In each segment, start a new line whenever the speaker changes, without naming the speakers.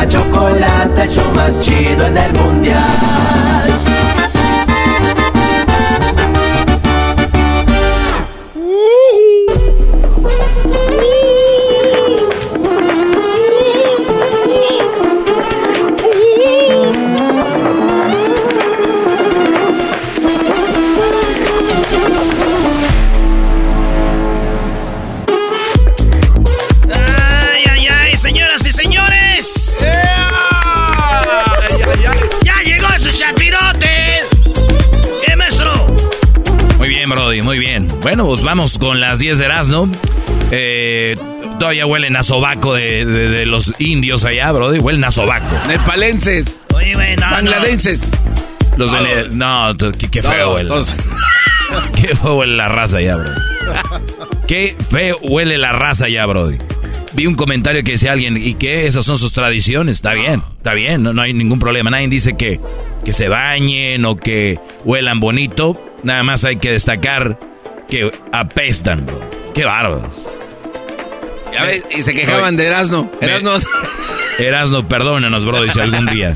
la chocolata, el más chido en el mundial.
Bueno, pues vamos con las 10 de Erasmo. Eh, todavía huelen a sobaco de, de- de los indios allá, Brody. Huelen a sobaco.
Nepalenses.
Oye, güey, no, no.
Bangladenses.
Los de...
Todos.
No, qué, qué feo huele. Qué feo huele la raza allá, Brody. Qué feo huele la raza allá, Brody. Vi un comentario que decía alguien, ¿y qué? ¿Esas son sus tradiciones? Está bien, está bien, no, no hay ningún problema. Nadie dice que, que se bañen o que huelan bonito. Nada más hay que destacar que apestan, bro. Qué bárbaros.
Ya ves, y se quejaban de Erasno. Erasno.
Erasno, perdónanos, bro, dice algún día.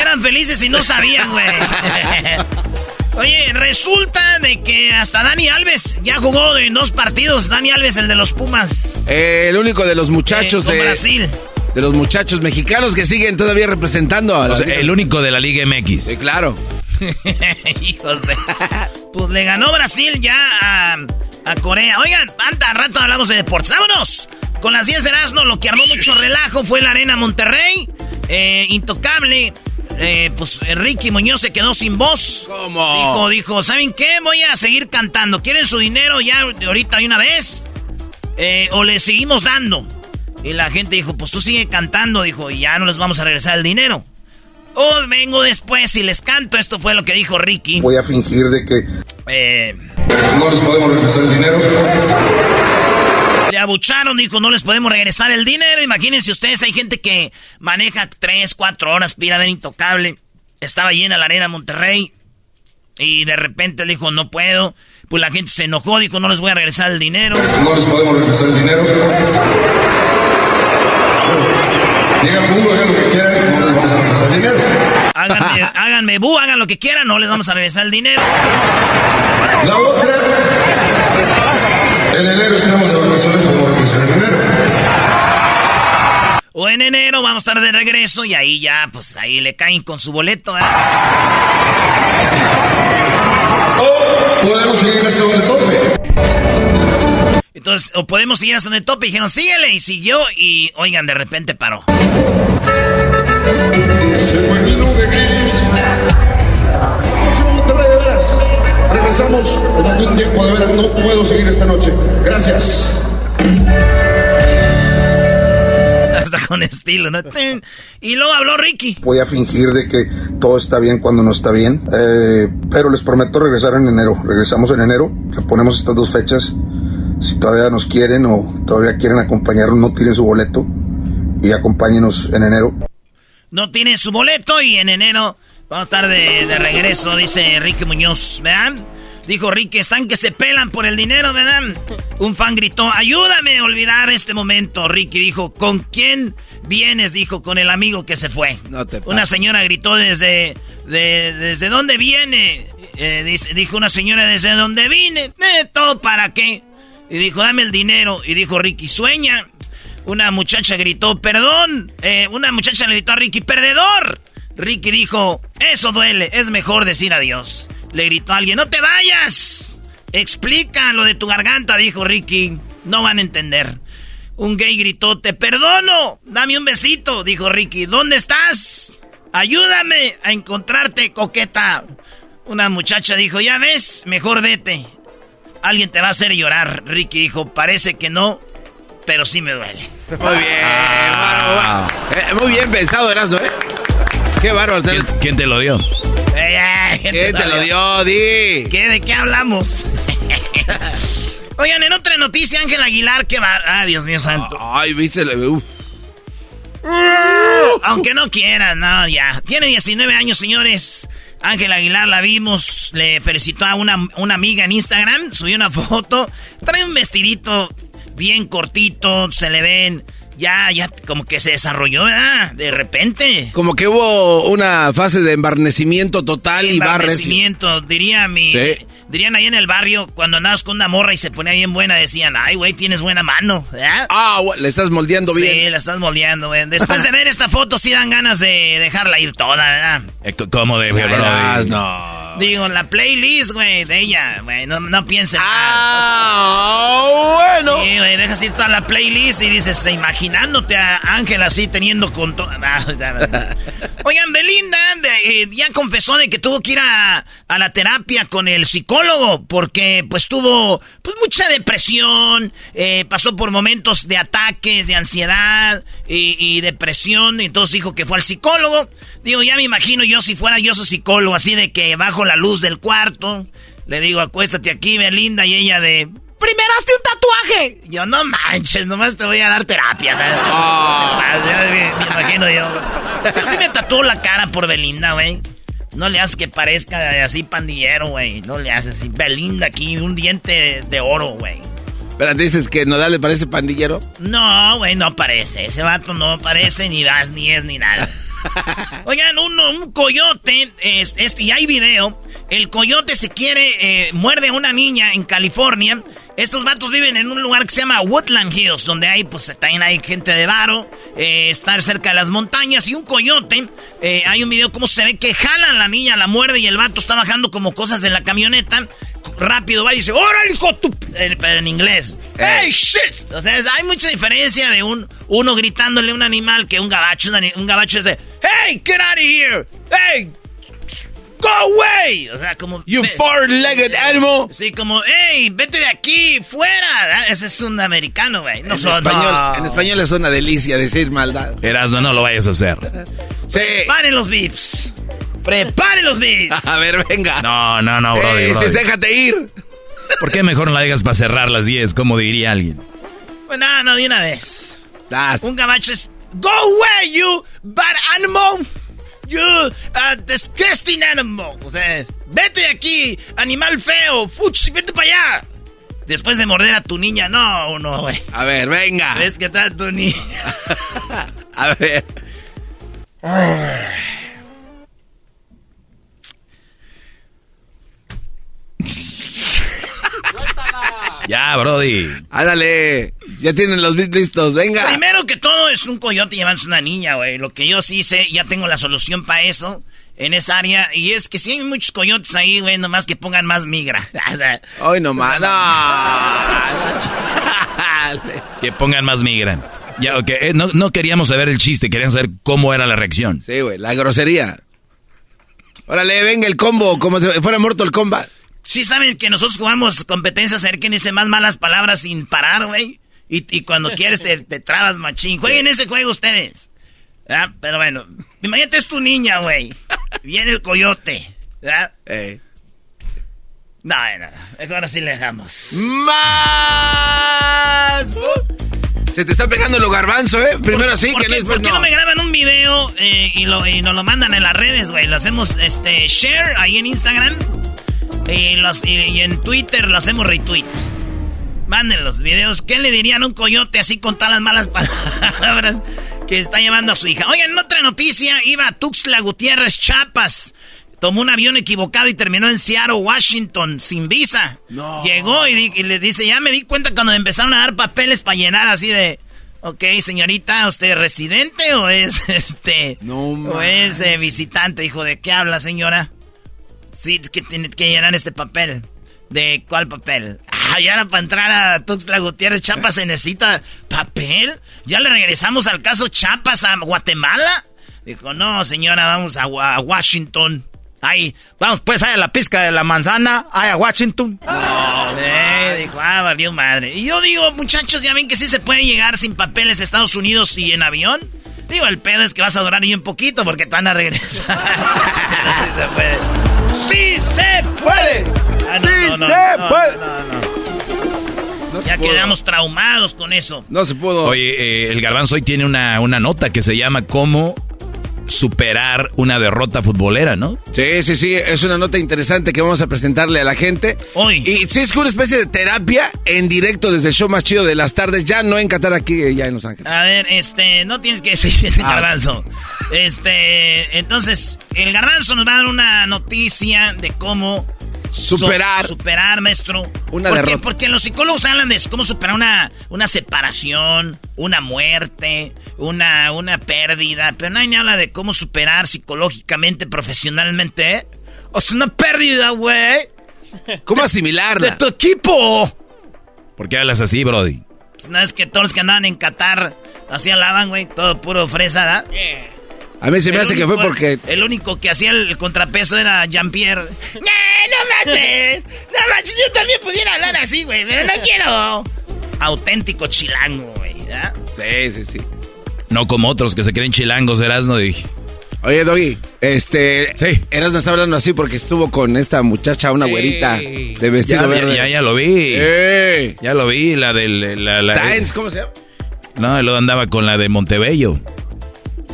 Eran felices y no sabían, güey. Oye, resulta de que hasta Dani Alves ya jugó en dos partidos. Dani Alves, el de los Pumas.
Eh, el único de los muchachos
Eh,
de,
Brasil.
de los muchachos mexicanos que siguen todavía representando a
O
la
sea,
liga.
el único de la Liga MX.
Claro.
Hijos de. Pues le ganó Brasil ya a, a Corea. Oigan, anta, rato hablamos de deportes. ¡Vámonos! Con las 10 de Erasmo, lo que armó mucho relajo fue la Arena Monterrey. Eh, intocable. Eh, pues Ricky Muñoz se quedó sin voz.
¿Cómo?
Dijo, dijo, ¿saben qué? Voy a seguir cantando. ¿Quieren su dinero ya ahorita de una vez? Eh, ¿O le seguimos dando? Y la gente dijo, pues tú sigue cantando. Dijo, y ya no les vamos a regresar el dinero. Oh, vengo después y les canto. Esto fue lo que dijo Ricky.
Voy a fingir de que
Eh,
no les podemos regresar el dinero.
le abucharon, dijo, no les podemos regresar el dinero. Imagínense ustedes, hay gente que maneja 3, 4 horas para ir a ver Intocable. Estaba llena la arena Monterrey. Y de repente le dijo, no puedo. Pues la gente se enojó, dijo, no les voy a regresar el dinero.
No les podemos regresar el dinero. Digan, "Bu, hagan lo que quieran, no les vamos a.
Háganme, háganme bu, hagan lo que quieran, no les vamos a regresar el dinero.
La otra, en enero estamos de vacaciones, podemos regresar el dinero.
O en enero vamos a estar de regreso y ahí ya, pues ahí le caen con su boleto. ¿eh?
O podemos seguir hasta donde tope.
Entonces, o podemos seguir hasta donde tope. Dijeron, síguele. Y siguió y, oigan, de repente paró.
Se fue mi nube gris. Próximo Monterrey, de veras. Regresamos en algún tiempo, de veras. No puedo seguir esta noche. Gracias.
Hasta con estilo, ¿no? Y luego habló Ricky.
Voy a fingir de que todo está bien cuando no está bien. Eh, pero les prometo regresar en enero. Regresamos en enero. Le ponemos estas dos fechas. Si todavía nos quieren o todavía quieren acompañarnos, no tiren su boleto. y acompáñenos en enero.
No tiene su boleto y en enero vamos a estar de, de regreso, dice Enrique Muñoz, ¿verdad? Dijo Ricky, están que se pelan por el dinero, ¿verdad? Un fan gritó, ayúdame a olvidar este momento. Ricky dijo, ¿con quién vienes? Dijo, con el amigo que se fue. una señora gritó desde, ¿desde dónde viene? Eh, dijo una señora, ¿desde dónde vine? Eh, ¿Todo para qué? Y dijo, dame el dinero. Y dijo Ricky, sueña. Una muchacha gritó, perdón. Eh, una muchacha le gritó a Ricky, perdedor. Ricky dijo, eso duele, es mejor decir adiós. Le gritó a alguien, no te vayas. Explica lo de tu garganta, dijo Ricky. No van a entender. Un gay gritó, te perdono. Dame un besito, dijo Ricky. ¿Dónde estás? Ayúdame a encontrarte, coqueta. Una muchacha dijo, ya ves, mejor vete. Alguien te va a hacer llorar. Ricky dijo, parece que no, pero sí me duele.
Muy bien, ah. eh, muy bien pensado, Erasmo, ¿eh? Qué bárbaro.
¿Quién te lo dio?
¿Qué te lo dio, Di?
¿Qué, ¿De qué hablamos? Oigan, en otra noticia, Ángel Aguilar, que va. Ah, Dios mío santo.
Ay, viste.
Aunque no quieran, no, ya. Tiene 19 años, señores. Ángel Aguilar la vimos, le felicitó a una, una amiga en Instagram, subió una foto. Trae un vestidito bien cortito, se le ven ya, ya como que se desarrolló, ¿verdad? De repente.
Como que hubo una fase de embarnecimiento total y barres.
Embarnecimiento, diría mi... Sí. Dirían ahí en el barrio, cuando andabas con una morra y se ponía bien buena, decían, ay, güey, tienes buena mano, ¿verdad?
Ah, le estás moldeando bien.
Sí, la estás moldeando, güey. Después de ver esta foto, sí dan ganas de dejarla ir toda, ¿verdad?
¿Cómo de,
bro? No.
Digo, la playlist, güey, de ella, güey, no, no pienses
Ah, bueno.
Sí, güey, dejas ir toda la playlist y dices, imaginándote a Ángel así teniendo con todo. Ah, Oigan, Belinda eh, ya confesó de que tuvo que ir a, a, la terapia con el psicólogo porque pues tuvo pues mucha depresión, eh, pasó por momentos de ataques, de ansiedad y, y depresión, entonces dijo que fue al psicólogo. Digo, ya me imagino yo si fuera yo su psicólogo, así de que bajo la luz del cuarto. Le digo, acuéstate aquí, Belinda, y ella de... ¡Primero hazte un tatuaje! Yo, no manches, nomás te voy a dar terapia. Oh. Me, imagino yo. Yo sí me tatuó la cara por Belinda, güey. No le haces que parezca así pandillero, güey. No le haces así. Belinda aquí, un diente de oro, güey.
¿Pero dices que Nodal le parece pandillero?
No, güey, no parece. Ese vato no parece ni vas, ni es, ni nada. Oigan, un, un coyote, este, y hay video. El coyote se quiere, eh, muerde a una niña en California. Estos vatos viven en un lugar que se llama Woodland Hills, donde hay, pues, también hay gente de varo, eh, estar cerca de las montañas. Y un coyote, eh, hay un video como se ve que jalan la niña, la muerde y el vato está bajando como cosas en la camioneta rápido va y dice, ¡Órale, hijo tu... Pero en inglés. ¡Hey, shit! O sea, hay mucha diferencia de un uno gritándole a un animal que un gabacho. Un gabacho dice, ¡Hey, get out of here! ¡Hey, ¡Go away! O sea, como.
You four-legged animal.
Sí, como, ¡Hey! ¡Vete de aquí! ¡Fuera! Ah, ese es un americano, güey. No en,
español, en español es una delicia decir maldad.
Erasmo, no lo vayas a hacer.
Sí. Paren los beeps. ¡Prepare los beats!
A ver, venga.
No, no, no, brody,
eh, déjate ir.
¿Por qué mejor no la digas para cerrar las 10, como diría alguien?
Pues nada, no, de una vez. Un gabacho es... Go away, you bad animal. You uh, disgusting animal. O sea, vete de aquí, animal feo. Fuch, vete para allá. Después de morder a tu niña, no, no, güey.
A ver, venga.
¿Ves que trae tu niña?
a ver.
Ya, Brody.
Ándale. Ya tienen los bits listos, venga.
Primero que todo es un coyote llevándose una niña, güey. Lo que yo sí sé, ya tengo la solución para eso en esa área. Y es que si hay muchos coyotes ahí, güey, nomás que pongan más migra.
Hoy nomás. No.
que pongan más migra. Ya, ok. Eh, no, no queríamos saber el chiste, queríamos saber cómo era la reacción.
Sí, güey, la grosería. Órale, venga el combo, como si fuera muerto el comba.
Sí saben que nosotros jugamos competencias a ver quién dice más malas palabras sin parar, güey. Y, cuando quieres te, trabas machín. Jueguen ese juego ustedes. ¿verdad? Pero bueno, imagínate es tu niña, güey. Viene el coyote. ¿verdad? Eh. No, no, mejor así le dejamos.
¡Más! Se te está pegando lo garbanzo, ¿eh? Primero así,
¿Por
que
qué, ¿por qué no. me graban un video eh, y, lo, y nos lo mandan en las redes, güey? Lo hacemos este, share ahí en Instagram y, los, y, y en Twitter lo hacemos retweet. Manden los videos. ¿Qué le dirían a un coyote así con todas las malas palabras que está llevando a su hija? Oigan, en otra noticia, iba a Tuxtla Gutiérrez, Chapas. Tomó un avión equivocado y terminó en Seattle, Washington, sin visa.
No.
Llegó y, le dice, ya me di cuenta cuando empezaron a dar papeles para llenar así de... Ok, señorita, ¿usted es residente o es este...
No
o es eh, visitante? Dijo, ¿de qué habla, señora? Sí, que tiene que llenar este papel. ¿De cuál papel? Ah, ya era para entrar a Tuxtla Gutiérrez, Chiapas se necesita papel. ¿Ya le regresamos al caso Chiapas a Guatemala? Dijo, no, señora, vamos a, Wa- a Washington. Ahí, vamos pues ahí a la pizca de la manzana, ahí a Washington. Eh, dijo, ah, valió madre. Y yo digo, muchachos, ya ven que sí se puede llegar sin papeles a Estados Unidos y en avión. Digo, el pedo es que vas a durar ahí un poquito porque te van a regresar. sí se puede. ¡Sí se puede! Ah, no,
¡Sí
no, no,
se
no,
puede!
no, no.
No se
Ya
pudo.
quedamos traumados con eso.
No se pudo.
Oye, eh, el garbanzo hoy tiene una, una nota que se llama cómo superar una derrota futbolera, ¿no?
Sí, sí, sí, es una nota interesante que vamos a presentarle a la gente.
Hoy.
Y sí, es que una especie de terapia en directo desde el show más chido de las tardes, ya no en Qatar, aquí, eh, ya en Los Ángeles.
A ver, este, no tienes que decir el
Ah.
garbanzo. Este, entonces, el garbanzo nos va a dar una noticia de cómo
Superar.
so- superar, maestro.
Una
¿Por qué?
derrota.
Porque los psicólogos hablan de cómo superar una, una separación, una muerte, una, una pérdida, pero nadie habla de cómo superar psicológicamente, profesionalmente. ¿eh? O sea, una pérdida, güey,
¿Cómo
de
asimilarla?
tu equipo.
¿Por qué hablas así, Brody?
Pues no es que todos los que andaban en Qatar así hablaban, güey, todo puro fresa, ¿verdad?
A mí se me
El
hace que fue porque...
El único que hacía el contrapeso era Jean-Pierre. ¡No, no manches! ¡No manches! Yo también pudiera hablar así, güey, pero no quiero. Auténtico chilango, güey. ¿verdad?
Sí, sí, sí.
No como otros que se creen chilangos, Erasno. Y...
Oye, Doggy, este...
Sí.
Eras nos está hablando así porque estuvo con esta muchacha, una güerita de vestido
Ya,
verde.
ya, ya lo vi. Ya lo vi, la del... La, la-
Sainz, ¿cómo se llama?
No, luego andaba con la de Montebello.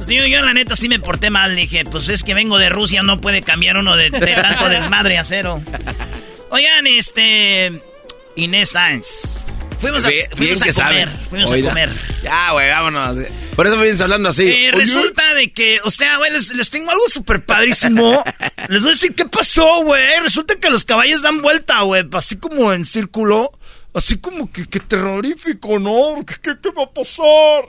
Pues yo, yo la neta sí me porté mal. Dije, pues es que vengo de Rusia, no puede cambiar uno de, de tanto desmadre a cero. Oigan, este... Inés Sáenz. Fuimos a,
Bien-
fuimos
bien
a comer. Fuimos
Oiga.
a comer.
Ya, güey, vámonos. Por eso me vienes hablando así.
Eh, resulta de que, o sea, güey, les, les tengo algo súper padrísimo. les voy a decir qué pasó, güey. Resulta que los caballos dan vuelta, güey, así como en círculo. Así como que, que terrorífico, ¿no? ¿Qué, qué, qué va a pasar?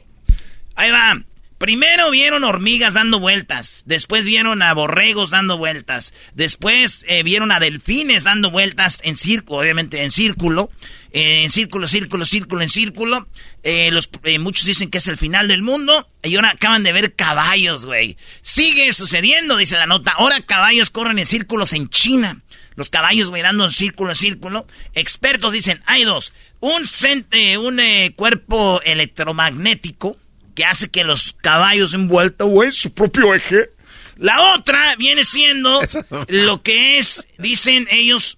Ahí va. Primero vieron hormigas dando vueltas, después vieron a borregos dando vueltas, después eh, vieron a delfines dando vueltas en círculo, obviamente en círculo, eh, en círculo, círculo, círculo, en círculo. Eh, los, muchos dicen que es el final del mundo y ahora acaban de ver caballos, güey. Sigue sucediendo, dice la nota. Ahora caballos corren en círculos en China. Los caballos, güey, dando en círculo, en círculo. Expertos dicen, hay dos. Un, cente- un cuerpo electromagnético que hace que los caballos den vuelta, güey, su propio eje. La otra viene siendo lo que es, dicen ellos,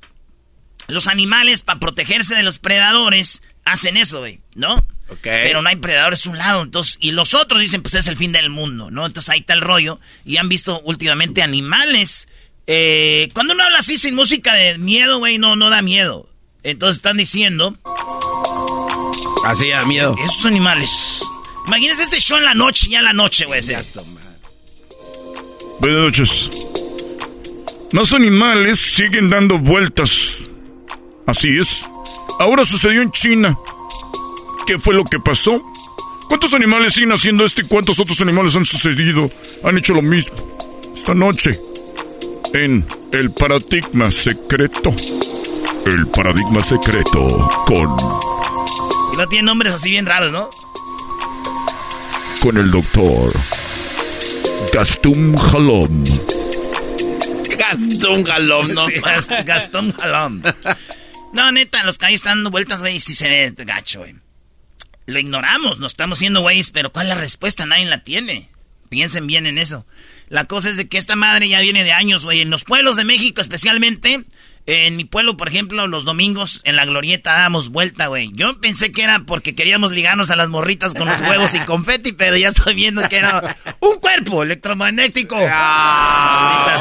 los animales para protegerse de los predadores hacen eso, güey, ¿no?
Ok.
Pero no hay predadores a un lado, entonces, y los otros dicen, pues es el fin del mundo, ¿no? Entonces ahí está el rollo. Y han visto últimamente animales. Eh, cuando uno habla así sin música de miedo, güey, no, no da miedo. Entonces están diciendo,
Así da miedo.
esos animales. Imagínense este show en la noche, ya en la noche, güey.
Buenas noches. Más animales siguen dando vueltas. Así es. Ahora sucedió en China. ¿Qué fue lo que pasó? ¿Cuántos animales siguen haciendo esto y cuántos otros animales han sucedido? Han hecho lo mismo. Esta noche. En El Paradigma Secreto. El Paradigma Secreto con,
Y no tiene nombres así bien raros, ¿no?
Con el doctor Gastum Jalom.
Gastón galón, no.
Sí, Gast- Gastón Jalón. No, neta, los caballos están dando vueltas, güey, y sí se ve gacho, güey. Lo ignoramos, nos estamos haciendo güeyes, pero ¿cuál es la respuesta? Nadie la tiene. Piensen bien en eso. La cosa es de que esta madre ya viene de años, güey. En los pueblos de México especialmente, En mi pueblo, por ejemplo, los domingos en la glorieta dábamos vuelta, güey. Yo pensé que era porque queríamos ligarnos a las morritas con los huevos y confeti, pero ya estoy viendo que era un cuerpo electromagnético. Ah.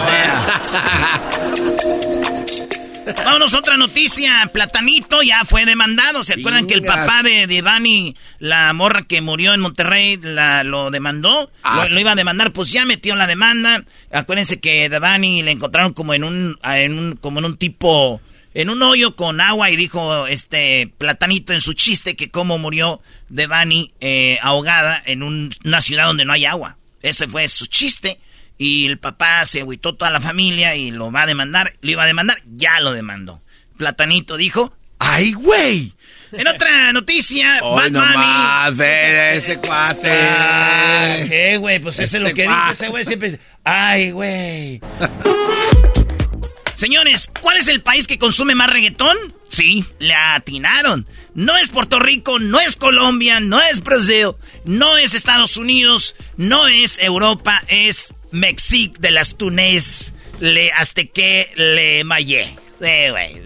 Vámonos, otra noticia. Platanito ya fue demandado. ¿Se acuerdan que el papá de, de la morra que murió en Monterrey, la, lo demandó? Ah, lo, iba a demandar, pues ya metió la demanda. Acuérdense que Devani le encontraron como en un, en un, como en un tipo, en un hoyo con agua y dijo este Platanito en su chiste que cómo murió Devani eh, ahogada en una ciudad donde no hay agua. Ese fue su chiste. Y el papá se agüitó toda la familia y lo va a demandar. Lo iba a demandar, ya lo demandó. Platanito dijo, ¡ay, güey! En otra noticia,
Hoy Bad Bunny... ese cuate.
Ah, ¿Qué, güey? Pues eso es lo este que dice ese güey. Siempre dice, ¡ay, güey! Señores, ¿cuál es el país que consume más reggaetón? Sí, le atinaron. No es Puerto Rico, no es Colombia, no es Brasil, no es Estados Unidos, no es Europa, es Mexic de las Túnez, le azteque, le mayé.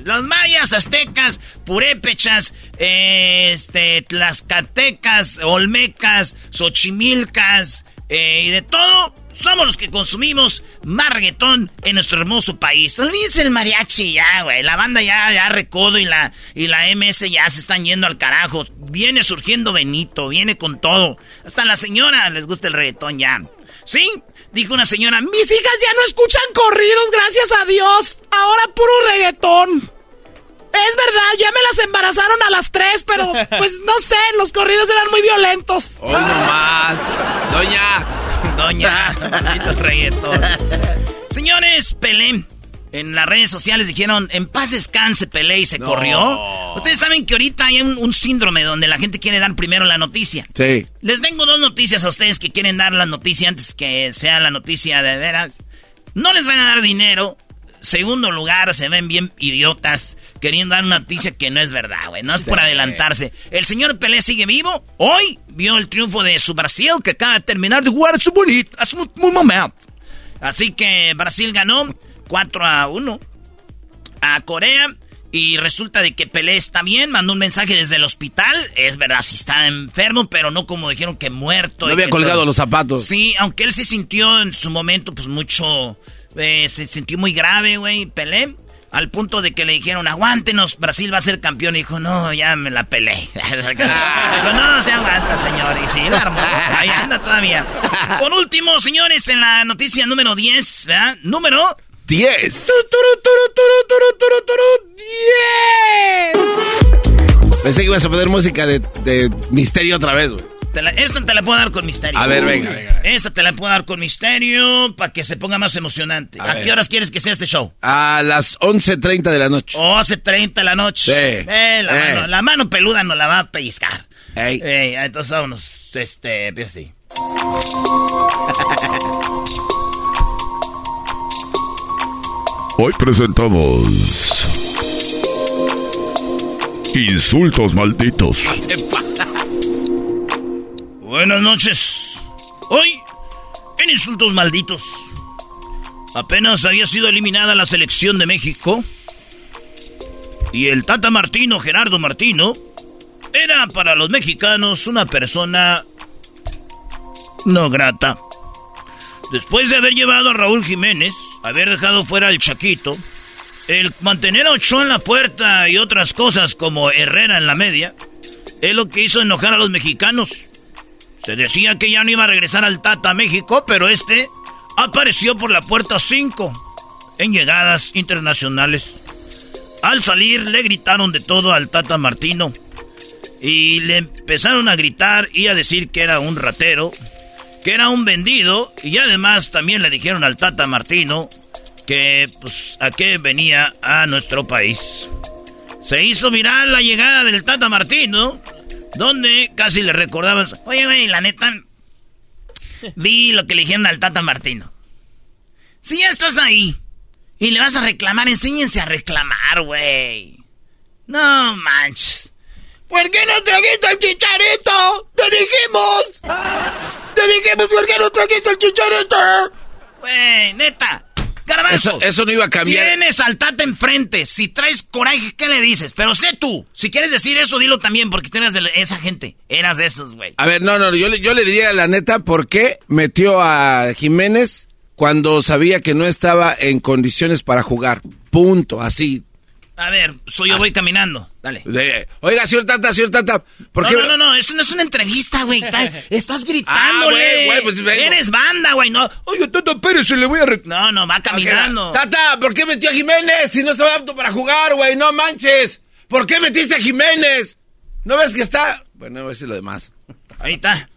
Los mayas, aztecas, purépechas, este, tlaxcatecas, olmecas, xochimilcas eh, y de todo, somos los que consumimos más reggaetón en nuestro hermoso país. Olvídense el mariachi ya, güey. La banda ya, ya recodo y la, y la MS ya se están yendo al carajo. Viene surgiendo Benito, viene con todo. Hasta la señora les gusta el reggaetón ya. ¿Sí? Dijo una señora, mis hijas ya no escuchan corridos, gracias a Dios. Ahora puro reggaetón. Es verdad, ya me las embarazaron a las tres, pero pues no sé, los corridos eran muy violentos.
Hoy nomás. Doña.
Doña. reggaetón. Señores, Pelé en las redes sociales dijeron, en paz descanse Pelé y se corrió. Ustedes saben que ahorita hay un, síndrome donde la gente quiere dar primero la noticia.
Sí.
Les tengo dos noticias a ustedes que quieren dar la noticia antes que sea la noticia de veras. No les van a dar dinero. Segundo lugar, se ven bien idiotas queriendo dar una noticia que no es verdad, güey. No es por adelantarse. El señor Pelé sigue vivo. Hoy vio el triunfo de su Brasil que acaba de terminar de jugar su bonito hace un momento. Así que Brasil ganó 4 a 1 a Corea. Y resulta de que Pelé está bien, mandó un mensaje desde el hospital. Es verdad, sí está enfermo, pero no como dijeron que muerto.
No había colgado los zapatos.
Sí, aunque él se sintió en su momento, pues mucho. Eh, se sintió muy grave, güey, Pelé. Al punto de que le dijeron, aguántenos, Brasil va a ser campeón. Y dijo, no, ya me la pelé. dijo, no, se aguanta, señor. Y sí, la armó. Ahí anda todavía. Por último, señores, en la noticia número 10, ¿verdad? Número
10. Pensé que ibas a poner música de, de misterio otra vez, güey.
esta te la puedo dar con misterio.
A ver, venga, venga.
Esta te la puedo dar con misterio para que se ponga más emocionante. ¿A, qué horas quieres que sea este show?
A las 11.30 de la noche.
11.30 de la noche.
Sí.
Eh, la, Mano, la, mano, peluda nos la va a pellizcar. Ey. entonces vámonos. Este, empieza así.
Hoy presentamos Insultos malditos.
Buenas noches. Hoy, en Insultos malditos, apenas había sido eliminada la selección de México y el Tata Martino, Gerardo Martino, era para los mexicanos una persona no grata. Después de haber llevado a Raúl Jiménez, haber dejado fuera al Chaquito, el mantener a Ochoa en la puerta y otras cosas como Herrera en la media, es lo que hizo enojar a los mexicanos. Se decía que ya no iba a regresar al Tata a México, pero este apareció por la puerta 5 en llegadas internacionales. Al salir le gritaron de todo al Tata Martino y le empezaron a gritar y a decir que era un ratero, que era un vendido y además también le dijeron al Tata Martino que pues a qué venía a nuestro país. Se hizo viral la llegada del Tata Martino, donde casi le recordaban, oye güey, la neta, vi lo que le dijeron al Tata Martino. Si ya estás ahí y le vas a reclamar, enséñense a reclamar, güey. No manches. ¿Por qué no trajiste el chicharito? ¡Te dijimos! ¡Te dijimos por qué no trajiste el chicharito! Güey, neta. Garbanzo.
Eso, no iba a cambiar.
Tienes al Tata enfrente. Si traes coraje, ¿qué le dices? Pero sé tú. Si quieres decir eso, dilo también, porque tú eras de esa gente. Eras de esos, güey.
A ver, no, no, yo, yo le diría la neta por qué metió a Jiménez cuando sabía que no estaba en condiciones para jugar. Punto, así.
A ver, soy yo voy caminando. Dale.
oiga, señor Tata, señor Tata, ¿por
no,
qué?
No, no, no, esto no es una entrevista, güey. Estás gritándole. Ah, pues Eres banda, güey, no.
Oiga, Tata Pérez, se le voy a...
No, no, va caminando.
Tata, ¿por qué metió a Jiménez si no estaba apto para jugar, güey? No manches. ¿Por qué metiste a Jiménez? ¿No ves que está...? Bueno, voy a decir lo demás.
Ahí está.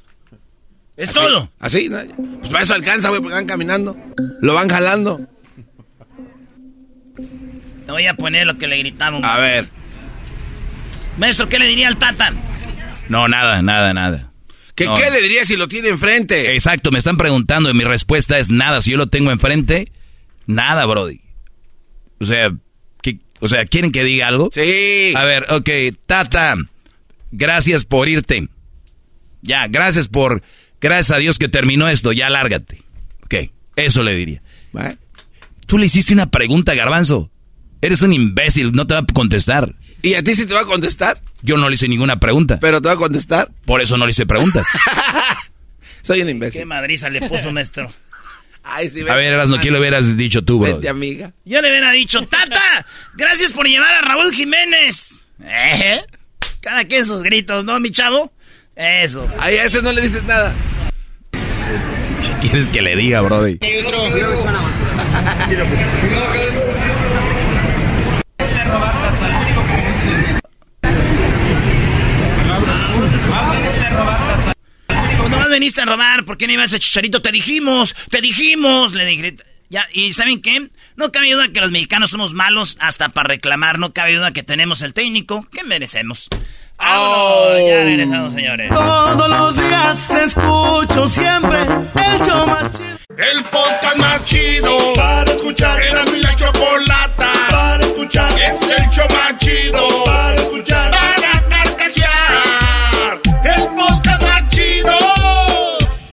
Es todo.
Así, ¿no? Pues para eso alcanza, güey, porque van caminando. Lo van jalando.
Te voy a poner lo que le gritamos.
A ver.
Maestro, ¿qué le diría al Tata?
No, nada, nada, nada.
¿Qué, ¿Qué le diría si lo tiene enfrente?
Exacto, me están preguntando y mi respuesta es nada. Si yo lo tengo enfrente, nada, Brody. O sea, ¿qué, o sea, ¿quieren que diga algo?
Sí.
A ver, ok, Tata, gracias por irte. Ya, gracias por... Gracias a Dios que terminó esto, ya lárgate. Ok, eso le diría. Tú le hiciste una pregunta, Garbanzo. Eres un imbécil, no te va a contestar.
¿Y a ti sí te va a contestar?
Yo no le hice ninguna pregunta.
¿Pero te va a contestar?
Por eso no le hice preguntas.
Soy un imbécil.
Qué madriza le puso, maestro.
Ay, sí,
a ver, Erasno, ¿qué le hubieras dicho tú, bro?
amiga.
Yo le hubiera dicho, Tata, gracias por llevar a Raúl Jiménez. ¿Eh? Cada quien sus gritos, ¿no, mi chavo? Eso.
Ay, a ese no le dices nada.
¿Qué quieres que le diga, Brody?
Veniste a robar, ¿por qué no ibas a Chicharito? Te dijimos, te dijimos, le dije. Ya, ¿y saben qué? No cabe duda que los mexicanos somos malos hasta para reclamar, no cabe duda que tenemos el técnico que merecemos. Oh. Ya regresamos, señores.
Todos los días escucho siempre el show más chido. El podcast más chido para escuchar. Era mi la chocolata para escuchar. Es el show más chido para escuchar.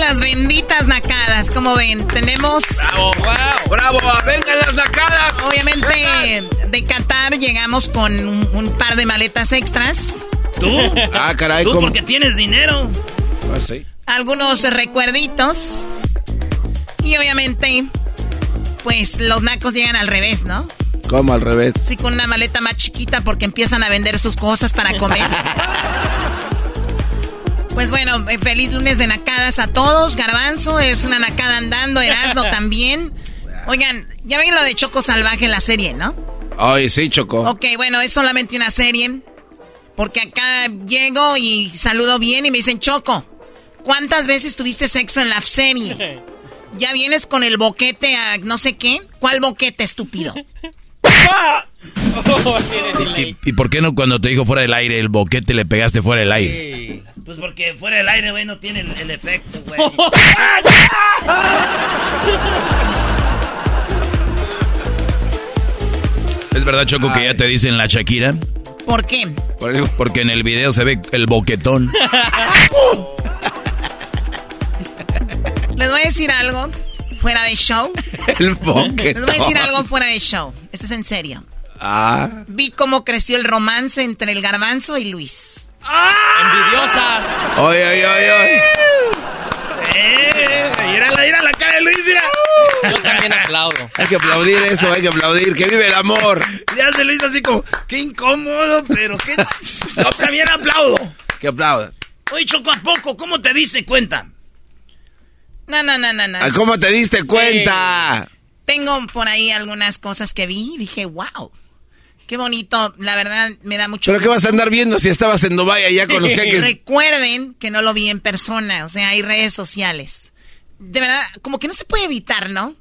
las benditas nacadas, como ven, tenemos...
¡Bravo, bravo! ¡Vengan las nacadas!
Obviamente, de Qatar llegamos con un, par de maletas extras.
¿Tú?
Ah, caray,
¿Tú porque tienes dinero?
Ah, sí.
Algunos recuerditos. Y obviamente, pues los nacos llegan al revés, ¿no?
¿Cómo al revés?
Sí, con una maleta más chiquita porque empiezan a vender sus cosas para comer. Pues bueno, eh, feliz lunes de nacadas a todos. Garbanzo, es una nacada andando. Erasno también. Oigan, ya ven lo de Choco Salvaje en la serie, ¿no?
Ay, sí, Choco.
Ok, bueno, es solamente una serie. Porque acá llego y saludo bien y me dicen, Choco, ¿cuántas veces tuviste sexo en la serie? Ya vienes con el boquete a no sé qué. ¿Cuál boquete, estúpido?
¿Y, y, por qué no cuando te dijo fuera del aire el boquete le pegaste fuera del aire?
Pues porque fuera del aire, güey, no tiene el, el efecto, güey.
¿Es verdad, Choco, que ya te dicen la Shakira?
¿Por qué?
Porque en el video se ve el boquetón.
Les voy a decir algo fuera de show.
El boquetón.
Les voy a decir algo fuera de show. Esto es en serio.
Ah.
Vi cómo creció el romance entre el garbanzo y Luis.
¡Ah! ¡Envidiosa!
¡Oye, oye, oye! oye.
¡Eh! ¡Mira la, la cara de Luis! Mira.
Yo también aplaudo.
Hay que aplaudir eso, hay que aplaudir. ¡Que vive el amor!
Ya se lo hizo así como, qué incómodo, pero qué... Yo también aplaudo.
Que aplauda.
Oye, Choco, ¿a poco? ¿Cómo te diste cuenta?
No, no, no, no, no.
¿Cómo te diste cuenta?
Sí. Tengo por ahí algunas cosas que vi y dije, wow. Qué bonito, la verdad me da mucho
¿Pero qué vas a andar viendo si estabas en Dubai allá con los jeques?
Recuerden que no lo vi en persona, o sea, hay redes sociales. De verdad, como que no se puede evitar, ¿no?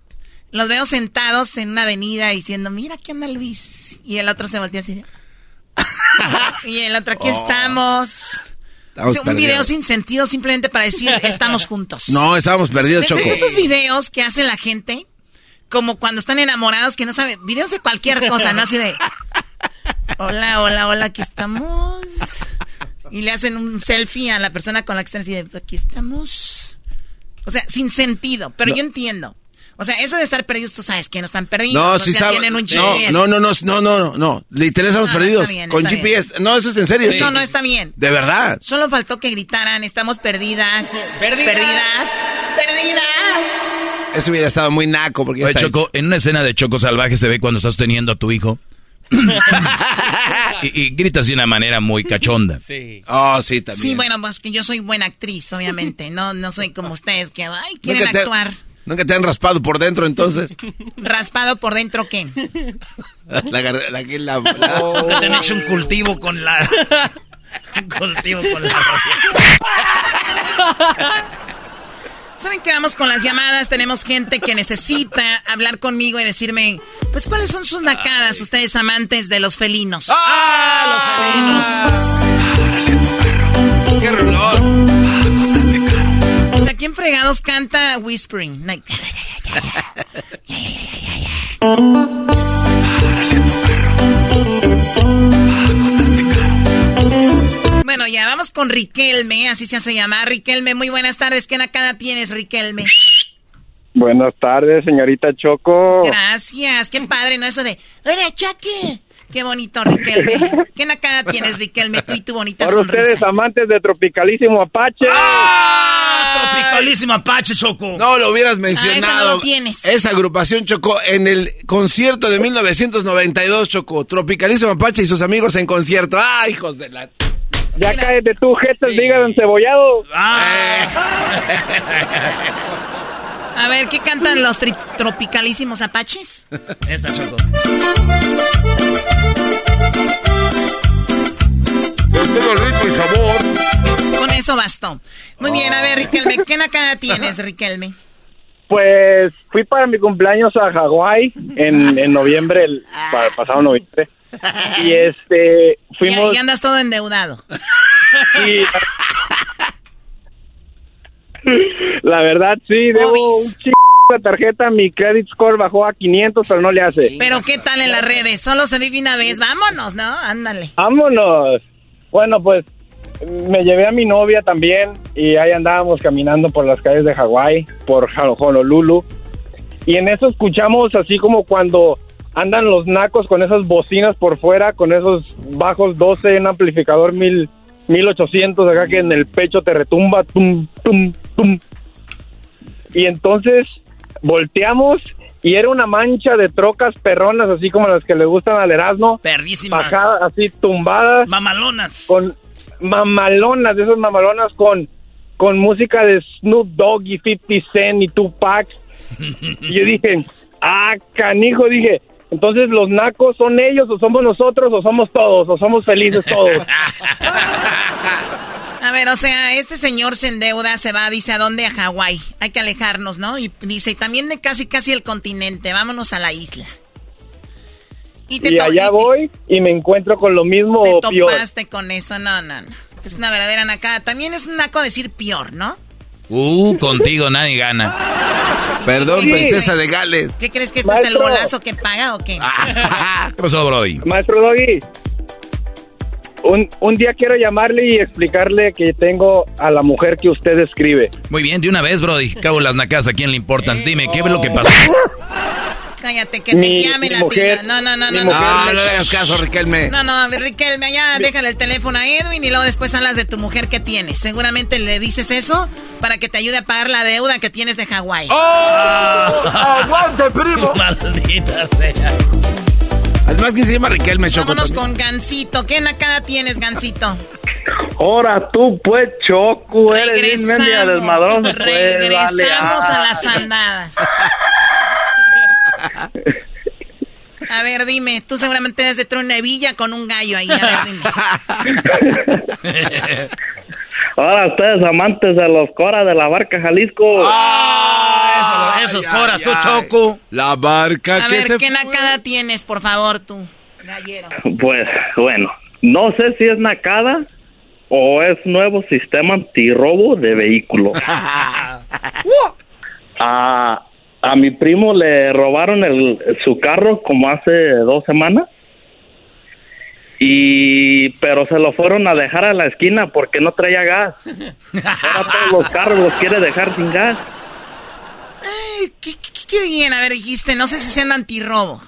Los veo sentados en una avenida diciendo, mira, aquí anda Luis. Y el otro se voltea así. y el otro, aquí oh. estamos.
Estamos
un video sin sentido simplemente para decir, estamos juntos.
No, estábamos perdidos, Choco.
esos videos que hace la gente? Como cuando están enamorados que no saben, videos de cualquier cosa, ¿no? Así de, hola, hola, hola, aquí estamos. Y le hacen un selfie a la persona con la que están así de, aquí estamos. O sea, sin sentido, pero no. yo entiendo. O sea, eso de estar perdidos, tú sabes que no están perdidos.
No,
o
sí
sea,
saben.
tienen un GPS.
No, no, no, no, no, no, no. Literal estamos
No,
perdidos.
está bien,
con
está
GPS. No, eso es en serio.
No, no está bien.
De verdad.
Solo faltó que gritaran, estamos perdidas.
Perdidas.
Perdidas. Perdidas.
Eso hubiera estado muy naco porque
Oye, Choco, en una escena de Choco Salvaje se ve cuando estás teniendo a tu hijo. y, y gritas de una manera muy cachonda.
Sí.
Oh, sí, también.
Sí, bueno, pues que yo soy buena actriz, obviamente. No, no soy como ustedes que ay, quieren
¿Nunca te,
actuar.
¿Nunca te han raspado por dentro entonces?
¿Raspado por dentro qué?
la, la, la, la,
oh. Te han hecho un cultivo con la... un cultivo con la...
¿Saben que vamos con las llamadas? Tenemos gente que necesita hablar conmigo y decirme, pues, ¿cuáles son sus nacadas, Ay. ustedes amantes de los felinos?
¡Ah!
Los felinos. ¡Qué rolón!
¿A quién fregados canta Whispering? Bueno, ya vamos con Riquelme, así se hace llamar. Riquelme, muy buenas tardes. ¿Qué nacada tienes, Riquelme?
Buenas tardes, señorita Choco.
Gracias, qué padre, ¿no? Eso de, ¡Hola, Choque! Qué bonito, Riquelme. ¿Qué nacada tienes, Riquelme? Tú y tu bonita
Por
sonrisa.
ustedes, amantes de Tropicalísimo Apache.
¡Ah! Tropicalísimo Apache, Choco.
No lo hubieras mencionado.
Ah, esa no lo tienes.
Esa agrupación Choco en el concierto de 1992, Choco. Tropicalísimo Apache y sus amigos en concierto. ¡Ah, hijos de la...
Ya cállate tú, jetas, sí. digan encebollado.
Ah.
A ver, ¿qué cantan los tropicalísimos apaches?
Esta, Choco.
Con todo ritmo y sabor.
Con eso bastó. Muy bien, a ver, Riquelme, ¿qué nacada tienes, Riquelme?
Pues fui para mi cumpleaños a Hawái en, en noviembre, el para, pasado noviembre. Y este, fuimos...
Y, andas todo endeudado.
La verdad, sí, debo un chico de tarjeta, mi credit score bajó a 500, pero no le hace.
Pero ¿qué tal en las redes? Solo se vive una vez. Vámonos, ¿no? Ándale.
Vámonos. Bueno, pues me llevé a mi novia también y ahí andábamos caminando por las calles de Hawái, por Honolulu. Y en eso escuchamos así como cuando andan los nacos con esas bocinas por fuera, con esos bajos 12, un amplificador mil, 1800 acá que en el pecho te retumba, tum, tum, tum. Y entonces volteamos y era una mancha de trocas perronas, así como las que le gustan al Erasmo.
Perrísimas.
Bajadas, así tumbadas.
Mamalonas.
Con mamalonas, esas mamalonas con, con música de Snoop Dogg y 50 Cent y Tupac. y yo dije, ah, canijo, dije, entonces los nacos son ellos o somos nosotros o somos todos o somos felices todos.
A ver, o sea, este señor se endeuda, se va, dice, ¿a dónde? A Hawái. Hay que alejarnos, ¿no? Y dice, y también de casi, casi el continente, vámonos a la isla.
Y, allá voy y me encuentro con lo mismo
te
o peor.
topaste con eso, no, no, no. Es una verdadera nacada. También es un naco decir peor, ¿no?
Uh, contigo nadie gana.
Perdón, princesa de Gales.
¿Qué crees que este es el golazo que paga o qué?
¿Qué pasó, Brody?
Maestro Doggy, un, un día quiero llamarle y explicarle que tengo a la mujer que usted escribe.
Muy bien, de una vez, Brody. Cabo las nacas, ¿a quién le importan? Dime, ¿qué es lo que pasó?
Cállate, que te
Mi-
llamen
mi
a
mujer-
ti. No, no, no,
mi
no.
mujer
no.
No, no le hagas caso, Riquelme.
No, no, Riquelme, ya déjale el teléfono a Edwin y luego después hablas de tu mujer que tienes. Seguramente le dices eso para que te ayude a pagar la deuda que tienes de Hawái.
¡Oh! ¡Aguante, primo!
Maldita sea.
Además, que se llama Riquelme, Choco?
Vámonos con Gancito. ¿Qué nacada tienes, Gancito?
Ahora tú, pues, Choco, eres bien pues,
regresamos
vale,
a
ah.
las andadas. A ver, dime, tú seguramente debes de hebilla con un gallo ahí. A ver, dime.
Ahora ustedes amantes de los coras de la barca Jalisco.
Eso, esos coras, tú, Choco.
La barca
A
que
ver,
se
¿qué
fue.
nacada tienes, por favor, tú? Gallero.
Pues, bueno, no sé si es nacada o es nuevo sistema antirrobo de vehículos. a, a mi primo le robaron el, su carro como hace dos semanas. Y pero se lo fueron a dejar a la esquina porque no traía gas. Ahora todos los carros los quiere dejar sin gas.
Ay, ¿qué, qué- qué bien? A ver, dijiste, no sé si sean antirrobo.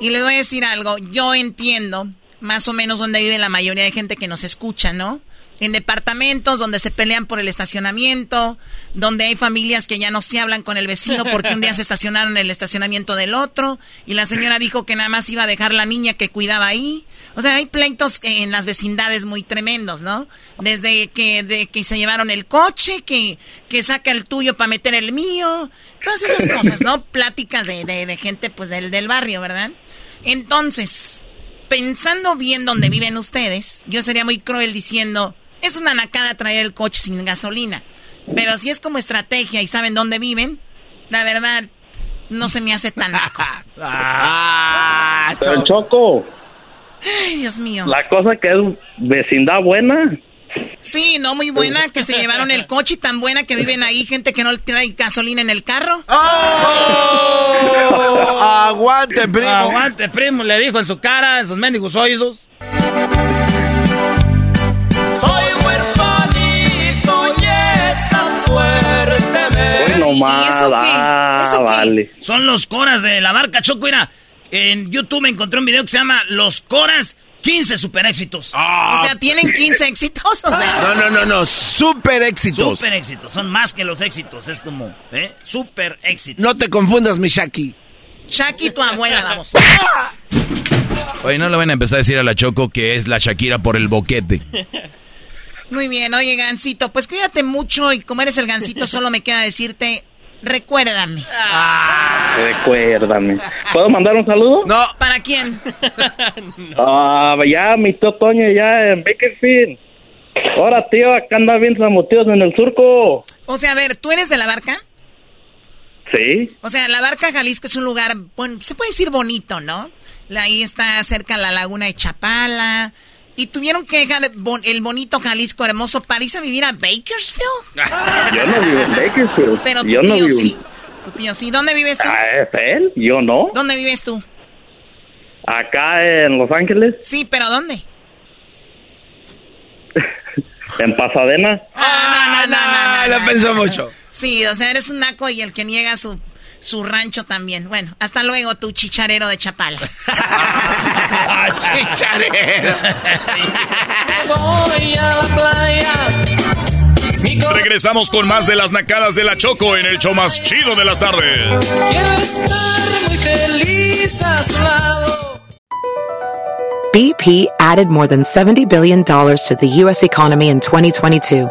Y les voy a decir algo. Yo entiendo más o menos dónde vive la mayoría de gente que nos escucha, ¿no? En departamentos donde se pelean por el estacionamiento, donde hay familias que ya no se hablan con el vecino porque un día se estacionaron en el estacionamiento del otro y la señora dijo que nada más iba a dejar la niña que cuidaba ahí. O sea, hay pleitos en las vecindades muy tremendos, ¿no? Desde que, de que se llevaron el coche, que, que saca el tuyo para meter el mío, todas esas cosas, ¿no? Pláticas de, de, de gente pues del, del barrio, ¿verdad? Entonces, pensando bien donde viven ustedes, yo sería muy cruel diciendo, es una nacada traer el coche sin gasolina. Pero si es como estrategia y saben dónde viven, la verdad, no se me hace tan naco.
Ah,
Pero
Choco.
Choco,
Ay, Dios mío.
la cosa que es vecindad buena.
Sí, no muy buena que se llevaron el coche y tan buena que viven ahí gente que no trae gasolina en el carro.
¡Oh! Aguante, primo.
Aguante, primo, le dijo en su cara, en sus mendigos oídos.
Hoy nomás,
eso qué?
ah,
¿Eso qué?
vale.
Son los coras de la barca Choco. Mira, en YouTube me encontré un video que se llama Los coras 15 super éxitos.
Ah,
O sea, tienen 15 éxitos, o sea.
no, no, no, no. Super éxitos.
Super éxitos, son más que los éxitos. Es como, ¿eh? Super éxitos.
No te confundas, mi Shaki.
Shaki, tu abuela, vamos.
Oye, no le van a empezar a decir a la Choco que es la Shakira por el boquete.
Muy bien, oye, Gancito, pues cuídate mucho y como eres el Gancito, solo me queda decirte, recuérdame.
Recuérdame. ¿Puedo mandar un saludo?
No.
¿Para quién?
Ah, ya, mi tío Toño, ya en Bakersfield. Ahora, tío, acá anda bien zamoteos en el surco.
O sea, a ver, ¿tú eres de la barca?
Sí.
O sea, la barca Jalisco es un lugar, bueno, se puede decir bonito, ¿no? Ahí está cerca la laguna de Chapala. Y tuvieron que dejar el bonito Jalisco hermoso para irse a vivir a Bakersfield.
Yo no vivo en Bakersfield.
Pero tu
Yo no
tío
vivo
sí. Tu tío sí. ¿Dónde vives tú?
Ah, ¿es él? Yo no.
¿Dónde vives tú?
Acá en Los Ángeles,
Sí, pero ¿dónde?
en Pasadena.
Ah, no, no, no, no, no,
lo
no,
pensó
no, no.
mucho.
Sí, o sea, eres un naco y el que niega su, su rancho también. Bueno, hasta luego, tu chicharero de Chapala.
Chicharero.
Voy a la playa.
Regresamos con más de las nacadas de la Choco en el show más chido de las tardes.
quiero estar muy feliz a su lado.
BP added more than $70 billion to the U.S. economy in 2022.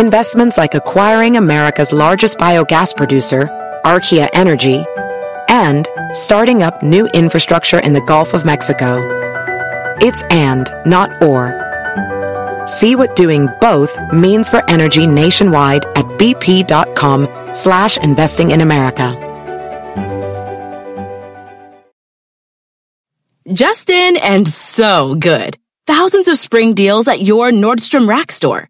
Investments like acquiring America's largest biogas producer, Archaea Energy, and starting up new infrastructure in the Gulf of Mexico. It's and, not or. See what doing both means for energy nationwide at bp.com slash investing in America.
Just in and so good. Thousands of spring deals at your Nordstrom Rack store.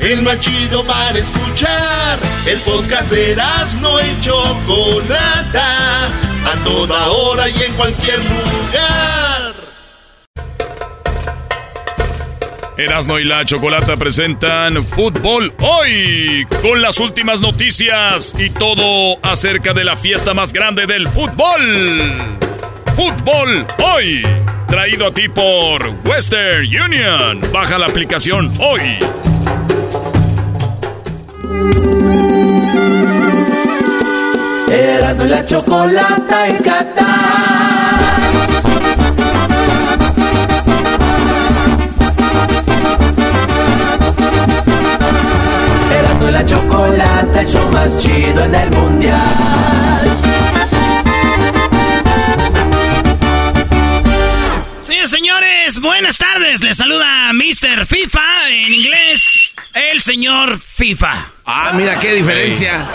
El más chido para escuchar. El podcast de no y Chocolata. A toda hora y en cualquier lugar.
Erasno y la Chocolata presentan Fútbol Hoy con las últimas noticias y todo acerca de la fiesta más grande del fútbol. Fútbol Hoy. Traído a ti por Western Union. Baja la aplicación hoy.
Erasmo la chocolata en Qatar. Erasmo la chocolata, el show más chido en el mundial.
Señores, buenas tardes. Les saluda Mr. FIFA en inglés, el señor FIFA.
Ah, mira qué diferencia.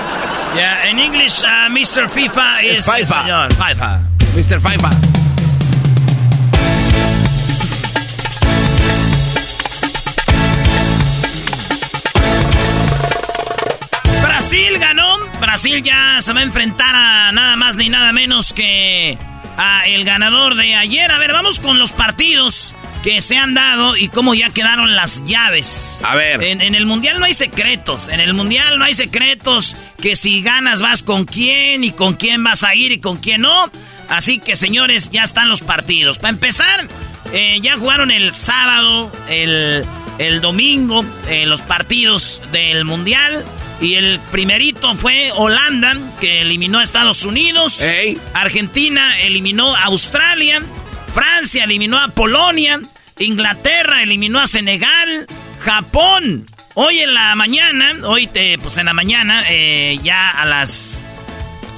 Ya, en inglés, uh, Mr. FIFA es, el señor FIFA.
Mr. FIFA.
Brasil ganó. Brasil ya se va a enfrentar a nada más ni nada menos que a el ganador de ayer. A ver, vamos con los partidos que se han dado y cómo ya quedaron las llaves.
A ver.
En, el Mundial no hay secretos. En el Mundial no hay secretos que si ganas vas con quién y con quién vas a ir y con quién no. Así que, señores, ya están los partidos. Para empezar, eh, ya jugaron el sábado, el, el domingo, eh, los partidos del Mundial. Y el primerito fue Holanda, que eliminó a Estados Unidos. Argentina eliminó a Australia. Francia eliminó a Polonia. Inglaterra eliminó a Senegal. Japón. Hoy en la mañana, hoy pues en la mañana, eh, ya a las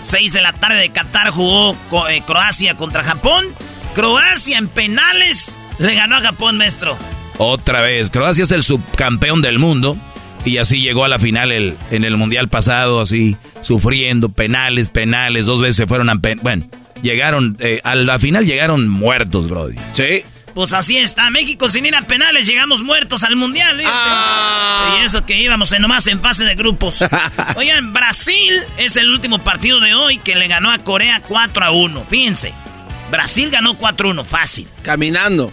6 de la tarde de Qatar jugó eh, Croacia contra Japón. Croacia en penales le ganó a Japón, maestro.
Otra vez, Croacia es el subcampeón del mundo. Y así llegó a la final el, en el mundial pasado, así, sufriendo penales, penales, dos veces se fueron a... bueno, llegaron, eh, a la final llegaron muertos, Brody.
Sí.
Pues así está, México sin ir a penales llegamos muertos al mundial. Ah. Y eso que íbamos en, nomás en fase de grupos. Oigan, Brasil es el último partido de hoy que le ganó a Corea 4 a 1. Fíjense, Brasil ganó 4 a 1, fácil.
Caminando.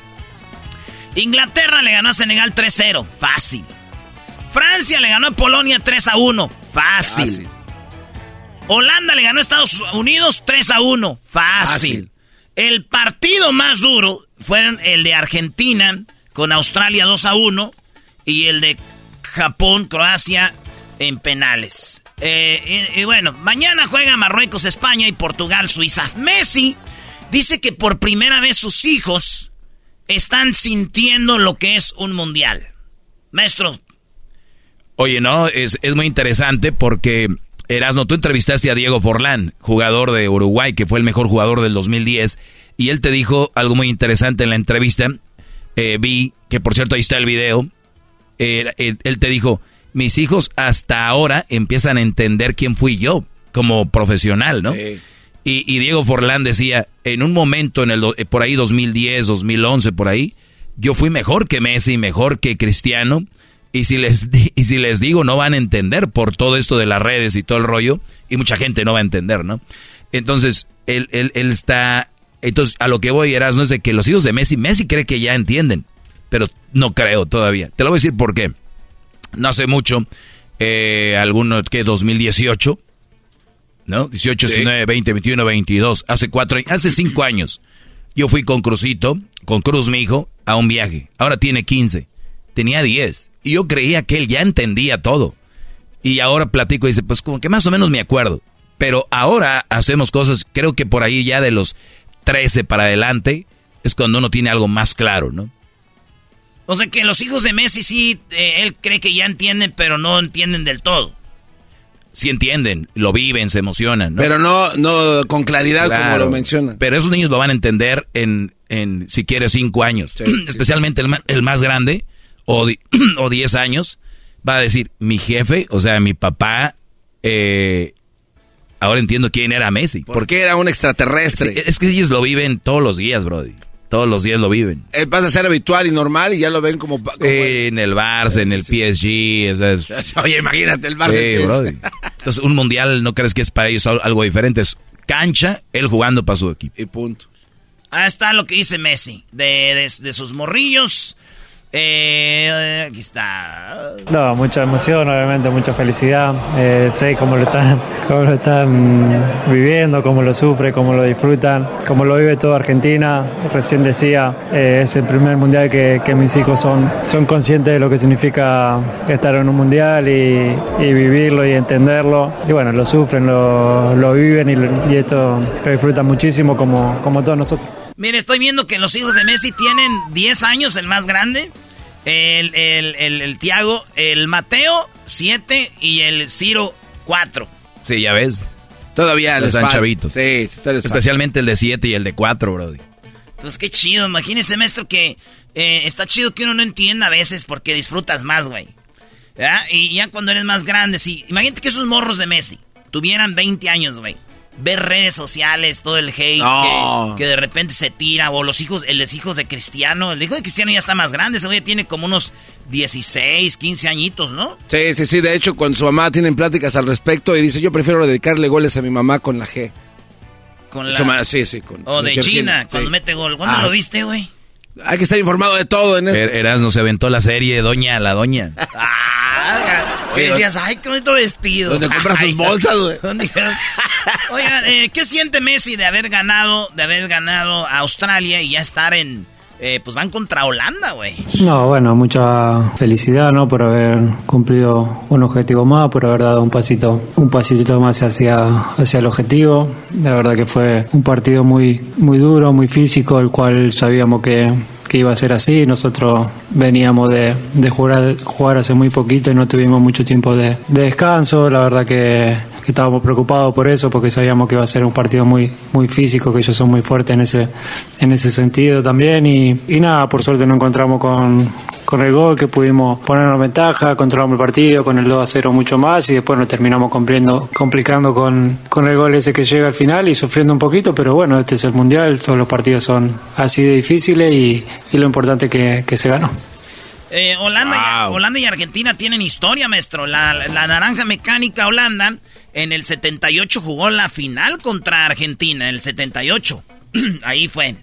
Inglaterra le ganó a Senegal 3-0, fácil. Francia le ganó a Polonia 3 a 1. Fácil. Holanda le ganó a Estados Unidos 3 a 1. Fácil. El partido más duro fue el de Argentina con Australia 2 a 1 y el de Japón, Croacia en penales. Eh, y, bueno, mañana juega Marruecos, España y Portugal, Suiza. Messi dice que por primera vez sus hijos están sintiendo lo que es un mundial. Maestro,
Oye, no, es, es muy interesante porque, Erasno, tú entrevistaste a Diego Forlán, jugador de Uruguay, que fue el mejor jugador del 2010, y él te dijo algo muy interesante en la entrevista. Eh, vi que, por cierto, ahí está el video. Eh, él te dijo, mis hijos hasta ahora empiezan a entender quién fui yo como profesional, ¿no? Y, y, Diego Forlán decía, en un momento, en el por ahí 2010, 2011, por ahí, yo fui mejor que Messi, mejor que Cristiano y si, les, y si les digo, no van a entender por todo esto de las redes y todo el rollo. Y mucha gente no va a entender, ¿no? Entonces, él, él, él está... Entonces, a lo que voy, no es de que los hijos de Messi, Messi cree que ya entienden. Pero no creo todavía. Te lo voy a decir por qué. No hace mucho, eh, alguno que 2018, ¿no? 18, 19, 20, 21, 22, hace cuatro hace cinco años. Yo fui con Cruzito, con Cruz, mi hijo, a un viaje. Ahora tiene 15 tenía 10. Y yo creía que él ya entendía todo. Y ahora platico y dice, pues como que más o menos me acuerdo. Pero ahora hacemos cosas, creo que por ahí ya de los 13 para adelante, es cuando uno tiene algo más claro, ¿no?
O sea que los hijos de Messi sí, eh, él cree que ya entienden, pero no entienden del todo.
Sí entienden, lo viven, se emocionan, ¿no?
Pero no, no con claridad como lo mencionan.
Pero esos niños lo van a entender en, en si quieres, cinco años. Especialmente El, el, más grande, o, o diez años, va a decir, mi jefe, o sea, mi papá, eh, ahora entiendo quién era Messi.
Porque era un extraterrestre.
es que ellos lo viven todos los días, Brody. Todos los días lo viven.
Eh, pasa a ser habitual y normal y ya lo ven como...
en el Barça, en el PSG.
Oye, imagínate el Barça.
Sí, Entonces, un mundial, ¿no crees que es para ellos algo diferente? Es cancha, él jugando para su equipo.
Y punto.
Ahí está lo que dice Messi, de, de sus morrillos. Eh, aquí está.
No, mucha emoción, obviamente, mucha felicidad. Eh, sé cómo lo están, cómo lo están viviendo, cómo lo sufre, cómo lo disfrutan, cómo lo vive toda Argentina. Recién decía, eh, es el primer mundial que, mis hijos son, son conscientes de lo que significa estar en un mundial y, vivirlo y entenderlo. Y bueno, lo sufren, lo, lo viven y, esto lo disfrutan muchísimo como, como todos nosotros.
Mire, estoy viendo que los hijos de Messi tienen 10 años, el más grande. El, el, el, Tiago, el Mateo, 7 y el Ciro, 4.
Sí, ya ves.
Todavía
les están chavitos.
Sí,
Especialmente el de 7 y el de 4, Brody.
Pues qué chido, imagínese, maestro, que eh, está chido que uno no entienda a veces porque disfrutas más, güey. Y ya cuando eres más grande, sí. Imagínate que esos morros de Messi tuvieran 20 años, güey ver redes sociales, todo el hate que, de repente se tira, o los hijos, el los hijos de Cristiano, el hijo de Cristiano ya está más grande, ese güey tiene como unos 16, 15 añitos, ¿no?
Sí, sí, sí, de hecho con su mamá tienen pláticas al respecto y dice, yo prefiero dedicarle goles a mi mamá con la G.
Con la...
sí, sí. Con,
o de China, cuando mete gol. ¿Cuándo ah. lo viste, güey?
Hay que estar informado de todo en
esto. Er no se aventó la serie Doña la Doña.
Oye, decías, ay, qué bonito vestido.
¿Dónde compras sus bolsas, güey?
Oigan, eh, ¿qué siente Messi de haber ganado, de haber ganado a Australia y ya estar en, eh, pues van contra Holanda, güey.
No, bueno, mucha felicidad, ¿no? Por haber cumplido un objetivo más, por haber dado un pasito, un pasito más hacia, hacia el objetivo. La verdad que fue un partido muy, muy duro, muy físico, el cual sabíamos que, iba a ser así. Nosotros veníamos de, de jugar, jugar hace muy poquito y no tuvimos mucho tiempo de descanso. La verdad que, que, estábamos preocupados por eso porque sabíamos que iba a ser un partido muy, muy físico, que ellos son muy fuertes en ese, en ese sentido también. Y, y nada, por suerte nos encontramos con, con el gol que pudimos ponernos ventaja, controlamos el partido con el 2 a 0 mucho más y después nos terminamos cumpliendo, complicando con, con el gol ese que llega al final y sufriendo un poquito, pero bueno, este es el Mundial, todos los partidos son así de difíciles y, y lo importante que, que se ganó.
Eh, Holanda, y, Holanda y Argentina tienen historia, maestro. La, la, naranja mecánica Holanda en el 78 jugó la final contra Argentina, en el 78. Ahí fue.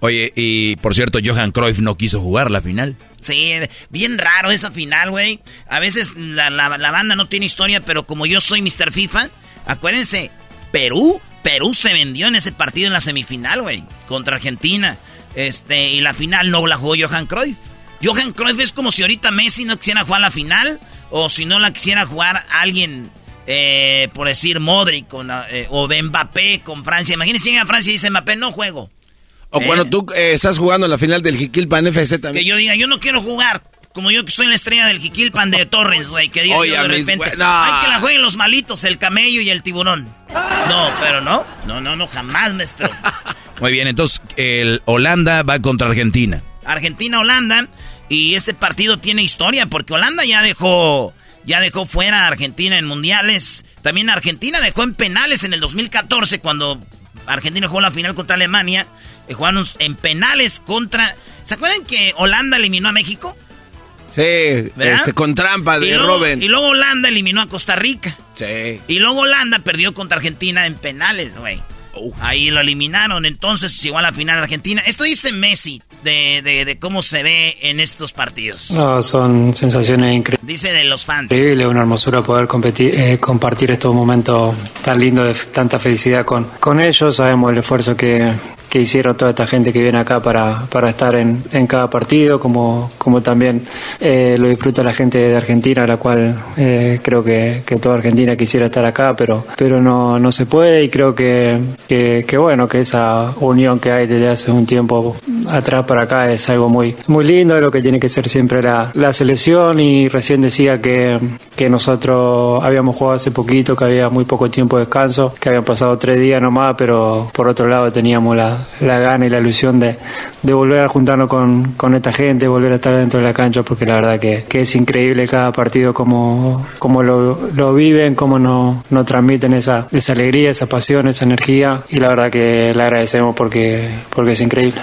Oye, y por cierto, Johan Cruyff no quiso jugar la final.
Sí, bien raro esa final, güey. A veces la, la, banda no tiene historia, pero como yo soy Mr. FIFA, acuérdense, Perú, Perú se vendió en ese partido en la semifinal, güey, contra Argentina. Este, y la final no la jugó Johan Cruyff. Johan Cruyff es como si ahorita Messi no quisiera jugar la final, o si no la quisiera jugar alguien, eh, por decir Modric, con, eh, o Mbappé con Francia. Imagínense llega a Francia y dice Mbappé, no juego.
O cuando eh. tú estás jugando la final del Jiquilpan FC también.
Que yo diga, yo no quiero jugar. Como yo que soy la estrella del Jiquilpan de Torres, güey. Que diga de repente, hay que la jueguen los malitos, el camello y el tiburón. No, pero no. No, no, no, jamás, maestro.
Muy bien, entonces el Holanda va contra Argentina.
Argentina-Holanda. Y este partido tiene historia porque Holanda ya dejó, ya dejó fuera a Argentina en mundiales. También Argentina dejó en penales en el 2014 cuando Argentina jugó la final contra Alemania. Eh, jugaron en penales contra... ¿Se acuerdan que Holanda eliminó a México?
Sí, este, con trampa de Robin.
Y luego Holanda eliminó a Costa Rica.
Sí.
Y luego Holanda perdió contra Argentina en penales, güey. Ahí lo eliminaron, entonces llegó a la final Argentina. Esto dice Messi de, de, cómo se ve en estos partidos.
No, son sensaciones increíbles.
Dice de los fans.
Increíble, una hermosura poder competir, eh, compartir estos momentos tan lindos de tanta felicidad con, con ellos. Sabemos el esfuerzo que, que hicieron toda esta gente que viene acá para, para estar en, en cada partido, como, como también eh, lo disfruta la gente de Argentina, la cual eh, creo que, que, toda Argentina quisiera estar acá, pero, pero no, no se puede y creo que, que, que, bueno, que esa unión que hay desde hace un tiempo atrás para acá es algo muy, muy lindo, lo que tiene que ser siempre la, la selección y recién decía que, que nosotros habíamos jugado hace poquito, que había muy poco tiempo de descanso, que habían pasado tres días nomás, pero por otro lado teníamos la, la gana y la ilusión de, de volver a juntarnos con, con, esta gente, volver a estar dentro de la cancha, porque la verdad que, que es increíble cada partido como, como lo, lo viven, cómo nos, nos transmiten esa, esa alegría, esa pasión, esa energía, y la verdad que le agradecemos porque, porque es increíble.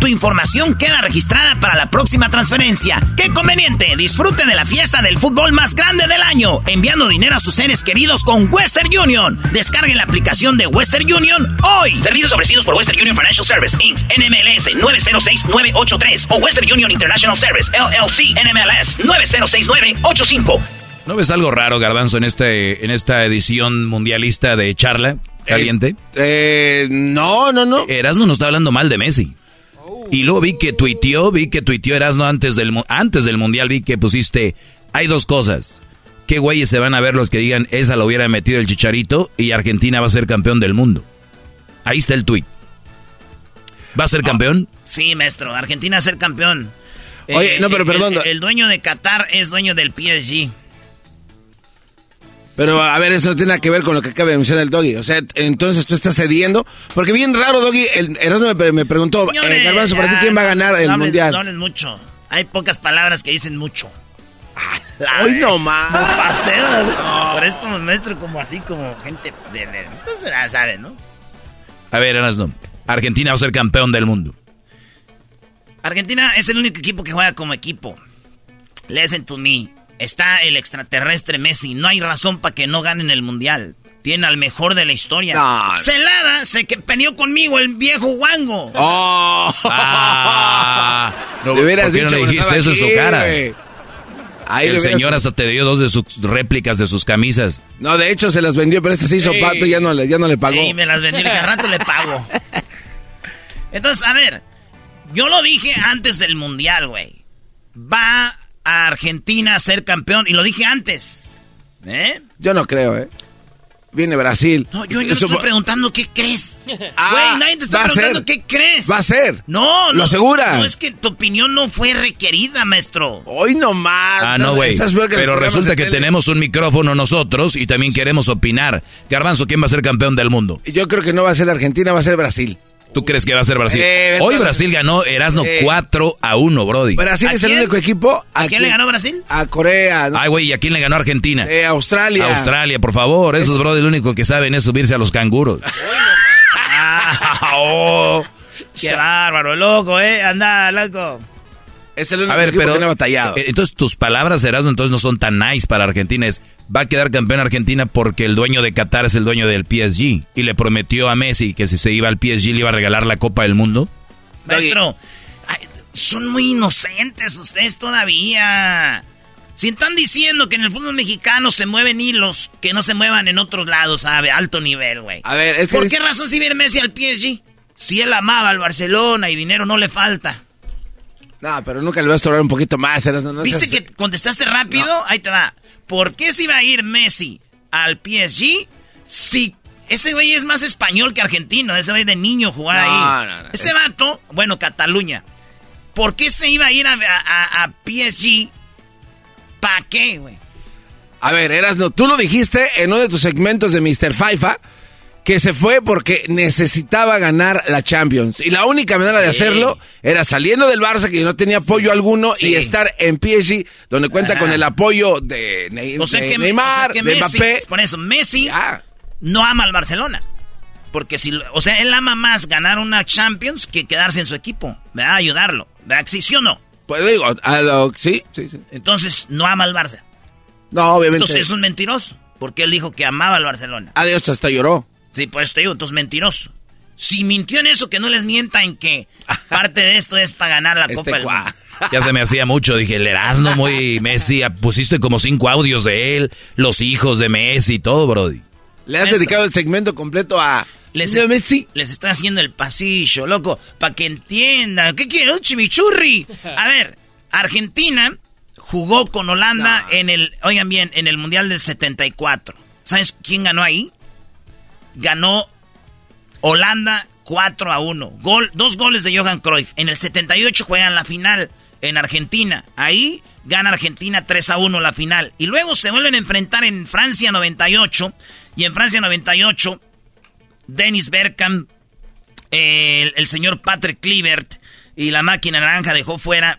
tu información queda registrada para la próxima transferencia. ¡Qué conveniente! Disfrute de la fiesta del fútbol más grande del año, enviando dinero a sus seres queridos con Western Union. Descargue la aplicación de Western Union hoy.
Servicios ofrecidos por Western Union Financial Service, Inc., NMLS 906983 o Western Union International Service, LLC, NMLS 906985.
¿No ves algo raro, Garbanzo, en, este, en esta edición mundialista de charla caliente?
Eh, no, no, no.
Erasmo nos está hablando mal de Messi. Y luego vi que tuiteó, vi que tuiteó Erasmo antes del, antes del mundial, vi que pusiste, hay dos cosas. ¿Qué güeyes se van a ver los que digan, esa lo hubiera metido el chicharito y Argentina va a ser campeón del mundo? Ahí está el tuit. ¿Va a ser campeón?
Sí, maestro, Argentina va a ser campeón.
Oye, no, pero perdón.
El, el, dueño de Qatar es dueño del PSG.
Pero a ver, eso no tiene nada que ver con lo que acaba de mencionar el Doggy. O sea, entonces tú estás cediendo. Porque bien raro, Doggy. El, Erasmo me, me preguntó, eh, Garbanzo, ¿para ti quién va a ganar el
no
mundial?
No hables mucho. Hay pocas palabras que dicen mucho.
Hoy no más.
No. Pero es como maestro, como así, como gente de. de usted la sabe, ¿no?
A ver, Erasmo. Argentina va a ser campeón del mundo.
Argentina es el único equipo que juega como equipo. Listen to me. Está el extraterrestre Messi. No hay razón para que no ganen el mundial. Tiene al mejor de la historia.
No.
Celada se que peleó conmigo el viejo Wango.
Oh.
Ah, no,
Le hubieras
¿por qué no
dicho
le
cuando
dijiste eso en su cara?
aquí. Ahí
el
le hubieras-
señor hasta te dio dos de sus réplicas de sus camisas.
No, de hecho se las vendió, pero este se hizo
Sí.
pato y ya no le, ya no le pagó.
Y me las dije, al rato le pago. Entonces, a ver. Yo lo dije antes del mundial, güey. Va a Argentina a ser campeón. Y lo dije antes. ¿Eh?
Yo no creo, ¿eh? Viene Brasil.
No, yo, yo
Eso
estoy preguntando qué crees.
Ah,
Güey, nadie te está
va a
preguntando
ser.
qué crees.
Va a ser.
No,
Lo
no.
asegura.
No, es que tu opinión no fue requerida, maestro.
Hoy nomás.
Ah, no, güey. Pero resulta que
tele.
tenemos un micrófono nosotros y también queremos opinar. Garbanzo, ¿quién va a ser campeón del mundo?
Yo creo que no va a ser Argentina, va a ser Brasil.
¿Tú crees que va a ser Brasil?
Eh,
Hoy Brasil ganó Erasno
Eh.
4 a 1, Brody.
Brasil
¿A
es el único equipo.
¿A quién le ganó Brasil?
A Corea. ¿no?
Ay, güey, ¿y a quién le ganó Argentina?
Eh, Australia.
Australia, por favor. Esos, Brody, lo único que saben es subirse a los canguros.
Ah, oh. Qué bárbaro, loco, ¿eh? Anda, loco.
Es el único
A ver, pero.
que no ha batallado.
eh, Entonces, tus palabras, Erasmo, entonces no son tan nice para Argentina. Es, va a quedar campeón Argentina porque el dueño de Qatar es el dueño del PSG. Y le prometió a Messi que si se iba al PSG le iba a regalar la Copa del Mundo.
Maestro, ay, son muy inocentes ustedes todavía. Si están diciendo que en el fútbol mexicano se mueven hilos que no se muevan en otros lados, ¿sabe? Alto nivel, güey.
A ver, es que.
¿Por qué razón si viene Messi al PSG? Si él amaba al Barcelona y dinero no le falta.
No, pero nunca le vas a estorbar un poquito más. No
¿Viste
seas-
que contestaste rápido? Ahí te va. ¿Por qué se iba a ir Messi al PSG si ese güey es más español que argentino? Ese güey de niño jugaba ahí. Ese vato, bueno, Cataluña. ¿Por qué se iba a ir a, a- a PSG? ¿Para qué, güey?
A ver, Erasno, tú lo dijiste en uno de tus segmentos de Mr. Faifa que se fue porque necesitaba ganar la Champions. Y la única manera de hacerlo era saliendo del Barça, que no tenía apoyo alguno,
Sí.
y estar en PSG, donde cuenta
Ajá.
con el apoyo de, Ney-
O sea
de
que,
Neymar,
o sea que
de
Messi,
Mbappé.
por eso, Messi
Ya.
no ama al Barcelona. Porque si, o sea, él ama más ganar una Champions que quedarse en su equipo, ¿verdad? Ayudarlo, ¿verdad? ¿Sí, sí o no?
Pues digo, a lo- sí, sí, sí.
Entonces, no ama al Barça.
No, obviamente.
Entonces es un mentiroso, porque él dijo que amaba al Barcelona.
Adiós, hasta lloró.
Sí, pues te digo, entonces mentiroso. Si mintió en eso, que no les mienta en que parte de esto es para ganar la
Este
Copa del. Mundo.
Ya se me hacía mucho, dije, el Erasmo muy Messi, pusiste como cinco audios de él, los hijos de Messi y todo, Brody.
Le has dedicado el segmento completo a...
Les,
¿De
est-
Messi?
les estoy haciendo el pasillo, loco, para que entiendan. ¿Qué quieren? ¿Un chimichurri? A ver, Argentina jugó con Holanda en el, oigan bien, en el Mundial del 74. ¿Sabes quién ganó ahí? Ganó Holanda 4 a 1. Gol, dos goles de Johan Cruyff. En el 78 juegan la final en Argentina. Ahí gana Argentina 3 a 1 la final. Y luego se vuelven a enfrentar en Francia 98. Y en Francia 98, Dennis Bergkamp, el, el señor Patrick Kluivert y la máquina naranja dejó fuera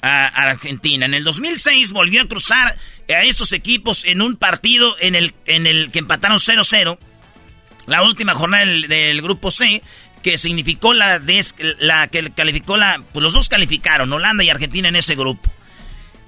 a, a Argentina. En el 2006 volvió a cruzar a estos equipos en un partido en el, en el que empataron 0-0 la última jornada del, grupo C, que significó la, que calificó la, pues los dos calificaron, Holanda y Argentina en ese grupo.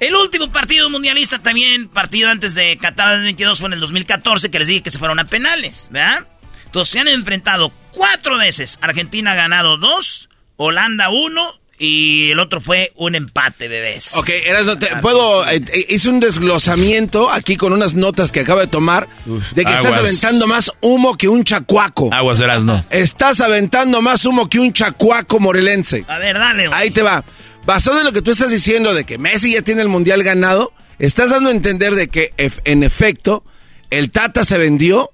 El último partido mundialista también, partido antes de Qatar 2022 fue en el 2014, que les dije que se fueron a penales, ¿verdad? Entonces se han enfrentado cuatro veces. Argentina ha ganado dos, Holanda uno y el otro fue un empate, bebés.
Ok, Erasmo, te- puedo. eh, hice un desglosamiento aquí con unas notas que acabo de tomar de que estás aventando más humo que un chacuaco.
Aguas Erasmo.
Estás aventando más humo que un chacuaco morelense.
A ver, dale. güey.
Ahí te va. Basado en lo que tú estás diciendo de que Messi ya tiene el mundial ganado, estás dando a entender de que en efecto el Tata se vendió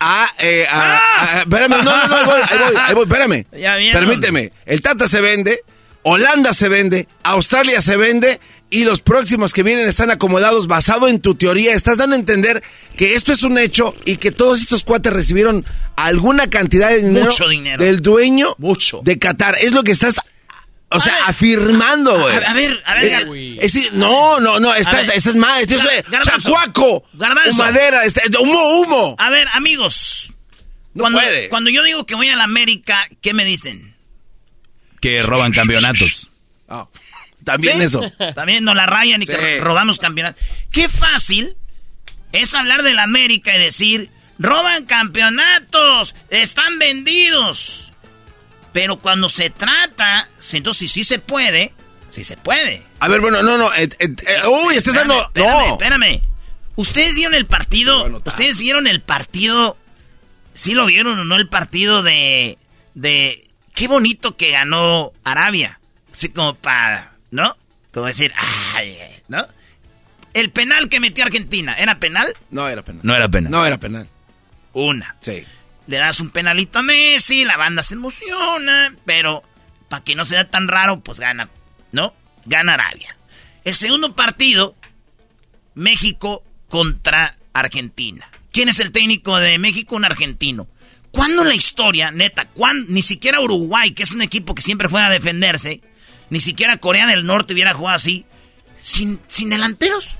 a, eh, a- a- espérame, no, no, no, ahí voy, ahí voy, ahí voy, espérame.
Ya.
Permíteme. El Tata se vende, Holanda se vende, Australia se vende y los próximos que vienen están acomodados basado en tu teoría. Estás dando a entender que esto es un hecho y que todos estos cuates recibieron alguna cantidad de dinero,
Mucho dinero.
del dueño de Qatar. Es lo que estás, o sea, afirmando, güey.
A, a ver, a ver.
Es- es no, no, no, estás,
ver.
estás mal,
Gar-
eh,
Garbanzo.
chacuaco,
Garbanzo.
madera, este, humo, humo.
A ver, amigos. cuando,
puede.
cuando yo digo que voy a la América, ¿qué me dicen?
Que roban campeonatos.
También
¿Sí?
eso.
También nos la rayan y que robamos campeonatos. Qué fácil es hablar de la América y decir, roban campeonatos, están vendidos. Pero cuando se trata, si- entonces si sí se puede, sí se puede.
A ver, bueno, no, no, eh, eh, eh, uy, estás
Espérame,
dando,
espérame,
no.
espérame. ¿Ustedes vieron el partido? ¿Ustedes vieron el partido? ¿Sí lo vieron o no el partido de... de... Qué bonito que ganó Arabia. Así como para... ¿No? Como decir... Ay, ¿No? El penal que metió Argentina, ¿era penal?
No era penal.
No era pena.
No era penal.
Una.
Sí.
Le das un penalito a Messi, la banda se emociona, pero para que no sea tan raro, pues gana, ¿no? Gana Arabia. El segundo partido, México contra Argentina. ¿Quién es el técnico de México? Un argentino. ¿Cuándo en la historia, neta, cuán- ni siquiera Uruguay, que es un equipo que siempre juega a defenderse, ni siquiera Corea del Norte hubiera jugado así, sin, sin delanteros?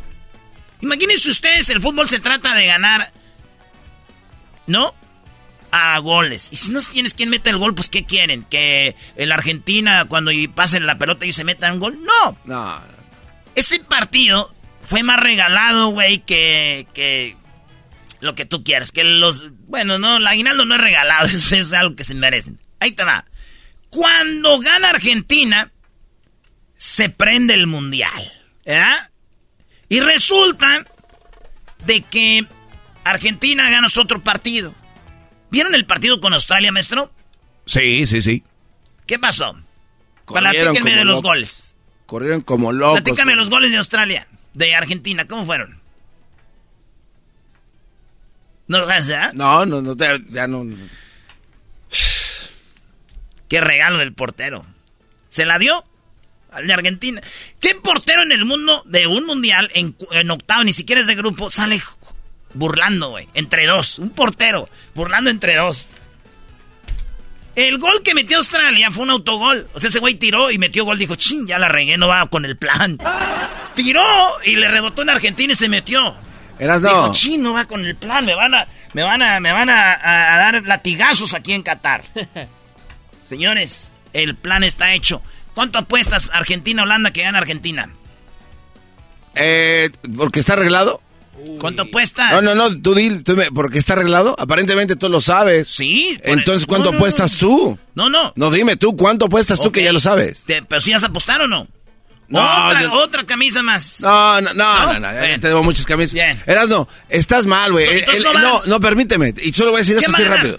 Imagínense ustedes, el fútbol se trata de ganar, ¿no? A goles. Y si no tienes quien mete el gol, pues ¿qué quieren? ¿Que el Argentina cuando pasen la pelota y se metan un gol? No.
No.
Ese partido fue más regalado, güey, que, que lo que tú quieras. Que los... Bueno, no, el aguinaldo no es regalado, eso es algo que se merecen. Ahí te va. Cuando gana Argentina, se prende el mundial. ¿Verdad? Y resulta de que Argentina gana su otro partido. ¿Vieron el partido con Australia, maestro?
Sí, sí, sí.
¿Qué pasó? Platíquenme de los goles.
Corrieron como locos.
Platícame los goles de Australia, de Argentina, ¿cómo fueron? ¿No los sabes, ah?
No, no, no, ya, no. no.
Qué regalo del portero. ¿Se la dio? Al de Argentina. ¿Qué portero en el mundo de un mundial en, octavo, ni siquiera es de grupo, sale burlando, güey? Entre dos. Un portero burlando entre dos. El gol que metió Australia fue un autogol. O sea, ese güey tiró y metió gol. Dijo, ching, ya la regué, no va con el plan. Tiró y le rebotó en Argentina y se metió.
Eras no.
Dijo, chino va con el plan, me van a, me van a, me van a, a dar latigazos aquí en Qatar. Señores, el plan está hecho. ¿Cuánto apuestas Argentina-Holanda que gana Argentina?
Eh, ¿Porque está arreglado?
¿Cuánto apuestas?
No, no, no, tú di, tú me- porque está arreglado. Aparentemente tú lo sabes.
Sí.
Entonces, ¿cuánto
no, no,
apuestas tú?
No, no.
No, dime tú, ¿cuánto apuestas tú
Ok.
que ya lo sabes?
Te- ¿Pero si vas a apostar o no?
No,
otra,
yo-
otra camisa más.
No, no, no,
¿No?
no, te debo muchas camisas.
Bien.
Erasno, estás mal, güey.
No
no, permíteme. Y solo voy a decir
¿Quién
esto
va
así rápido.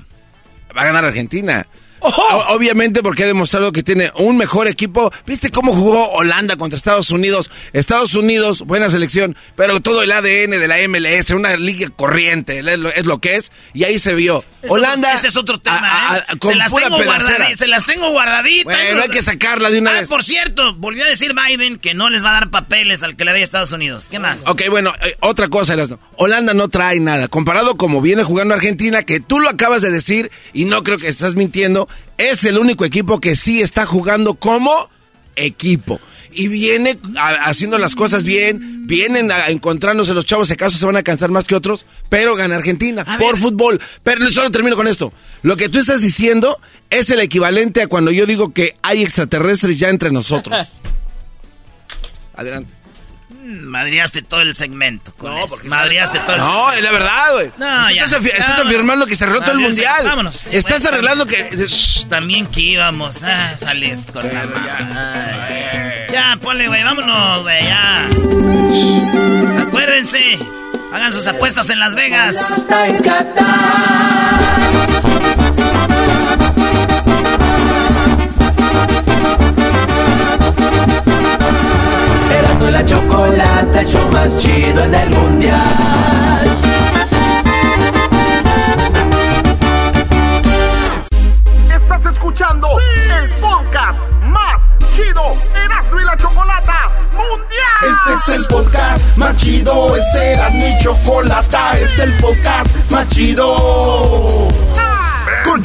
Va a ganar Argentina. Obviamente porque ha demostrado que tiene un mejor equipo. ¿Viste cómo jugó Holanda contra Estados Unidos? Estados Unidos, buena selección, pero todo el ADN de la MLS, una liga corriente, es lo, que es, y ahí se vio. Holanda.
ese es otro tema,
a- a-
¿eh?
con
se, las
pura
tengo guardaditas, se las tengo guardaditas.
Bueno, hay que sacarla de una
ah,
vez.
por cierto, volvió a decir Biden que no les va a dar papeles al que le dé a Estados Unidos. ¿Qué más?
Ok, bueno, eh, otra cosa. Holanda no trae nada. Comparado como viene jugando Argentina, que tú lo acabas de decir y no creo que estás mintiendo, es el único equipo que sí está jugando como equipo. Y viene haciendo las cosas bien, vienen a encontrándose los chavos, si acaso se van a cansar más que otros, pero gana Argentina por fútbol. Pero solo termino con esto. Lo que tú estás diciendo es el equivalente a cuando yo digo que hay extraterrestres ya entre nosotros. Adelante.
Madriaste todo el segmento. Con no, porque Madriaste todo el
No,
segmento.
es la verdad, güey.
No, ya.
estás, afi- estás
Vámonos.
afirmando que se arregló todo el mundial.
Vámonos.
Estás
Bueno,
arreglando que.
Shh, También que íbamos. Ah, saliste con la Ay. Ya, ponle, güey. Vámonos, güey. Ya. Acuérdense. Hagan sus apuestas en Las Vegas.
Erasmo y la chocolata, el show más chido en el mundial.
Estás escuchando el podcast más chido Erasmo y la Chocolata Mundial. Este es el podcast más chido, es Erasmo y Chocolata, este es el podcast más chido.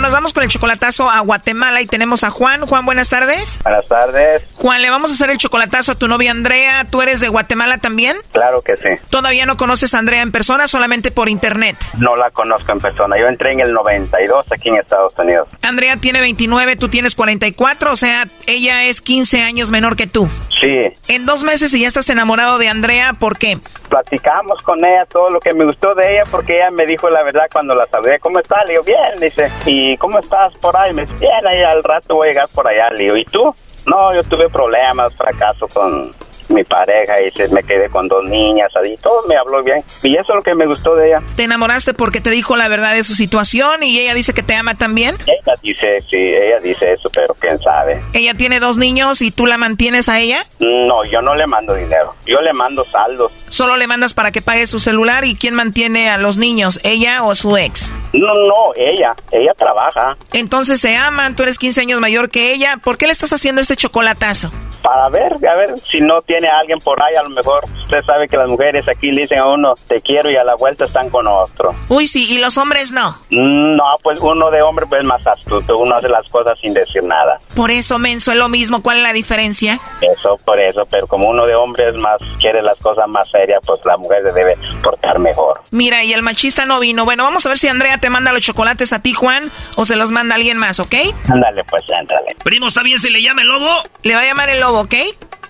Bueno, nos vamos con el chocolatazo a Guatemala y tenemos a Juan. Juan, buenas tardes.
Buenas tardes.
Juan, le vamos a hacer el chocolatazo a tu novia Andrea. ¿Tú eres de Guatemala también?
Claro que sí.
¿Todavía no conoces a Andrea en persona, solamente por internet?
No la conozco en persona. Yo entré en el 92 aquí en Estados Unidos.
Andrea tiene 29, tú tienes 44, o sea, ella es 15 años menor que tú.
Sí.
En dos meses y ya estás enamorado de Andrea, ¿por qué?
Platicamos con ella todo lo que me gustó de ella porque ella me dijo la verdad cuando la saludé. ¿Cómo está? Le digo, bien. Dice, ¿y cómo estás por ahí? Me dice, bien, al rato voy a llegar por allá. Le digo, ¿y tú? No, yo tuve problemas, fracaso con mi pareja y se, me quedé con dos niñas y todo me habló bien. Y eso es lo que me gustó de ella.
Te enamoraste porque te dijo la verdad de su situación y ella dice que te ama también.
Ella dice, sí, ella dice eso, pero quién sabe.
Ella tiene dos niños y tú la mantienes a ella.
No, yo no le mando dinero. Yo le mando saldos.
Solo le mandas para que pague su celular y quién mantiene a los niños, ella o su ex.
No, no, ella. Ella trabaja.
Entonces se aman, tú eres 15 años mayor que ella. ¿Por qué le estás haciendo este chocolatazo?
Para ver, a ver si no tiene a alguien por ahí, a lo mejor usted sabe que las mujeres aquí le dicen a uno te quiero y a la vuelta están con otro.
Uy, sí, y los hombres no.
Mm, No, pues uno de hombre pues es más astuto, uno hace las cosas sin decir nada.
Por eso, menso, es lo mismo. ¿Cuál es la diferencia?
Eso, por eso, pero como uno de hombre es más, quiere las cosas más serias, pues la mujer se debe portar mejor.
Mira, y el machista no vino. Bueno, vamos a ver si Andrea te manda los chocolates a ti, Juan, o se los manda alguien más, ¿ok?
Ándale, pues, ándale.
Primo, ¿está bien si le llama el lobo?
Le va a llamar el lobo, ¿ok?